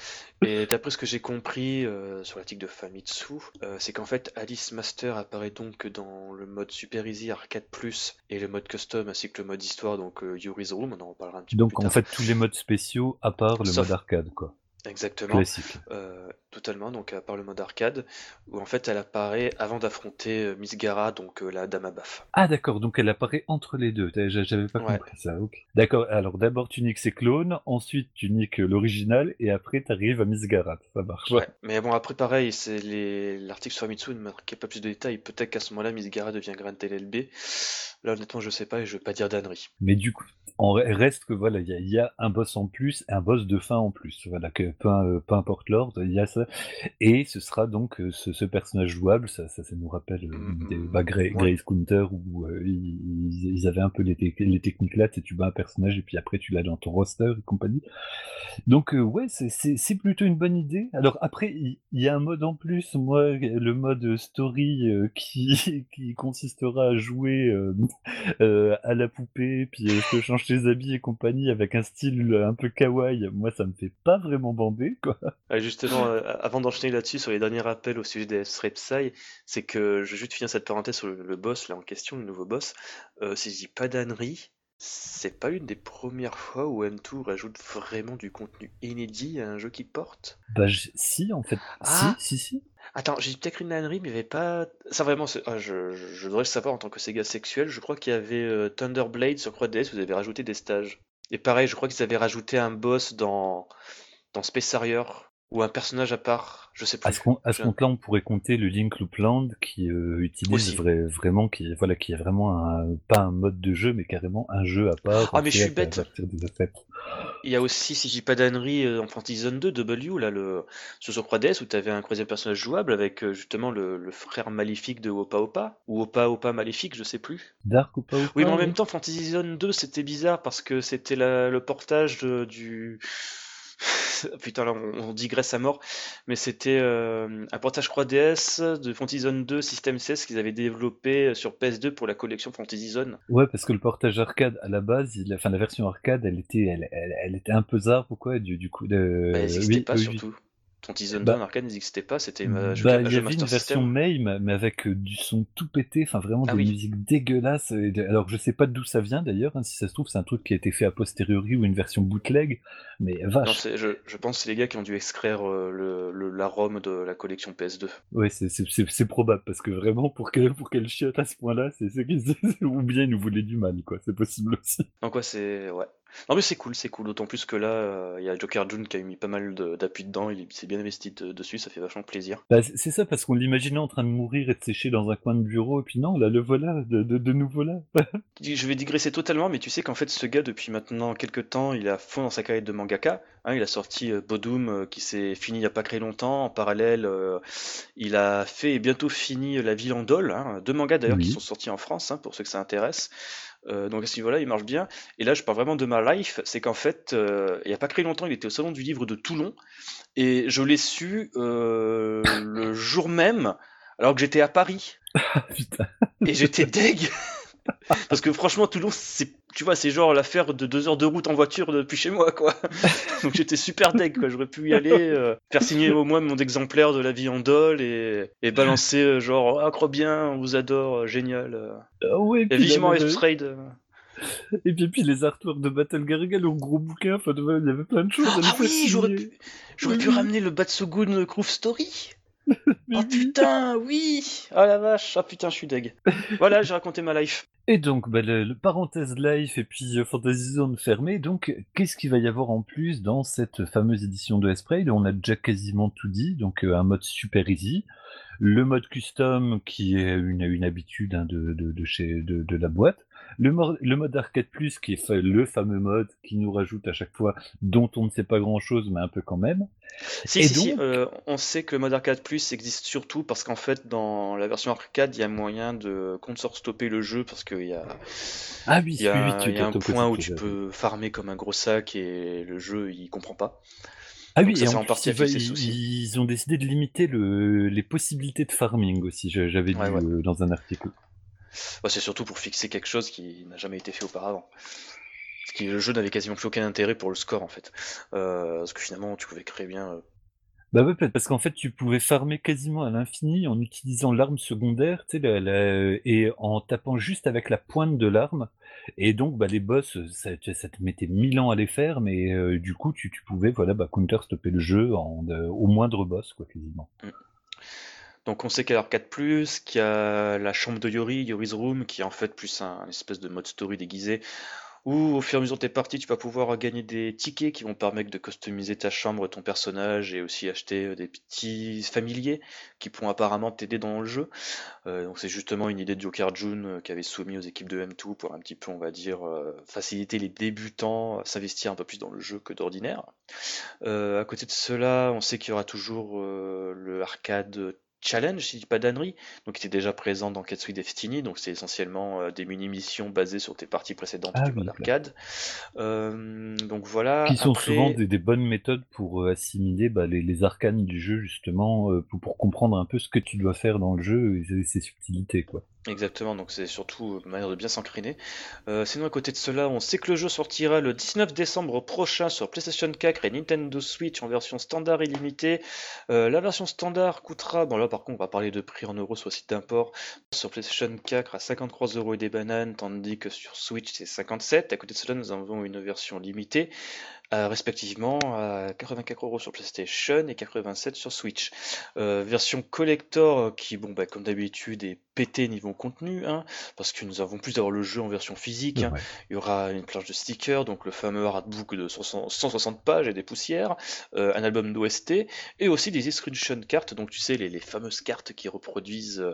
Et d'après ce que j'ai compris euh, sur l'article de Famitsu, euh, c'est qu'en fait, Alice Master apparaît donc dans le mode Super Easy Arcade Plus et le mode Custom ainsi que le mode Histoire, donc Yuri's Room, on en reparlera un petit donc, peu plus Donc en fait, tous les modes spéciaux à part le mode arcade, quoi. Exactement. Euh, totalement, donc à part le mode arcade, où en fait elle apparaît avant d'affronter euh, Miss Gara, donc euh, la dame à baf. Ah d'accord, donc elle apparaît entre les deux, j'avais pas compris ça, D'accord, alors d'abord tu niques ses clones, ensuite tu niques l'original, et après tu arrives à Miss Gara, ça marche. Ouais, mais bon après pareil, c'est les... l'article sur Famitsu ne marquait pas plus de détails, peut-être qu'à ce moment-là Miss Gara devient Grand LLB, là honnêtement je sais pas et je veux pas dire d'annerie. Mais du coup, on reste que voilà, il y, a un boss en plus, un boss de fin en plus. Voilà, que peu, euh, importe l'ordre, il y a ça. Et ce sera donc euh, ce, personnage jouable, ça, ça, nous rappelle euh, mm, des, mm, bah, Grace Counter où ils, avaient un peu les, les techniques là, tu bats un personnage et puis après tu l'as dans ton roster et compagnie. Donc ouais, c'est plutôt une bonne idée. Alors après, il y, a un mode en plus, moi, le mode story qui, qui consistera à jouer à la poupée, puis se changer les habits et compagnie avec un style un peu kawaii, moi ça me fait pas vraiment bander quoi. justement, euh, avant d'enchaîner là-dessus sur les derniers rappels au sujet des Psy, c'est que je vais juste finir cette parenthèse sur le, boss là en question, le nouveau boss. Euh, si je dis pas d'ânerie, c'est pas une des premières fois où M2 rajoute vraiment du contenu inédit à un jeu qui porte Bah si en fait. Ah si, si, si. Attends, j'ai peut-être une ânerie, mais il n'y avait pas. Ça vraiment, ah, je, je, devrais le savoir en tant que Sega sexuel. Je crois qu'il y avait euh, Thunderblade sur Croix DS, vous avez rajouté des stages. Et pareil, je crois qu'ils avaient rajouté un boss dans, dans Space Harrier ou un personnage à part, je sais plus. À ce, compte-là, on pourrait compter le Link Loopland qui euh, utilise vraiment, qui voilà, qui est vraiment un, pas un mode de jeu, mais carrément un jeu à part. Ah mais je suis bête. Il y a aussi, si j'ai pas d'annerie, euh, en Fantasy Zone 2, W, là, le, sur sur 3DS, où tu avais un troisième personnage jouable avec euh, justement le, frère maléfique de Opa Opa, ou Opa Opa maléfique, je sais plus. Dark Opa Opa Oui, mais en même temps, Fantasy Zone 2, c'était bizarre parce que c'était le portage du Putain, là, on, digresse à mort. Mais c'était euh, un portage 3DS de Fantasy Zone 2 System 16 qu'ils avaient développé sur PS2 pour la collection Fantasy Zone. Ouais, parce que le portage arcade, à la base, il, enfin, la version arcade, elle était, elle, elle, était un peu zarbe ou quoi, du, du coup de. Bah, elle pas surtout. Fantasy bah, arcade n'existait pas, c'était bah, il y avait une version MAME, mais avec euh, du son tout pété, enfin vraiment ah des musiques dégueulasses. Alors je sais pas d'où ça vient d'ailleurs, hein, si ça se trouve c'est un truc qui a été fait a posteriori ou une version bootleg, mais vache. Non, je, je, pense que c'est les gars qui ont dû extraire euh, le, l'arôme de la collection PS2. Ouais, c'est probable, parce que vraiment pour qu'elle pour qu'elle chiotte à ce point-là, c'est ou bien ils nous voulaient du mal, quoi, c'est possible aussi. Donc ouais, c'est... Ouais. Non mais c'est cool, c'est cool, d'autant plus que là, euh, il y a Joker June qui a mis pas mal d'appui dedans, il s'est bien investi dessus, ça fait vachement plaisir. Bah, c'est ça, parce qu'on l'imaginait en train de mourir et de sécher dans un coin de bureau, et puis non, là, le voilà, de, de, nouveau là. Je vais digresser totalement, mais tu sais qu'en fait, ce gars, depuis maintenant quelques temps, il a fond dans sa carrière de mangaka. Hein, il a sorti euh, Bodum, euh, qui s'est fini il n'y a pas très longtemps. En parallèle, il a fait et bientôt fini La Ville en Dole, hein, deux mangas d'ailleurs qui sont sortis en France, hein, pour ceux que ça intéresse. Euh, donc à ce niveau-là, il marche bien. Et là, je parle vraiment de ma life, c'est qu'en fait, euh, il n'y a pas très longtemps, il était au salon du livre de Toulon, et je l'ai su euh, le jour même, alors que j'étais à Paris. et j'étais deg. Parce que franchement, Toulon, c'est, tu vois, c'est genre l'affaire de deux heures de route en voiture depuis chez moi, quoi. Donc j'étais super deg, quoi. J'aurais pu y aller, euh, faire signer au moins mon exemplaire de la vie en dol et, et balancer euh, genre, ah, crois bien, on vous adore, euh, génial. Ah ouais, et vivement. Et puis, puis les artworks de Battle Gargal au gros bouquin, enfin, il y avait plein de choses. Ah oui, j'aurais pu, j'aurais pu ramener le Batsugun Groove Story. oh putain, oui Oh la vache, ah putain, je suis deg. Voilà, j'ai raconté ma life. Et donc, bah, le, parenthèse life et puis euh, Fantasy Zone fermée. Donc, qu'est-ce qu'il va y avoir en plus dans cette fameuse édition de Esprit On a déjà quasiment tout dit. Donc, euh, un mode super easy, le mode custom qui est une, une habitude hein, de, de, chez, de, la boîte. Le, le mode arcade plus, qui est le fameux mode qui nous rajoute à chaque fois, dont on ne sait pas grand chose, mais un peu quand même. Si, si, si euh, on sait que le mode arcade plus existe surtout parce qu'en fait, dans la version arcade, il y a moyen de consort stopper le jeu parce qu'il y a, ah oui, il y a, oui, oui, il y a un point où tu peux farmer comme un gros sac et le jeu il comprend pas. Ah oui, et en, partie ils, ils, ont décidé de limiter le, les possibilités de farming aussi, j'avais lu euh, dans un article. C'est surtout pour fixer quelque chose qui n'a jamais été fait auparavant. Parce que le jeu n'avait quasiment plus aucun intérêt pour le score en fait. Euh, parce que finalement tu pouvais créer bien euh, bah ouais, parce qu'en fait, tu pouvais farmer quasiment à l'infini en utilisant l'arme secondaire, tu sais, et en tapant juste avec la pointe de l'arme. Et donc, bah, les boss, ça, ça te mettait mille ans à les faire, mais euh, du coup, tu, tu pouvais, voilà, bah, counter stopper le jeu en, au moindre boss, quoi, quasiment. Mm. Donc on sait qu'il y a l'arcade plus, qu'il y a la chambre de Yori, Yori's Room, qui est en fait plus un, espèce de mode story déguisé, où au fur et à mesure de tes parties, tu vas pouvoir gagner des tickets qui vont permettre de customiser ta chambre, ton personnage et aussi acheter euh, des petits familiers qui pourront apparemment t'aider dans le jeu. Euh, donc c'est justement une idée de Joker June euh, qui avait soumis aux équipes de M2 pour un petit peu, on va dire, faciliter les débutants à s'investir un peu plus dans le jeu que d'ordinaire. à côté de cela, on sait qu'il y aura toujours le arcade challenge, si je dis pas d'annerie, donc qui était déjà présent dans Katsui Destiny, donc c'est essentiellement euh, des mini-missions basées sur tes parties précédentes ah du mode arcade. Euh, donc voilà. Qui sont souvent des, bonnes méthodes pour euh, assimiler bah, les, les, arcanes du jeu, justement, pour, pour, comprendre un peu ce que tu dois faire dans le jeu et ses subtilités, quoi. Exactement, donc c'est surtout une manière de bien s'encriner. Euh, sinon, à côté de cela, on sait que le jeu sortira le 19 décembre prochain sur PlayStation 4 et Nintendo Switch en version standard illimitée. Euh, la version standard coûtera, bon là par contre, on va parler de prix en euros sur site d'import, sur PlayStation 4 à 53 euros et des bananes, tandis que sur Switch c'est 57. À côté de cela, nous avons une version limitée euh, respectivement à 84 euros sur PlayStation et 87 sur Switch. Euh, version collector euh, qui, bon, bah, comme d'habitude, est pété niveau contenu, hein, parce que nous avons plus d'avoir le jeu en version physique. Hein. Il y aura une planche de stickers, donc le fameux artbook de 160 pages et des poussières, un album d'OST, et aussi des screenshot cartes, donc tu sais, les, fameuses cartes qui reproduisent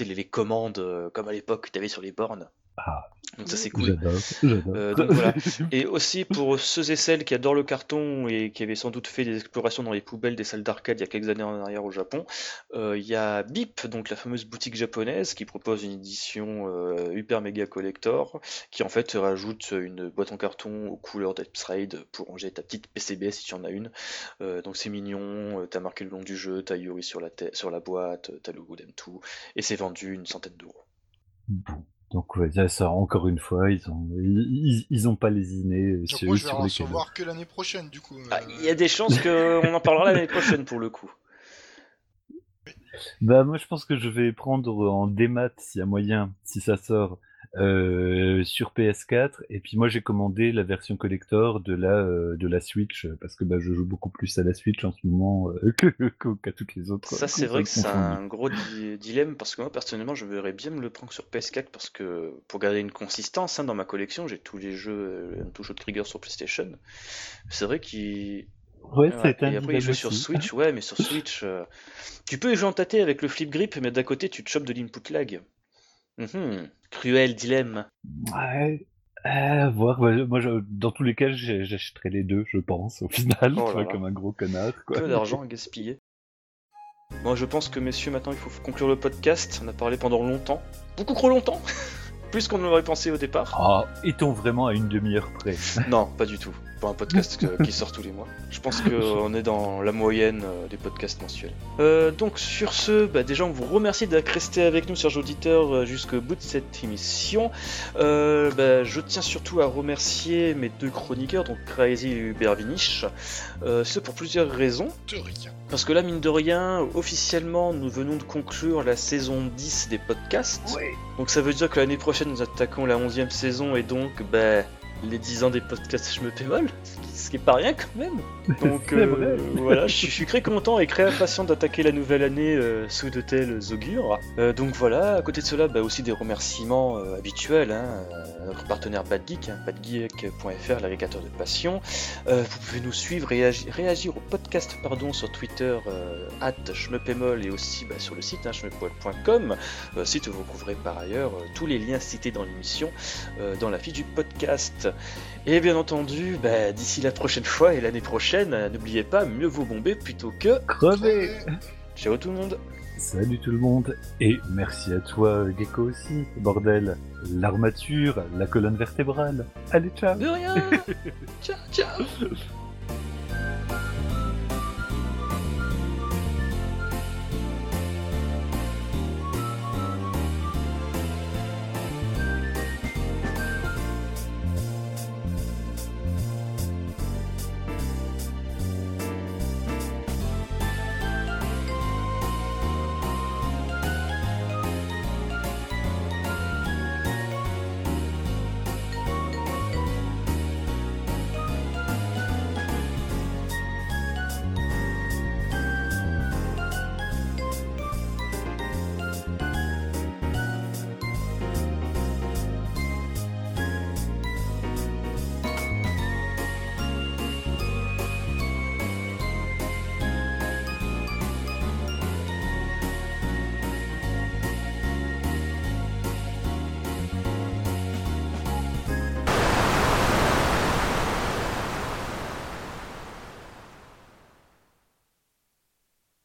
les, les, commandes comme à l'époque que tu avais sur les bornes. Ah, donc ça c'est cool. Euh, voilà. Et aussi pour ceux et celles qui adorent le carton et qui avaient sans doute fait des explorations dans les poubelles des salles d'arcade il y a quelques années en arrière au Japon, euh, il y a Bip, donc la fameuse boutique japonaise qui propose une édition euh, hyper méga collector qui en fait rajoute une boîte en carton aux couleurs d'Epsride pour ranger ta petite PCB si tu en as une. donc c'est mignon, t'as marqué le nom du jeu, t'as Yuri sur la, sur la boîte, t'as le logo d'M2 et c'est vendu une centaine d'euros. Donc ouais, ça, encore une fois, ils ont ils, ils ont pas lésiné Donc sur, moi, je vais en recevoir que l'année prochaine, du coup. Ah, il y a des chances qu'on en parlera l'année prochaine pour le coup. Bah moi je pense que je vais prendre en démat s'il y a moyen, si ça sort, euh, sur PS4 et puis moi j'ai commandé la version collector de la euh, de la Switch parce que bah, je joue beaucoup plus à la Switch en ce moment euh, qu'à toutes les autres. Ça c'est vrai que c'est un gros dilemme parce que moi personnellement je verrais bien me le prendre sur PS4 parce que pour garder une consistance hein, dans ma collection j'ai tous les jeux un touche de Trigger sur PlayStation. C'est vrai qu'il Ouais, c'est Et après, il joue sur Switch, ouais, mais sur Switch, tu peux y jouer en tâté avec le flip grip, mais d'à côté, tu te chopes de l'input lag. Mhm. Cruel dilemme. Ouais. Euh, voir, moi, dans tous les cas, j'achèterai les deux, je pense, au final, oh comme un gros connard. Quoi. Peu d'argent à gaspiller. Bon, je pense que, messieurs, maintenant, il faut conclure le podcast. On a parlé pendant longtemps. Beaucoup trop longtemps Plus qu'on ne l'aurait pensé au départ. Ah, est-on vraiment à une demi-heure près Non, pas du tout pour un podcast qui sort tous les mois. Je pense qu'on est dans la moyenne euh, des podcasts mensuels. Euh, donc sur ce, bah, déjà on vous remercie d'être resté avec nous, chers auditeurs, euh, jusqu'au bout de cette émission. Bah, je tiens surtout à remercier mes deux chroniqueurs, donc Crazy et Hubert Vinich, ce pour plusieurs raisons. Parce que là, mine de rien, officiellement, nous venons de conclure la saison 10 des podcasts. Donc ça veut dire que l'année prochaine, nous attaquons la 11e saison et donc, bah, les 10 ans des podcasts Je me bémol, ce qui est pas rien quand même. Donc euh, voilà, je suis, je suis très content et très impatient d'attaquer la nouvelle année euh, sous de tels augures. Euh, donc voilà, à côté de cela, bah, aussi des remerciements habituels hein, à notre partenaire Bad Geek, hein, badgeek.fr, l'agrégateur de passion. Vous pouvez nous suivre et réagir au podcast pardon, sur Twitter, at schmeppemol et aussi bah, sur le site hein, site où vous trouverez par ailleurs tous les liens cités dans l'émission dans la fiche du podcast. Et bien entendu, bah, d'ici la prochaine fois et l'année prochaine, n'oubliez pas, mieux vaut bomber plutôt que... Crevé Ciao tout le monde. Salut tout le monde, et merci à toi Gecko aussi, bordel. L'armature, la colonne vertébrale. Allez, ciao. De rien. Ciao ciao